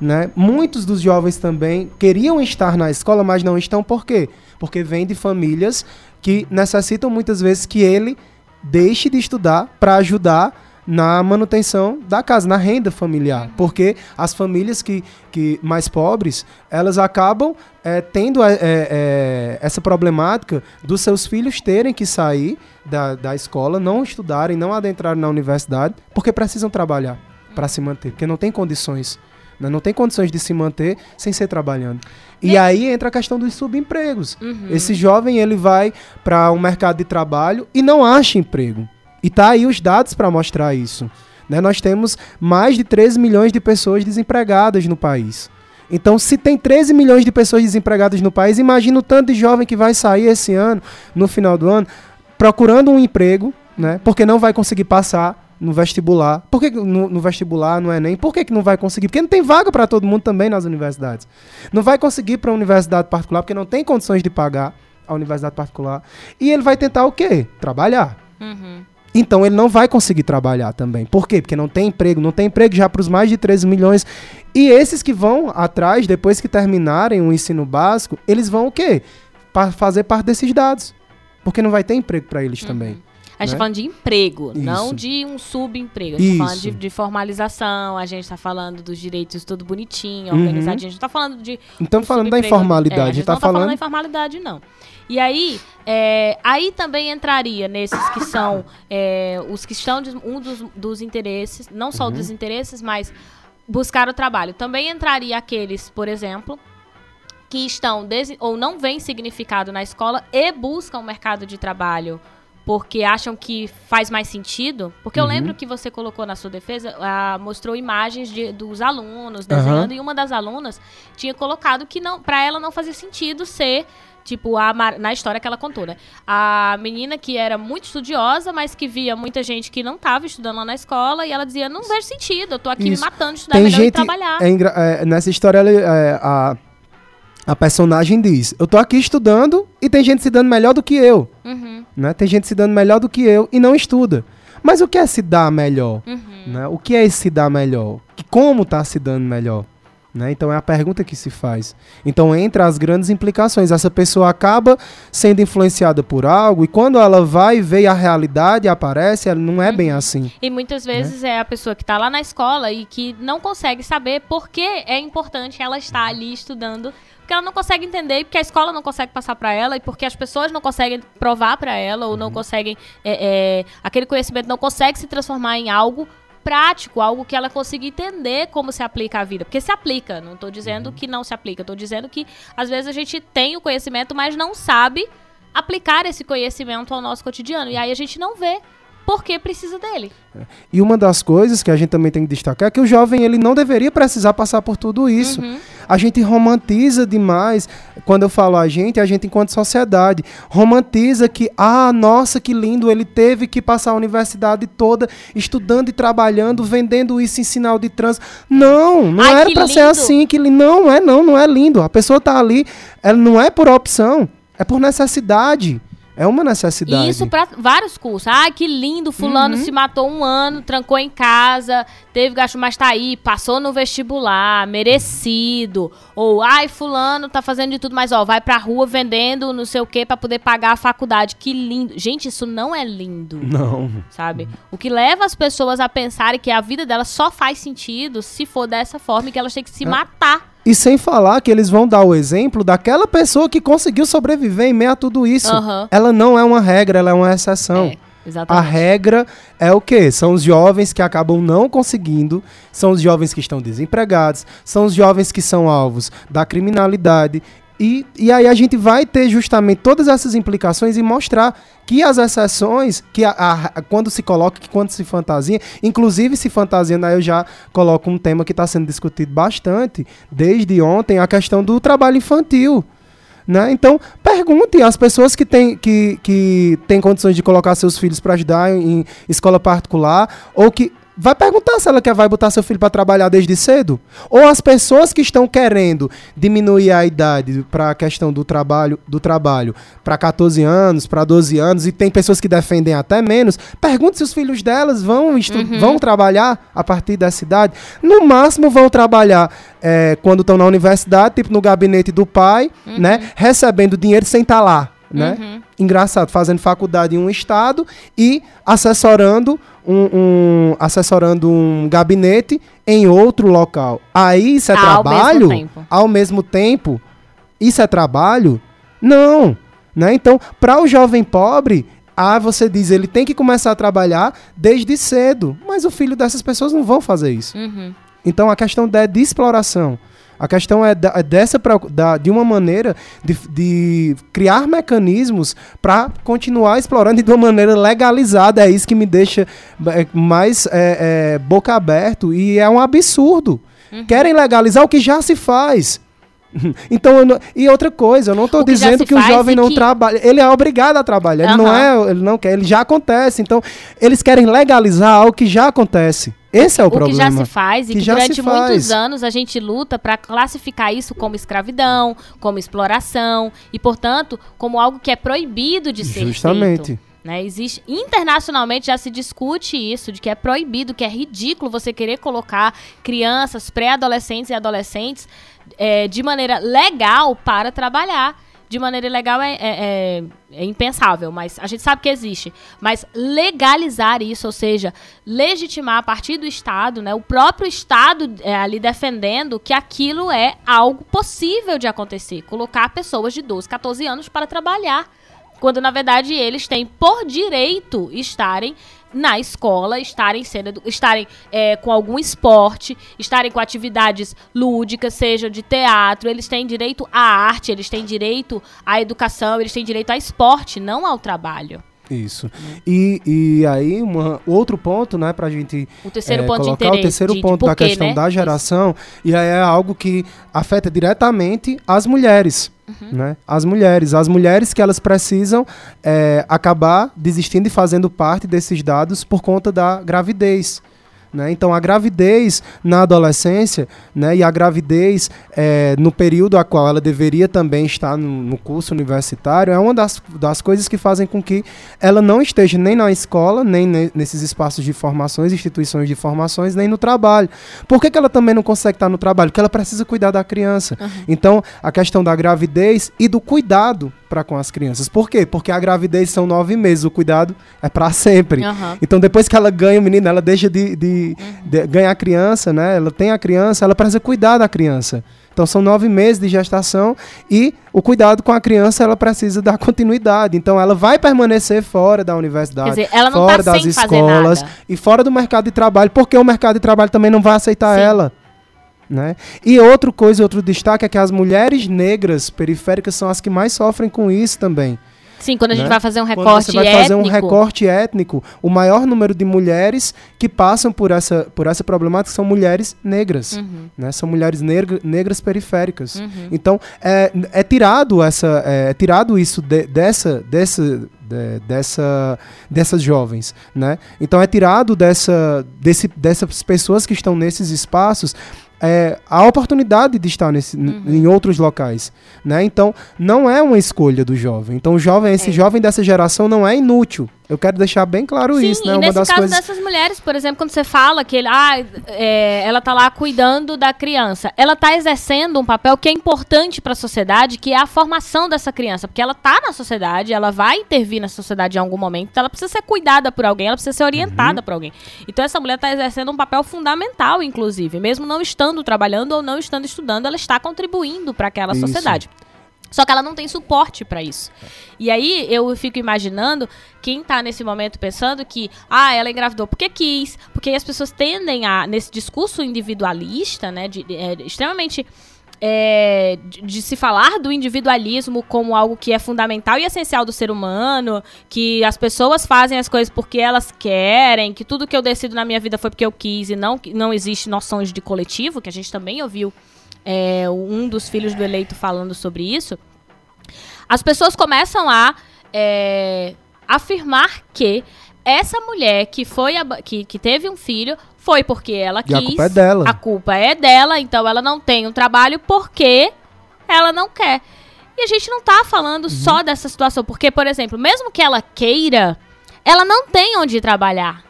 Né? Muitos dos jovens também queriam estar na escola, mas não estão por quê? Porque vêm de famílias que necessitam muitas vezes que ele deixe de estudar para ajudar na manutenção da casa, na renda familiar. Porque as famílias que, que mais pobres, elas acabam eh, tendo eh, eh, essa problemática dos seus filhos terem que sair da, da escola, não estudarem, não adentrarem na universidade, porque precisam trabalhar para se manter, porque não tem condições. Né? Não tem condições de se manter sem ser trabalhando. E aí entra a questão dos subempregos. Uhum. Esse jovem ele vai para o mercado de trabalho e não acha emprego. E tá aí os dados para mostrar isso. né? Nós temos mais de 13 milhões de pessoas desempregadas no país. Então, se tem 13 milhões de pessoas desempregadas no país, imagina o tanto de jovem que vai sair esse ano, no final do ano, procurando um emprego, né? Porque não vai conseguir passar no vestibular. Por que no, no vestibular, no Enem? Por que, que não vai conseguir? Porque não tem vaga para todo mundo também nas universidades. Não vai conseguir para uma universidade particular porque não tem condições de pagar a universidade particular. E ele vai tentar o quê? Trabalhar. Uhum. Então ele não vai conseguir trabalhar também. Por quê? Porque não tem emprego. Não tem emprego já para os mais de 13 milhões. E esses que vão atrás, depois que terminarem o ensino básico, eles vão o quê? Pa fazer parte desses dados. Porque não vai ter emprego para eles também. A gente né? tá falando de emprego, Isso. não de um subemprego. A gente tá falando de, Isso. de formalização, a gente tá falando dos direitos tudo bonitinho, Uhum. organizadinho. A gente tá falando de. Não estamos falando da informalidade, É, a gente tá não tá falando falando da informalidade, não. E aí, é, aí também entraria nesses que são é, os que estão de, um dos, dos interesses, não só Uhum. dos interesses, mas buscar o trabalho. Também entraria aqueles, por exemplo, que estão ou não veem significado na escola e buscam o mercado de trabalho porque acham que faz mais sentido. Porque eu Uhum. lembro que você colocou na sua defesa, ah, mostrou imagens de- dos alunos desenhando, e uma das alunas tinha colocado que não, para ela não fazia sentido ser Tipo, a na história que ela contou, né? A menina que era muito estudiosa, mas que via muita gente que não estava estudando lá na escola, e ela dizia, não vejo sentido, eu tô aqui Isso. me matando de estudar, Tem melhor ir gente. trabalhar. é é, nessa história, ela, é, a, a personagem diz: Eu tô aqui estudando e tem gente se dando melhor do que eu. Uhum, Né? Tem gente se dando melhor do que eu e não estuda. Mas o que é se dar melhor? uhum. Né? O que é se dar melhor? Como tá se dando melhor? Né? Então é a pergunta que se faz. Então entre as grandes implicações, essa pessoa acaba sendo influenciada por algo e quando ela vai ver a realidade aparece, ela não é bem assim. E muitas vezes é a pessoa que está lá na escola e que não consegue saber por que é importante ela estar ali estudando. Porque ela não consegue entender, porque a escola não consegue passar para ela, e porque as pessoas não conseguem provar para ela, ou não conseguem. é, é, aquele conhecimento não consegue se transformar em algo prático, algo que ela consiga entender como se aplica à vida. Porque se aplica, não estou dizendo que não se aplica, estou dizendo que às vezes a gente tem o conhecimento, mas não sabe aplicar esse conhecimento ao nosso cotidiano. E aí a gente não vê por que precisa dele. E uma das coisas que a gente também tem que destacar é que o jovem ele não deveria precisar passar por tudo isso. Uhum. A gente romantiza demais, quando eu falo a gente, a gente enquanto sociedade, romantiza que, ah, nossa, que lindo, ele teve que passar a universidade toda estudando e trabalhando, vendendo isso em sinal de trânsito. Não, não Ai, era pra ser assim, que não é não, não é lindo. A pessoa tá ali, ela não é por opção, é por necessidade. É uma necessidade. Isso para vários cursos. Ai, que lindo, fulano Uhum. se matou um ano, trancou em casa, teve gasto, mas tá aí, passou no vestibular, merecido. Ou, ai, fulano tá fazendo de tudo, mas ó, vai pra rua vendendo não sei o que pra poder pagar a faculdade. Que lindo. Gente, isso não é lindo. Não. Sabe? O que leva as pessoas a pensarem que a vida delas só faz sentido se for dessa forma e que elas têm que se É. matar. E sem falar que eles vão dar o exemplo daquela pessoa que conseguiu sobreviver em meio a tudo isso. Aham. Ela não é uma regra, ela é uma exceção. É, A exatamente. regra é o quê? São os jovens que acabam não conseguindo, são os jovens que estão desempregados, são os jovens que são alvos da criminalidade. E, e aí a gente vai ter justamente todas essas implicações e mostrar que as exceções, que a, a- quando se coloca, que quando se fantasia, inclusive se fantasiando, aí eu já coloco um tema que está sendo discutido bastante desde ontem, a questão do trabalho infantil. Né? Então, pergunte às pessoas que têm que, que têm condições de colocar seus filhos para ajudar em, em escola particular, ou que. Vai perguntar se ela quer vai botar seu filho para trabalhar desde cedo. Ou as pessoas que estão querendo diminuir a idade para a questão do trabalho, do trabalho para 14 anos, para 12 anos, e tem pessoas que defendem até menos. Pergunte se os filhos delas vão, estu- vão trabalhar a partir dessa idade. No máximo vão trabalhar é, quando estão na universidade, tipo no gabinete do pai, né? Recebendo dinheiro sem estar lá. Né? Uhum. Engraçado, fazendo faculdade em um estado e assessorando um, um- assessorando um gabinete em outro local. Aí isso é Ao trabalho? mesmo. Ao mesmo tempo? Isso é trabalho? Não. Né? Então, para o jovem pobre, ah, você diz, ele tem que começar a trabalhar desde cedo. Mas o filho dessas pessoas não vão fazer isso. Uhum. Então a questão é de exploração. A questão é, da- é dessa da- de uma maneira de, de criar mecanismos para continuar explorando de uma maneira legalizada. É isso que me deixa é, mais é, é, boca aberto e é um absurdo. Uhum. Querem legalizar o que já se faz. <laughs> Então, não- e outra coisa, eu não estou O que dizendo que o jovem não que- trabalha. Ele é obrigado a trabalhar. Ele não é, ele não quer, ele já acontece. Então, eles querem legalizar algo que já acontece. Esse é o, o que problema. já se faz e Que que, durante muitos anos a gente luta para classificar isso como escravidão, como exploração e, portanto, como algo que é proibido de ser Justamente. feito. Né? Existe internacionalmente já se discute isso de que é proibido, que é ridículo você querer colocar crianças, pré-adolescentes e adolescentes eh, de maneira legal para trabalhar. de maneira ilegal é, é, é, é impensável, mas a gente sabe que existe. Mas legalizar isso, ou seja, legitimar a partir do Estado, né, o próprio Estado é, ali defendendo que aquilo é algo possível de acontecer. Colocar pessoas de 12, 14 anos para trabalhar. Quando, na verdade, eles têm por direito estarem na escola, estarem sendo, estarem é, com algum esporte, estarem com atividades lúdicas, seja de teatro, eles têm direito à arte, eles têm direito à educação, eles têm direito a esporte, não ao trabalho. Isso. E, e aí, uma, outro ponto, né, pra gente o terceiro é, ponto colocar de interesse, o terceiro de, ponto de da porquê, questão né? da geração, e aí é algo que afeta diretamente as mulheres. Uhum. Né? As mulheres. As mulheres que elas precisam é, acabar desistindo e fazendo parte desses dados por conta da gravidez. Né? Então, a gravidez na adolescência né, e a gravidez é, no período a qual ela deveria também estar no, no, curso universitário é uma das, das coisas que fazem com que ela não esteja nem na escola, nem ne, nesses espaços de formações, instituições de formações, nem no trabalho. Por que, que ela também não consegue estar no trabalho? Porque ela precisa cuidar da criança. Uhum. Então, a questão da gravidez e do cuidado para com as crianças. Por quê? Porque a gravidez são nove meses, o cuidado é para sempre. Uhum. Então, depois que ela ganha o menino, ela deixa de, de, uhum. de, ganhar a criança, né? Ela tem a criança, ela precisa cuidar da criança. Então, são nove meses de gestação e o cuidado com a criança, ela precisa dar continuidade. Então, ela vai permanecer fora da universidade, dizer, ela não fora tá das escolas e fora do mercado de trabalho, porque o mercado de trabalho também não vai aceitar Sim. ela. Né? E outra coisa, outro destaque é que as mulheres negras periféricas são as que mais sofrem com isso também. Sim, quando a gente né? vai fazer um Quando recorte você vai étnico. fazer um recorte étnico, o maior número de mulheres que passam por essa, por essa problemática são mulheres negras. Uhum. Né? São mulheres negra, negras periféricas. Uhum. Então, é, é tirado essa é, é tirado isso de, dessa, dessa, de, dessa, dessas jovens, né? Então é tirado dessa, desse, dessas pessoas que estão nesses espaços é, a oportunidade de estar nesse, Uhum. em outros locais, né? Então não é uma escolha do jovem. Então o jovem, esse É. jovem dessa geração não é inútil. Eu quero deixar bem claro Sim, isso, né? e Uma nesse das caso coisas. dessas mulheres, por exemplo, quando você fala que ele, ah, é, ela tá lá cuidando da criança, ela tá exercendo um papel que é importante para a sociedade, que é a formação dessa criança, porque ela tá na sociedade, ela vai intervir na sociedade em algum momento, então ela precisa ser cuidada por alguém, ela precisa ser orientada por alguém. Então essa mulher tá exercendo um papel fundamental, inclusive, mesmo não estando trabalhando ou não estando estudando, ela está contribuindo para aquela Isso. sociedade. Só que ela não tem suporte para isso. E aí eu fico imaginando quem tá nesse momento pensando que, ah, ela engravidou porque quis, porque as pessoas tendem a, nesse discurso individualista, né, de, é, extremamente é, de, de se falar do individualismo como algo que é fundamental e essencial do ser humano, que as pessoas fazem as coisas porque elas querem, que tudo que eu decido na minha vida foi porque eu quis e não, não existe noções de coletivo, que a gente também ouviu é, um dos filhos do eleito falando sobre isso, as pessoas começam a é, afirmar que essa mulher que foi que, que teve um filho foi porque ela E quis. a culpa é dela. A culpa é dela, então ela não tem um trabalho porque ela não quer. E a gente não tá falando só dessa situação, porque, por exemplo, mesmo que ela queira, ela não tem onde trabalhar.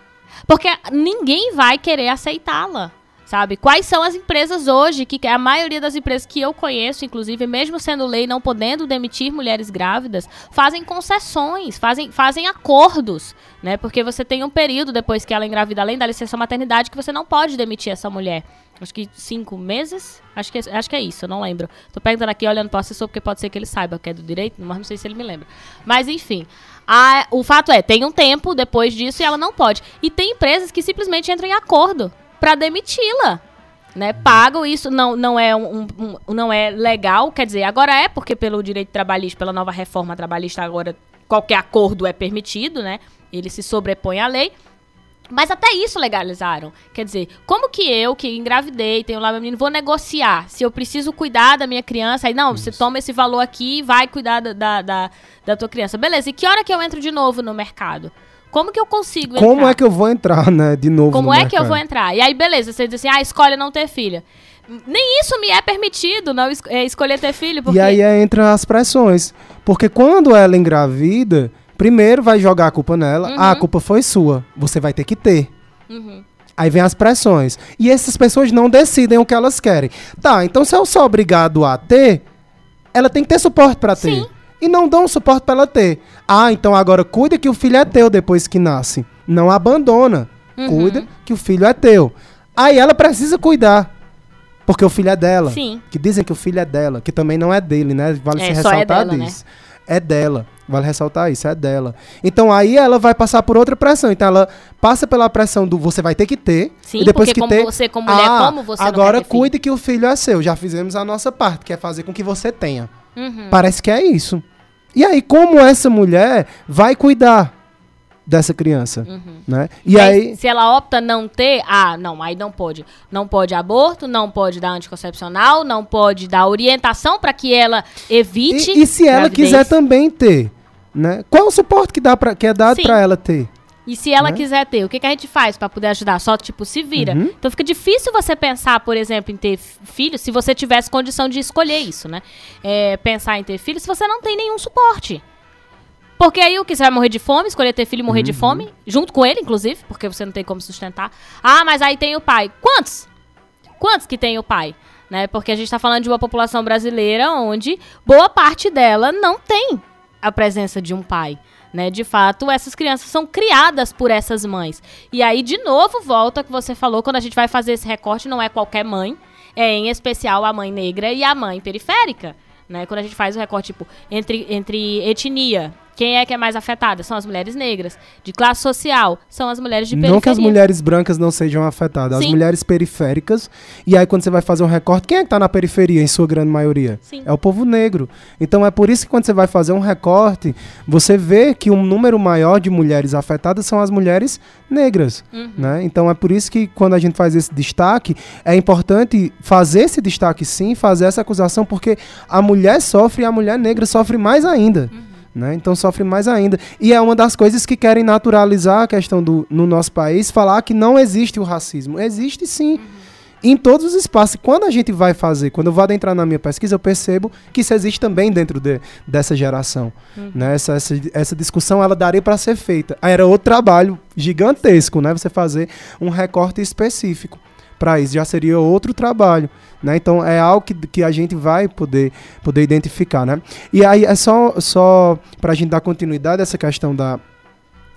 Porque ninguém vai querer aceitá-la. Sabe? Quais são as empresas hoje, que a maioria das empresas que eu conheço, inclusive, mesmo sendo lei, não podendo demitir mulheres grávidas, fazem concessões, fazem, fazem acordos, né? Porque você tem um período depois que ela engravida, além da licença maternidade, que você não pode demitir essa mulher. Acho que cinco meses? Acho que, acho que é isso, eu não lembro. Tô perguntando aqui, olhando para o assessor, porque pode ser que ele saiba que é do direito, mas não sei se ele me lembra. Mas, enfim. a- o fato é, tem um tempo depois disso e ela não pode. E tem empresas que simplesmente entram em acordo para demiti-la. Né, pagam isso, não, não, é um, um- não é legal, quer dizer, agora é porque pelo direito trabalhista, pela nova reforma trabalhista, agora qualquer acordo é permitido, né? Ele se sobrepõe à lei. Mas até isso legalizaram. Quer dizer, como que eu, que engravidei, tenho lá meu menino, vou negociar? Se eu preciso cuidar da minha criança, aí não, você toma esse valor aqui e vai cuidar da, da, da, da tua criança. Beleza, e que hora que eu entro de novo no mercado? Como que eu consigo entrar? Como é que eu vou entrar, né, de novo Como no é que eu mercado? vou entrar? E aí, beleza, você diz assim, ah, escolhe não ter filha. Nem isso me é permitido, não es- é, escolher ter filho, porque... E aí é, entra as pressões. Porque quando ela engravida, primeiro vai jogar a culpa nela. Uhum. Ah, a culpa foi sua. Você vai ter que ter. Uhum. Aí vem as pressões. E essas pessoas não decidem o que elas querem. Tá, então se eu sou obrigado a ter, ela tem que ter suporte para ter. Sim. E não dão suporte para ela ter. Ah, então agora cuida que o filho é teu depois que nasce. Não abandona. Uhum. Cuida que o filho é teu. Aí ela precisa cuidar. Porque o filho é dela. Sim. Que dizem que o filho é dela, que também não é dele, né? Vale É, se é ressaltar dela, né? disso. É dela. Vale ressaltar isso, é dela. Então aí ela vai passar por outra pressão. Então ela passa pela pressão do você vai ter que ter. Sim, e depois porque que como ter, você, como mulher, ah, como você agora cuide que o filho é seu. Já fizemos a nossa parte, que é fazer com que você tenha. Uhum. Parece que é isso. E aí, como essa mulher vai cuidar dessa criança? Né? E Mas aí. se ela opta não ter, ah, não, aí não pode. Não pode aborto, não pode dar anticoncepcional, não pode dar orientação para que ela evite. E, e se ela gravidez. quiser também ter? Né? Qual o suporte que, dá pra, que é dado para ela ter? E se ela né? quiser ter, o que, que a gente faz pra poder ajudar? Só, tipo, se vira. Uhum. Então fica difícil você pensar, por exemplo, em ter filho, se você tivesse condição de escolher isso, né? É, pensar em ter filho se você não tem nenhum suporte. Porque aí o que você vai morrer de fome, escolher ter filho e morrer de Uhum. fome, junto com ele, inclusive, porque você não tem como sustentar. Ah, mas aí tem o pai. Quantos? Quantos que tem o pai? Né? Porque a gente tá falando de uma população brasileira onde boa parte dela não tem a presença de um pai. Né? De fato, essas crianças são criadas por essas mães. E aí, de novo, volta que você falou, quando a gente vai fazer esse recorte, não é qualquer mãe, é em especial a mãe negra e a mãe periférica. Né? Quando a gente faz o recorte, tipo, entre, entre etnia, quem é que é mais afetada? São as mulheres negras. De classe social, são as mulheres de periferia. Não que as mulheres brancas não sejam afetadas, as Sim. mulheres periféricas. E aí, quando você vai fazer um recorte, quem é que tá na periferia, em sua grande maioria? Sim. É o povo negro. Então é por isso que quando você vai fazer um recorte, você vê que um número maior de mulheres afetadas são as mulheres negras. Uhum. Né? Então é por isso que quando a gente faz esse destaque, é importante fazer esse destaque sim, fazer essa acusação, porque a mulher sofre e a mulher negra sofre mais ainda. Né? Então sofre mais ainda. E é uma das coisas que querem naturalizar a questão do no nosso país, falar que não existe o racismo. Existe sim. Em todos os espaços. Quando a gente vai fazer, quando eu vou adentrar na minha pesquisa, eu percebo que isso existe também dentro de- dessa geração. Né? Essa, essa, essa discussão ela daria para ser feita. Era outro trabalho gigantesco, né? Você fazer um recorte específico para isso. Já seria outro trabalho. Né? Então é algo que, que a gente vai poder, poder identificar. Né? E aí é só, só para a gente dar continuidade a essa questão da,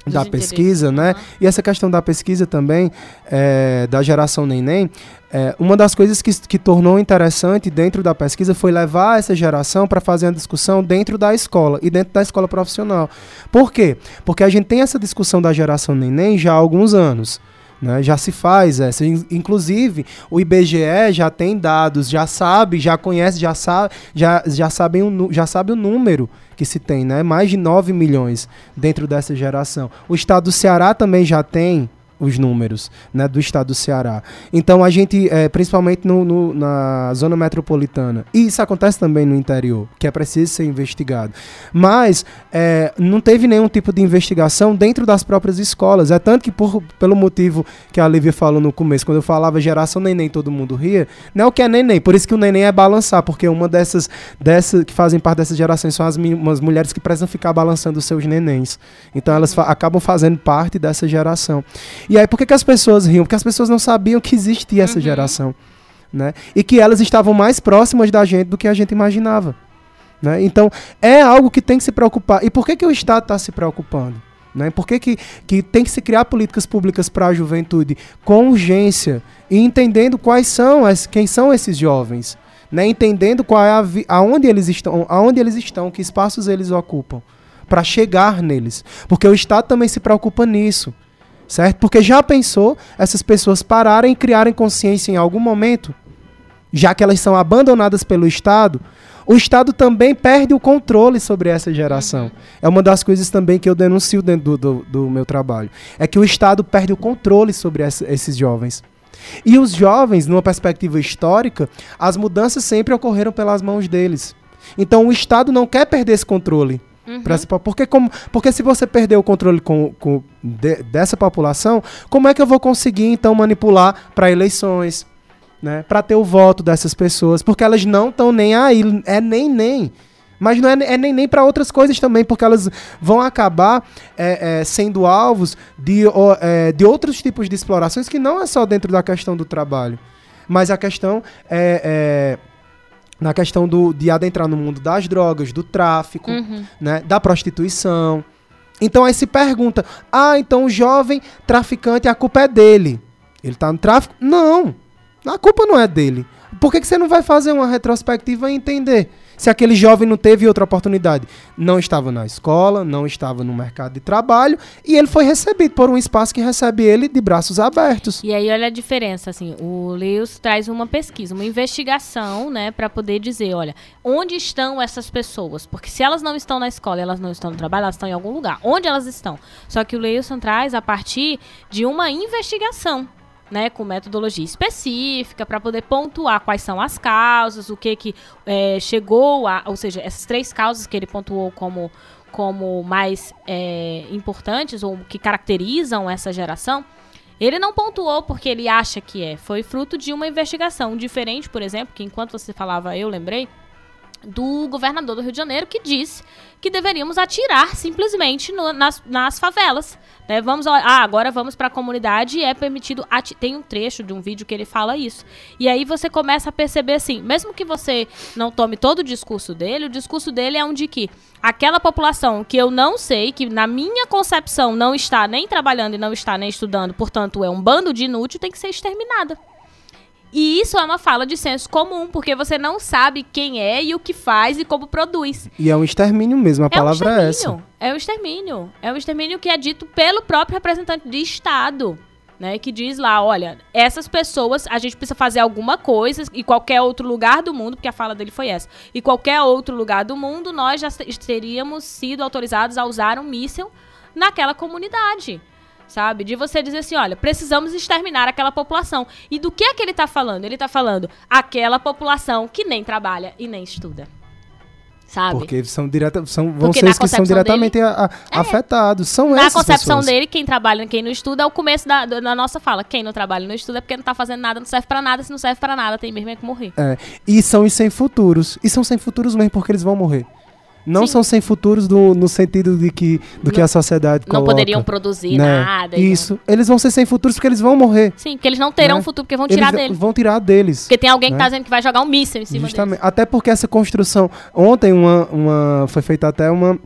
da pesquisa, né? aham. E essa questão da pesquisa também, é, da geração neném, é, uma das coisas que, que tornou interessante dentro da pesquisa foi levar essa geração para fazer uma discussão dentro da escola e dentro da escola profissional. Por quê? Porque a gente tem essa discussão da geração neném já há alguns anos. Né, já se faz essa. In- Inclusive, o IBGE já tem dados, já sabe, já conhece, já sabe, já, já, sabem o, já sabe o número que se tem, né? Mais de 9 milhões dentro dessa geração. O estado do Ceará também já tem os números né, do estado do Ceará. Então a gente, é, principalmente no, no- na zona metropolitana, e isso acontece também no interior, que é preciso ser investigado. Mas é, não teve nenhum tipo de investigação dentro das próprias escolas. É tanto que, por, pelo motivo que a Lívia falou no começo, quando eu falava geração neném, todo mundo ria, não é o que é neném, por isso que o neném é balançar, porque uma dessas, dessas que fazem parte dessas gerações são as, umas mulheres que precisam ficar balançando os seus nenéns. Então elas fa- acabam fazendo parte dessa geração. E aí, por que, que as pessoas riam? Porque as pessoas não sabiam que existia essa geração. Né? E que elas estavam mais próximas da gente do que a gente imaginava. Né? Então, é algo que tem que se preocupar. E por que, que o Estado está se preocupando? Né? Por que, que, que tem que se criar políticas públicas para a juventude com urgência e entendendo quais são as, quem são esses jovens, né? entendendo qual é a aonde eles estão, aonde eles estão, que espaços eles ocupam, para chegar neles, porque o Estado também se preocupa nisso, certo? Porque já pensou essas pessoas pararem e criarem consciência em algum momento, já que elas são abandonadas pelo Estado, o Estado também perde o controle sobre essa geração. É uma das coisas também que eu denuncio dentro do, do, do meu trabalho. É que o Estado perde o controle sobre essa- esses jovens. E os jovens, numa perspectiva histórica, as mudanças sempre ocorreram pelas mãos deles. Então o Estado não quer perder esse controle. Po- porque, como, porque se você perder o controle com, com- de- dessa população, como é que eu vou conseguir então manipular para eleições, né? Para ter o voto dessas pessoas, porque elas não estão nem aí, é nem nem. Mas não é, é nem nem para outras coisas também, porque elas vão acabar é, é, sendo alvos de, é, de outros tipos de explorações que não é só dentro da questão do trabalho, mas a questão é, é na questão do, de adentrar no mundo das drogas, do tráfico, Uhum. né, da prostituição. Então aí se pergunta: ah, então o jovem traficante, a culpa é dele. Ele tá no tráfico? Não, a culpa não é dele. Por que, que você não vai fazer uma retrospectiva e entender? Se aquele jovem não teve outra oportunidade, não estava na escola, não estava no mercado de trabalho e ele foi recebido por um espaço que recebe ele de braços abertos. E aí olha a diferença, assim, o Lewis traz uma pesquisa, uma investigação, né, para poder dizer, olha, onde estão essas pessoas? Porque se elas não estão na escola, elas não estão no trabalho, elas estão em algum lugar. Onde elas estão? Só que o Lewis traz a partir de uma investigação. Né, com metodologia específica para poder pontuar quais são as causas, o que que é, chegou a, ou seja, essas três causas que ele pontuou como como mais é, importantes ou que caracterizam essa geração, ele não pontuou porque ele acha que é. Foi fruto de uma investigação diferente, por exemplo, que enquanto você falava, eu lembrei do governador do Rio de Janeiro que disse que deveríamos atirar simplesmente no- nas, nas favelas. né? Vamos, ah, agora vamos para a comunidade e é permitido. Tem um trecho de um vídeo que ele fala isso. E aí você começa a perceber assim, mesmo que você não tome todo o discurso dele, o discurso dele é um de que aquela população que eu não sei, que na minha concepção não está nem trabalhando e não está nem estudando, portanto é um bando de inútil, tem que ser exterminada. E isso é uma fala de senso comum, porque você não sabe quem é e o que faz e como produz. E é um extermínio mesmo, a É um palavra é essa. extermínio. É um extermínio. É um extermínio que é dito pelo próprio representante de Estado. Né, que diz lá, olha, essas pessoas, a gente precisa fazer alguma coisa, e qualquer outro lugar do mundo, porque a fala dele foi essa, e qualquer outro lugar do mundo, nós já te- teríamos sido autorizados a usar um míssil naquela comunidade. Sabe? De você dizer assim, olha, precisamos exterminar aquela população. E do que é que ele tá falando? Ele tá falando aquela população que nem trabalha e nem estuda. Sabe? Porque são direta, são, vão Porque ser que são diretamente a- a- afetados. São Na concepção pessoas. dele, quem trabalha e quem não estuda é o começo da, da nossa fala. Quem não trabalha e não estuda é porque não tá fazendo nada, não serve pra nada. Se não serve pra nada, tem mesmo é que morrer. É, e são os sem futuros. E são sem futuros mesmo porque eles vão morrer. Não Sim. são sem futuros do- no sentido de que, do que Não- a sociedade Não coloca. poderiam produzir né? nada. não- Isso. Eles vão ser sem futuros porque eles vão morrer. Sim, porque eles não terão Né? futuro, porque vão tirar eles dele. vão tirar deles. Porque tem alguém que né? tá dizendo que vai jogar um míssil em cima Justamente. deles. Até porque essa construção. Ontem uma, uma, foi feita até uma,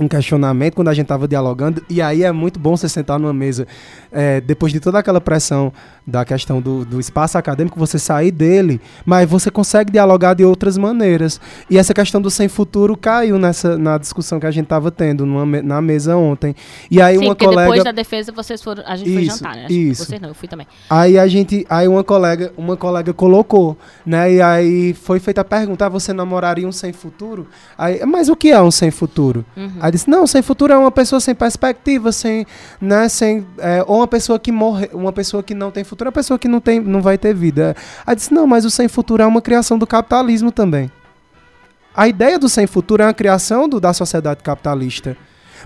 um questionamento quando a gente estava dialogando. E aí é muito bom você sentar numa mesa, é, depois de toda aquela pressão da questão do, do espaço acadêmico, você sair dele, mas você consegue dialogar de outras maneiras. E essa questão do sem futuro caiu nessa, na discussão que a gente estava tendo numa na mesa ontem. E aí Sim, uma colega. depois da defesa vocês foram. A gente foi Isso, jantar, né? Isso. Vocês não, eu fui também. Aí a gente, aí uma colega, uma colega colocou, né? E aí foi feita a pergunta: ah, você namoraria um sem futuro? Aí, mas o que é um sem futuro? Uhum. Aí disse: não, sem futuro é uma pessoa sem perspectiva, sem, né? Sem, é, ou uma pessoa que morre, uma pessoa que não tem futuro, é uma pessoa que não tem, não vai ter vida. Aí disse: não, mas o sem futuro é uma criação do capitalismo também. A ideia do sem futuro é uma criação do, da sociedade capitalista.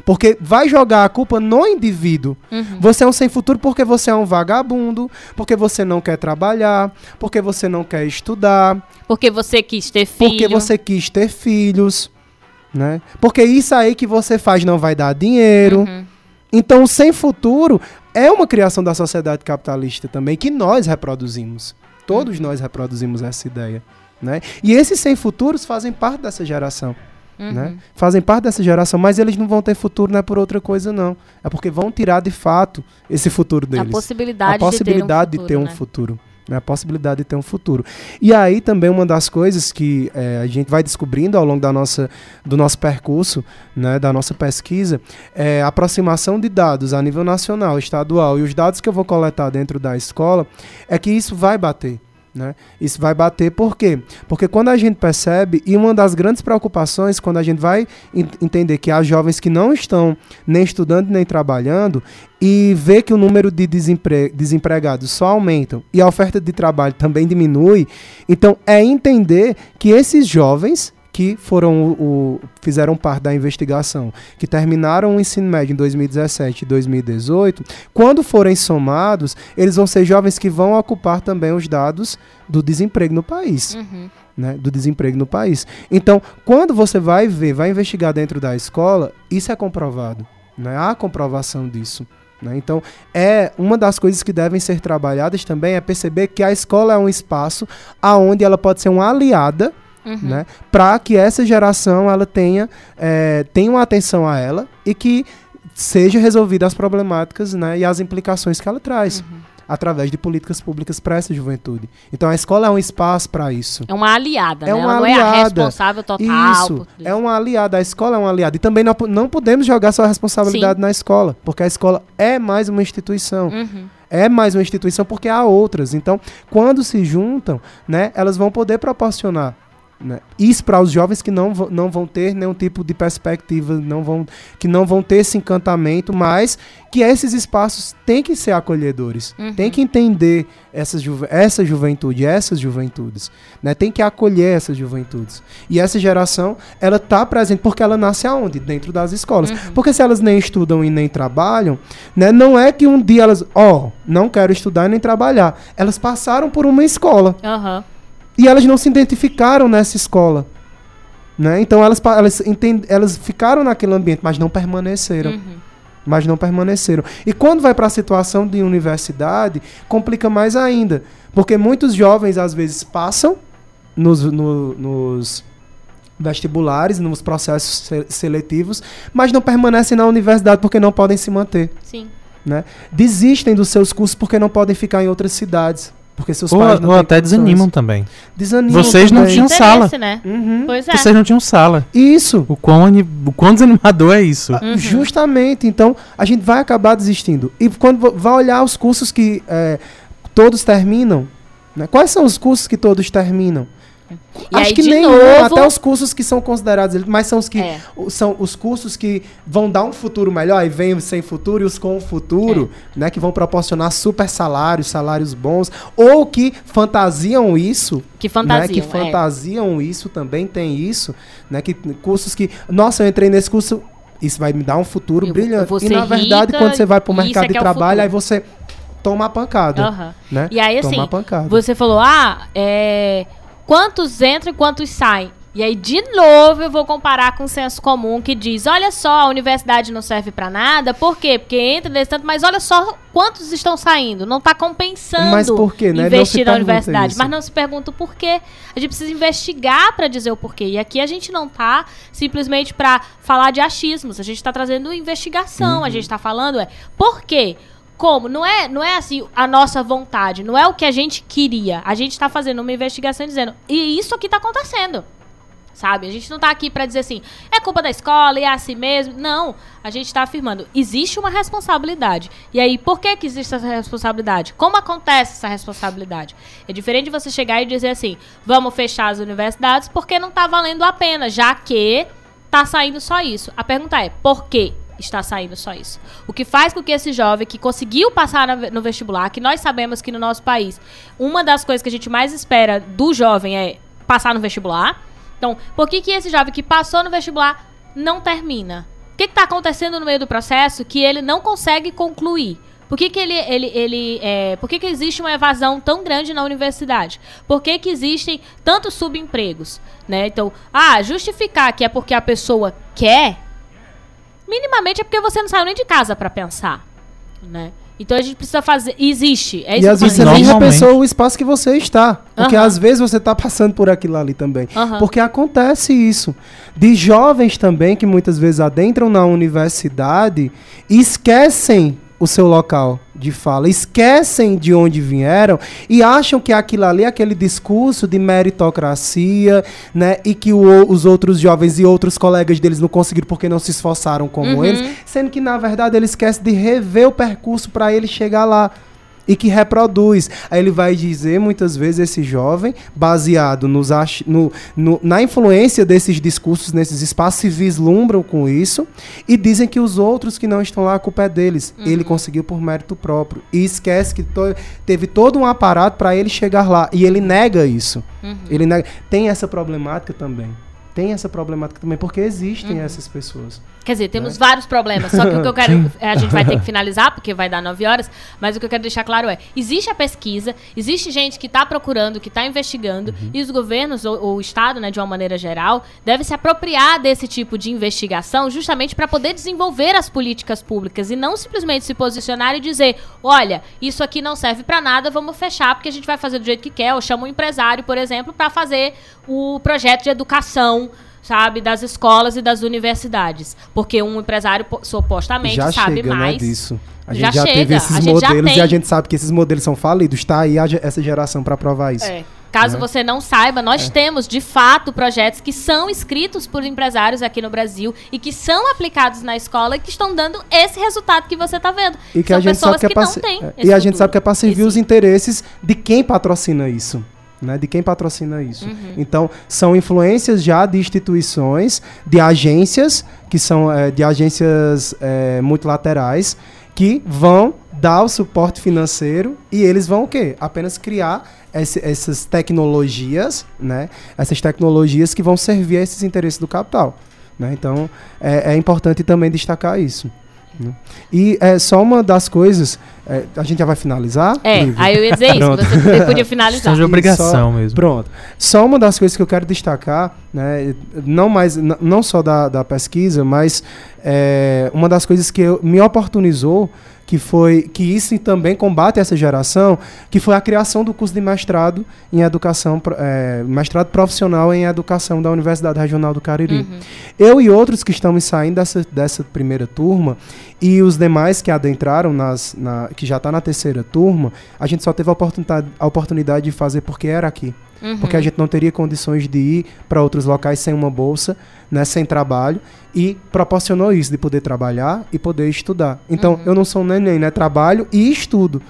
Porque vai jogar a culpa no indivíduo. Uhum. Você é um sem futuro porque você é um vagabundo, porque você não quer trabalhar, porque você não quer estudar, Porque você quis ter filho. porque você quis ter filhos, né? Porque isso aí que você faz não vai dar dinheiro. Uhum. Então, o sem futuro é uma criação da sociedade capitalista também que nós reproduzimos. Todos Uhum. nós reproduzimos essa ideia, né? E esses sem futuros fazem parte dessa geração Uhum. né? Fazem parte dessa geração, mas eles não vão ter futuro não é por outra coisa não. É porque vão tirar de fato esse futuro deles. A possibilidade, a possibilidade de ter um futuro. de ter um futuro. Né? A possibilidade de ter um futuro. E aí também uma das coisas que eh, a gente vai descobrindo ao longo da nossa, do nosso percurso, né, da nossa pesquisa, é a aproximação de dados a nível nacional, estadual e os dados que eu vou coletar dentro da escola, é que isso vai bater. Né? Isso vai bater por quê? Porque quando a gente percebe, e uma das grandes preocupações, quando a gente vai en- entender que há jovens que não estão nem estudando nem trabalhando, e vê que o número de desempre- desempregados só aumentam e a oferta de trabalho também diminui, então é entender que esses jovens que foram o, fizeram parte da investigação, que terminaram o ensino médio em 2017 e 2018, quando forem somados, eles vão ser jovens que vão ocupar também os dados do desemprego no país Uhum. né, do desemprego no país. Então, quando você vai ver, vai investigar dentro da escola, isso é comprovado. Né? Há comprovação disso. Né? Então, é uma das coisas que devem ser trabalhadas também é perceber que a escola é um espaço aonde ela pode ser uma aliada Uhum. né, para que essa geração ela tenha, é, tenha uma atenção a ela e que seja resolvida as problemáticas né, e as implicações que ela traz Uhum. através de políticas públicas para essa juventude. Então a escola é um espaço para isso. É uma aliada, É né? uma Ela não é a aliada. responsável total. Isso, é uma aliada, a escola é uma aliada. E também não, não podemos jogar sua responsabilidade na escola, porque a escola é mais uma instituição. Uhum. É mais uma instituição porque há outras. Então, quando se juntam, né, elas vão poder proporcionar né, isso para os jovens que não, vão- não vão ter nenhum tipo de perspectiva, não vão, que não vão ter esse encantamento, mas que esses espaços têm que ser acolhedores, Uhum. tem que entender essa, juve- essa juventude, essas juventudes, né, tem que acolher essas juventudes. E essa geração, ela está presente porque ela nasce aonde? Dentro das escolas. Porque se elas nem estudam e nem trabalham, né, não é que um dia elas, ó, não quero estudar e nem trabalhar. Elas passaram por uma escola Aham. E elas não se identificaram nessa escola. Né? Então elas, elas, entend- elas ficaram naquele ambiente, mas não permaneceram. Uhum. Mas não permaneceram. E quando vai para a situação de universidade, complica mais ainda. Porque muitos jovens, às vezes, passam nos, no- nos vestibulares, nos processos se- seletivos, mas não permanecem na universidade porque não podem se manter. Sim. Né? Desistem dos seus cursos porque não podem ficar em outras cidades. Porque seus Ou, pais não ou até condições. desanimam também. Desanimam Vocês não também. tinham sala. Né? Uhum. Pois é. Vocês não tinham sala. Isso. O quão, o quão desanimador é isso. Uhum. Justamente. Então, a gente vai acabar desistindo. E quando vai olhar os cursos que é, todos terminam, né? quais são os cursos que todos terminam? E Acho aí, que de nenhum, novo- até os cursos que são considerados, mas são os que É. são os cursos que vão dar um futuro melhor, vem os sem futuro e os com futuro, É. né, que vão proporcionar super salários, salários bons, ou que fantasiam isso, Que né, fantasia. que fantasiam isso também tem isso, né, que cursos que, nossa, eu entrei nesse curso, isso vai me dar um futuro Eu eu brilhante. vou E na verdade, rica, quando você vai para o mercado é de é o trabalho, futuro. aí você toma a pancada, Aham. né? E aí, assim, toma a pancada. Você falou, ah, é, quantos entram e quantos saem? E aí, de novo, eu vou comparar com o senso comum que diz: olha só, a universidade não serve pra nada. Por quê? Porque entra nesse tanto, mas olha só quantos estão saindo. Não tá compensando Mas por quê, né? Investir na universidade. isso. Mas não se pergunta o porquê. A gente precisa investigar pra dizer o porquê. E aqui a gente não tá simplesmente pra falar de achismos. A gente tá trazendo investigação. Uhum. A gente tá falando é por quê? Como? Não é, não é assim a nossa vontade, não é o que a gente queria. A gente tá fazendo uma investigação dizendo, e isso aqui tá acontecendo. Sabe? A gente não tá aqui pra dizer assim, é culpa da escola e é assim mesmo. Não. A gente tá afirmando, existe uma responsabilidade. E aí, por que que existe essa responsabilidade? Como acontece essa responsabilidade? É diferente de você chegar e dizer assim, vamos fechar as universidades porque não tá valendo a pena, já que tá saindo só isso. A pergunta é, por quê? Está saindo só isso. O que faz com que esse jovem que conseguiu passar no vestibular, que nós sabemos que no nosso país, uma das coisas que a gente mais espera do jovem é passar no vestibular. Então, por que, que esse jovem que passou no vestibular não termina? O que está acontecendo no meio do processo que ele não consegue concluir? Por que, que ele, ele, ele é, por que, que existe uma evasão tão grande na universidade? Por que, que existem tantos subempregos? Né? Então, ah, justificar que é porque a pessoa quer, minimamente é porque você não saiu nem de casa para pensar. Né? Então a gente precisa fazer. Existe. É isso E às vezes você nem repensou o espaço que você está. Porque Aham. às vezes você está passando por aquilo ali também. Aham. Porque acontece isso. De jovens também que muitas vezes adentram na universidade e esquecem o seu local de fala, esquecem de onde vieram e acham que aquilo ali é aquele discurso de meritocracia, né? E que o- os outros jovens e outros colegas deles não conseguiram porque não se esforçaram como Uhum. eles, sendo que na verdade ele esquece de rever o percurso para ele chegar lá e que reproduz. Aí ele vai dizer muitas vezes esse jovem, baseado nos no, no- na influência desses discursos nesses espaços, se vislumbram com isso e dizem que os outros que não estão lá, a culpa é deles. Ele conseguiu por mérito próprio. E esquece que to- teve todo um aparato para ele chegar lá. E ele nega isso. Ele nega. Tem essa problemática também. tem essa problemática também, porque existem essas pessoas. Quer dizer, temos Né? vários problemas. Só que o que eu quero. <laughs> A gente vai ter que finalizar, porque vai dar nove horas. Mas o que eu quero deixar claro é: existe a pesquisa, existe gente que está procurando, que está investigando, Uhum. e os governos, ou, ou o Estado, né, de uma maneira geral, deve se apropriar desse tipo de investigação justamente para poder desenvolver as políticas públicas e não simplesmente se posicionar e dizer: olha, isso aqui não serve para nada, vamos fechar, porque a gente vai fazer do jeito que quer, ou chama um empresário, por exemplo, para fazer o projeto de educação sabe, das escolas e das universidades. Porque um empresário po- supostamente já sabe chega, mais. né, disso. A Já gente já, teve chega, esses a gente já modelos e a gente sabe que esses modelos são falidos. Tá aí a essa geração para provar isso. É. Caso Né? você não saiba, nós temos, de fato, projetos que são escritos por empresários aqui no Brasil e que são aplicados na escola e que estão dando esse resultado que você está vendo. E que são a gente pessoas sabe que é que não têm é, E a gente sabe que é para servir esse- os interesses de quem patrocina isso. Né, de quem patrocina isso. Uhum. Então, são influências já de instituições, de agências, que são é, de agências é, multilaterais, que vão dar o suporte financeiro e eles vão o quê? Apenas criar esse- essas tecnologias, né? Essas tecnologias que vão servir a esses interesses do capital. Né? Então, é, é importante também destacar isso. Né? E é só uma das coisas. é, a gente já vai finalizar? É, Lívia? aí eu ia dizer isso, você você podia <laughs> finalizar. Questão de obrigação só- mesmo. Pronto. Só uma das coisas que eu quero destacar, né, não, mais, não só da, da pesquisa, mas é, uma das coisas que eu- me oportunizou, que foi que isso também combate essa geração, que foi a criação do curso de mestrado em educação, é, mestrado profissional em educação da Universidade Regional do Cariri. Uhum. Eu e outros que estamos saindo dessa, dessa primeira turma e os demais que adentraram, nas, na, que já está na terceira turma, a gente só teve a oportunidade, a oportunidade de fazer porque era aqui. Uhum. Porque a gente não teria condições de ir para outros locais sem uma bolsa, né, sem trabalho, e proporcionou isso, de poder trabalhar e poder estudar. Então, eu não sou neném, né? Trabalho e estudo.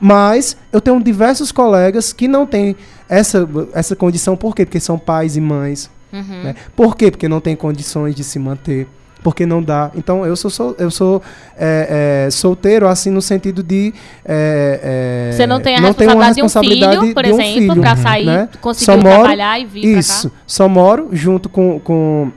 Mas eu tenho diversos colegas que não têm essa, essa condição. Por quê? Porque são pais e mães. Uhum. Né? Por quê? Porque não tem condições de se manter. Porque não dá. Então eu sou, sol- eu sou é, é, solteiro, assim, no sentido de. é, é, Você não tem a tenho uma responsabilidade de um responsabilidade filho, por um exemplo, filho, pra sair, né? conseguir moro- trabalhar e vir Isso. Só moro junto com, com,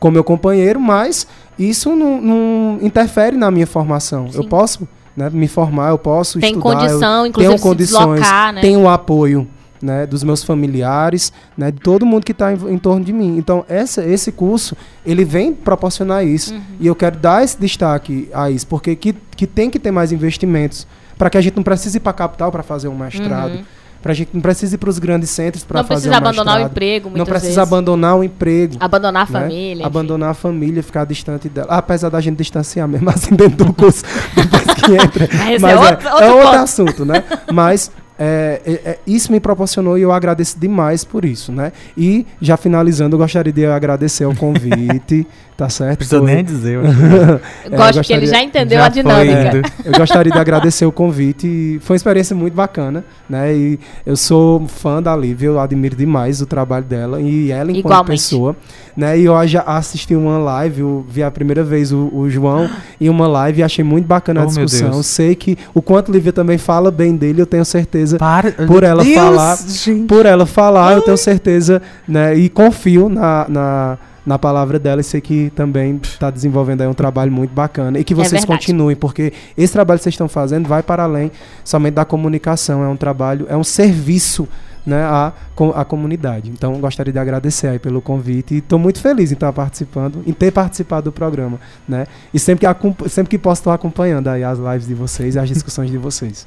com meu companheiro, mas isso não, não interfere na minha formação. Eu Sim. posso né, me formar, eu posso Tem estudar. eu condição, inclusive, tenho condições, deslocar, né? tenho o apoio né, dos meus familiares, né, de todo mundo que está em, em torno de mim. Então, essa, esse curso, ele vem proporcionar isso. Uhum. E eu quero dar esse destaque a isso, porque que, que tem que ter mais investimentos, para que a gente não precise ir para a capital para fazer um mestrado, Uhum. para a gente não precise ir para os grandes centros para Não fazer precisa um abandonar o mestrado. emprego, Não precisa vezes. abandonar o emprego. Abandonar a né? família. enfim. Abandonar a família, ficar distante dela. Apesar da gente distanciar mesmo <laughs> assim dentro do curso, depois que entra. Mas <laughs> Mas é é, outro- é outro outro ponto. assunto, né? Mas é, é, é, isso me proporcionou e eu agradeço demais por isso, né? E já finalizando, eu gostaria de agradecer o convite, <laughs> tá certo? Precisa nem <laughs> dizer. eu É, gosto eu que ele gostaria- já entendeu já a dinâmica. foi, né? <laughs> Eu gostaria de agradecer o convite. e Foi uma experiência muito bacana, né? E eu sou fã da Lívia, eu admiro demais o trabalho dela e ela enquanto Igualmente. pessoa, né? E eu já assisti uma live, eu vi a primeira vez o, o João <gasps> em uma live e achei muito bacana a Oh, meu discussão. Sei que o quanto Lívia também fala bem dele, eu tenho certeza. Para, Por ela Deus, falar- gente. Por ela falar, eu tenho certeza, né? E confio na, na, na palavra dela e sei que também está desenvolvendo aí um trabalho muito bacana. E que vocês É continuem, porque esse trabalho que vocês estão fazendo vai para além somente da comunicação. É um trabalho, é um serviço né, à, à comunidade. Então, gostaria de agradecer aí pelo convite e estou muito feliz em estar participando, em ter participado do programa, né? E sempre que, sempre que posso estar acompanhando aí as lives de vocês e as discussões de vocês.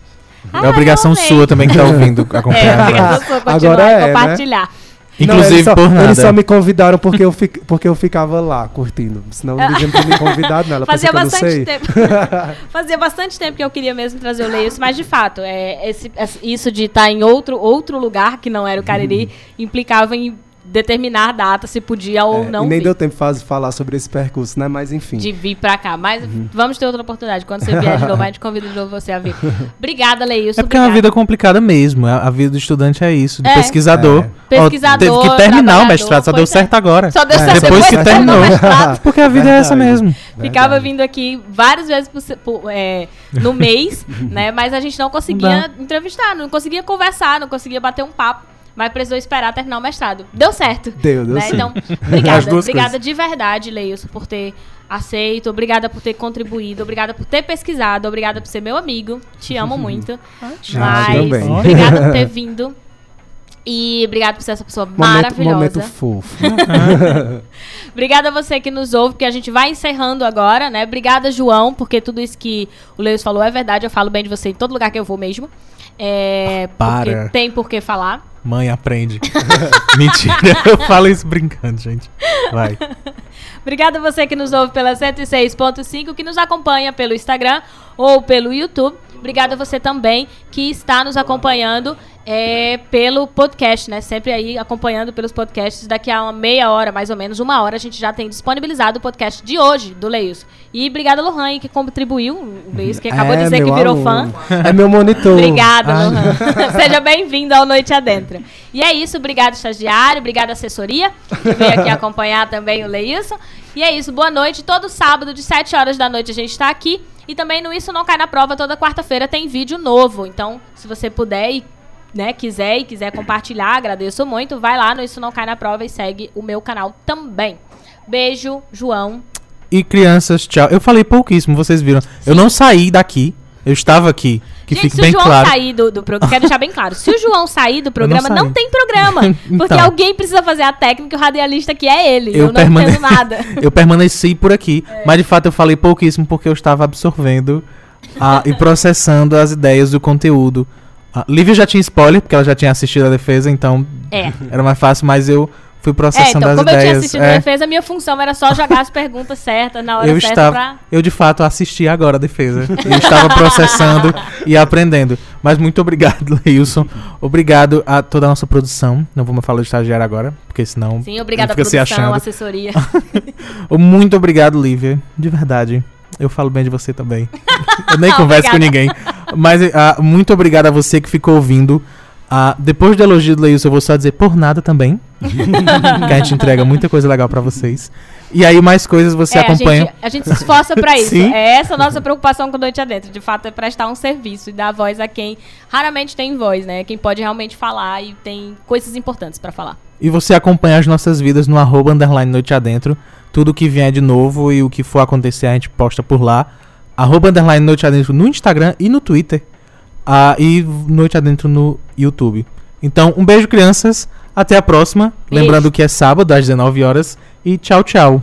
É obrigação amei. sua também que tá ouvindo, <laughs> É, acompanhando. obrigada sua continuar Agora e é, né? Inclusive Não, eles só, por nada. Eles só me convidaram porque eu, fic, porque eu ficava lá curtindo. Senão <laughs> não deviam ter me convidado, não. Ela Fazia que eu não bastante sei. tempo. <laughs> Fazia bastante tempo que eu queria mesmo trazer o Leios, mas de fato, é, esse- esse- isso de estar em outro, outro lugar que não era o Cariri implicava em determinar a data, se podia ou É, não e nem vir, deu tempo de falar sobre esse percurso, né? Mas enfim. de vir pra cá. Mas Uhum. vamos ter outra oportunidade. Quando você vier de novo, a gente convida de novo você a vir. <laughs> Obrigada, Leilson. É porque é uma obrigada. vida complicada mesmo. A a vida do estudante é isso, de É. pesquisador. É. Ó, Pesquisador, teve que terminar o mestrado, só deu é. certo agora. Só deu É, certo depois que do terminou. mestrado. <laughs> Porque a vida é essa Verdade. mesmo. Ficava Verdade. vindo aqui várias vezes por por, é, no <laughs> mês, né? Mas a gente não conseguia entrevistar, não conseguia conversar, não conseguia bater um papo. Mas precisou esperar terminar o mestrado. Deu certo. Deu, deu né? sim. Então, <laughs> obrigada. Obrigada coisas. de verdade, Leilson, por ter aceito. Obrigada por ter contribuído. Obrigada por ter pesquisado. Obrigada por ser meu amigo. Te amo <laughs> muito. Ah, Mas também. obrigada por ter <laughs> vindo. E obrigada por ser essa pessoa Momento, maravilhosa. momento fofo. Obrigada a você que nos ouve, porque a gente vai encerrando agora, né? Obrigada, João, porque tudo isso que o Leus falou é verdade. Eu falo bem de você em todo lugar que eu vou mesmo. É, Para. Porque tem por que falar. Mãe, aprende. <laughs> Mentira, eu falo isso brincando, gente. Vai. Obrigada você que nos ouve pela 106.5, que nos acompanha pelo Instagram ou pelo YouTube. Obrigada a você também que está nos acompanhando é, pelo podcast, né? Sempre aí acompanhando pelos podcasts. Daqui a uma meia hora, mais ou menos, uma hora, a gente já tem disponibilizado o podcast de hoje, do Leils. E obrigada, Lohan, que contribuiu. O Leils que acabou de É, dizer que virou aluno. fã. É meu monitor. Obrigada, Ah, Lohan. <laughs> Seja bem-vindo ao Noite Adentro. E é isso, obrigado, estagiário, obrigado, assessoria, que veio aqui acompanhar também o Leilson. E é isso, boa noite. Todo sábado, de 7 horas da noite, a gente está aqui. E também no Isso Não Cai na Prova, toda quarta-feira tem vídeo novo. Então, se você puder e né, quiser e quiser compartilhar, agradeço muito. Vai lá no Isso Não Cai na Prova e segue o meu canal também. Beijo, João. E crianças, tchau. Eu falei pouquíssimo, vocês viram. Eu não saí daqui. Eu estava aqui. Que Gente, fique se bem o João claro. sair do, do programa, quero deixar bem claro. Se o João sair do programa, não, saí. tem programa. <laughs> Porque Então. alguém precisa fazer a técnica e o radialista que é ele. Eu, Eu não permane- entendo nada. <laughs> Eu permaneci por aqui. É. Mas de fato eu falei pouquíssimo porque eu estava absorvendo ah, e processando as ideias do conteúdo. A Lívia já tinha spoiler, porque ela já tinha assistido a defesa, então É. era mais fácil, mas eu fui É, processando então, as como eu tinha ideias. assistido É, a defesa, minha função era só jogar as perguntas certas na hora eu certa estava, pra. eu de fato assisti agora a defesa. Eu estava processando e aprendendo. Mas muito obrigado, <laughs> Leilson. Obrigado a toda a nossa produção. Não vamos falar de estagiário agora, porque senão Sim, à fica se produção, assessoria. <laughs> Muito obrigado, Lívia. De verdade. Eu falo bem de você também. Eu nem <laughs> Ah, converso com ninguém. Mas ah, muito obrigado a você que ficou ouvindo. Ah, depois do elogio do Leilson, eu vou só dizer por nada também. <laughs> que a gente entrega muita coisa legal pra vocês. E aí, mais coisas você É, acompanha. A gente, a gente se esforça pra <laughs> isso. Sim. É essa a nossa preocupação com Noite Adentro. De fato, é prestar um serviço e dar voz a quem raramente tem voz, né? Quem pode realmente falar e tem coisas importantes pra falar. E você acompanha as nossas vidas no arroba underline noite adentro. Tudo que vier de novo e o que for acontecer a gente posta por lá. Arroba underline noite adentro no Instagram e no Twitter. Ah, e noite adentro no YouTube. Então, um beijo, crianças. Até a próxima. Beijo. Lembrando que é sábado às 19 horas. E tchau, tchau.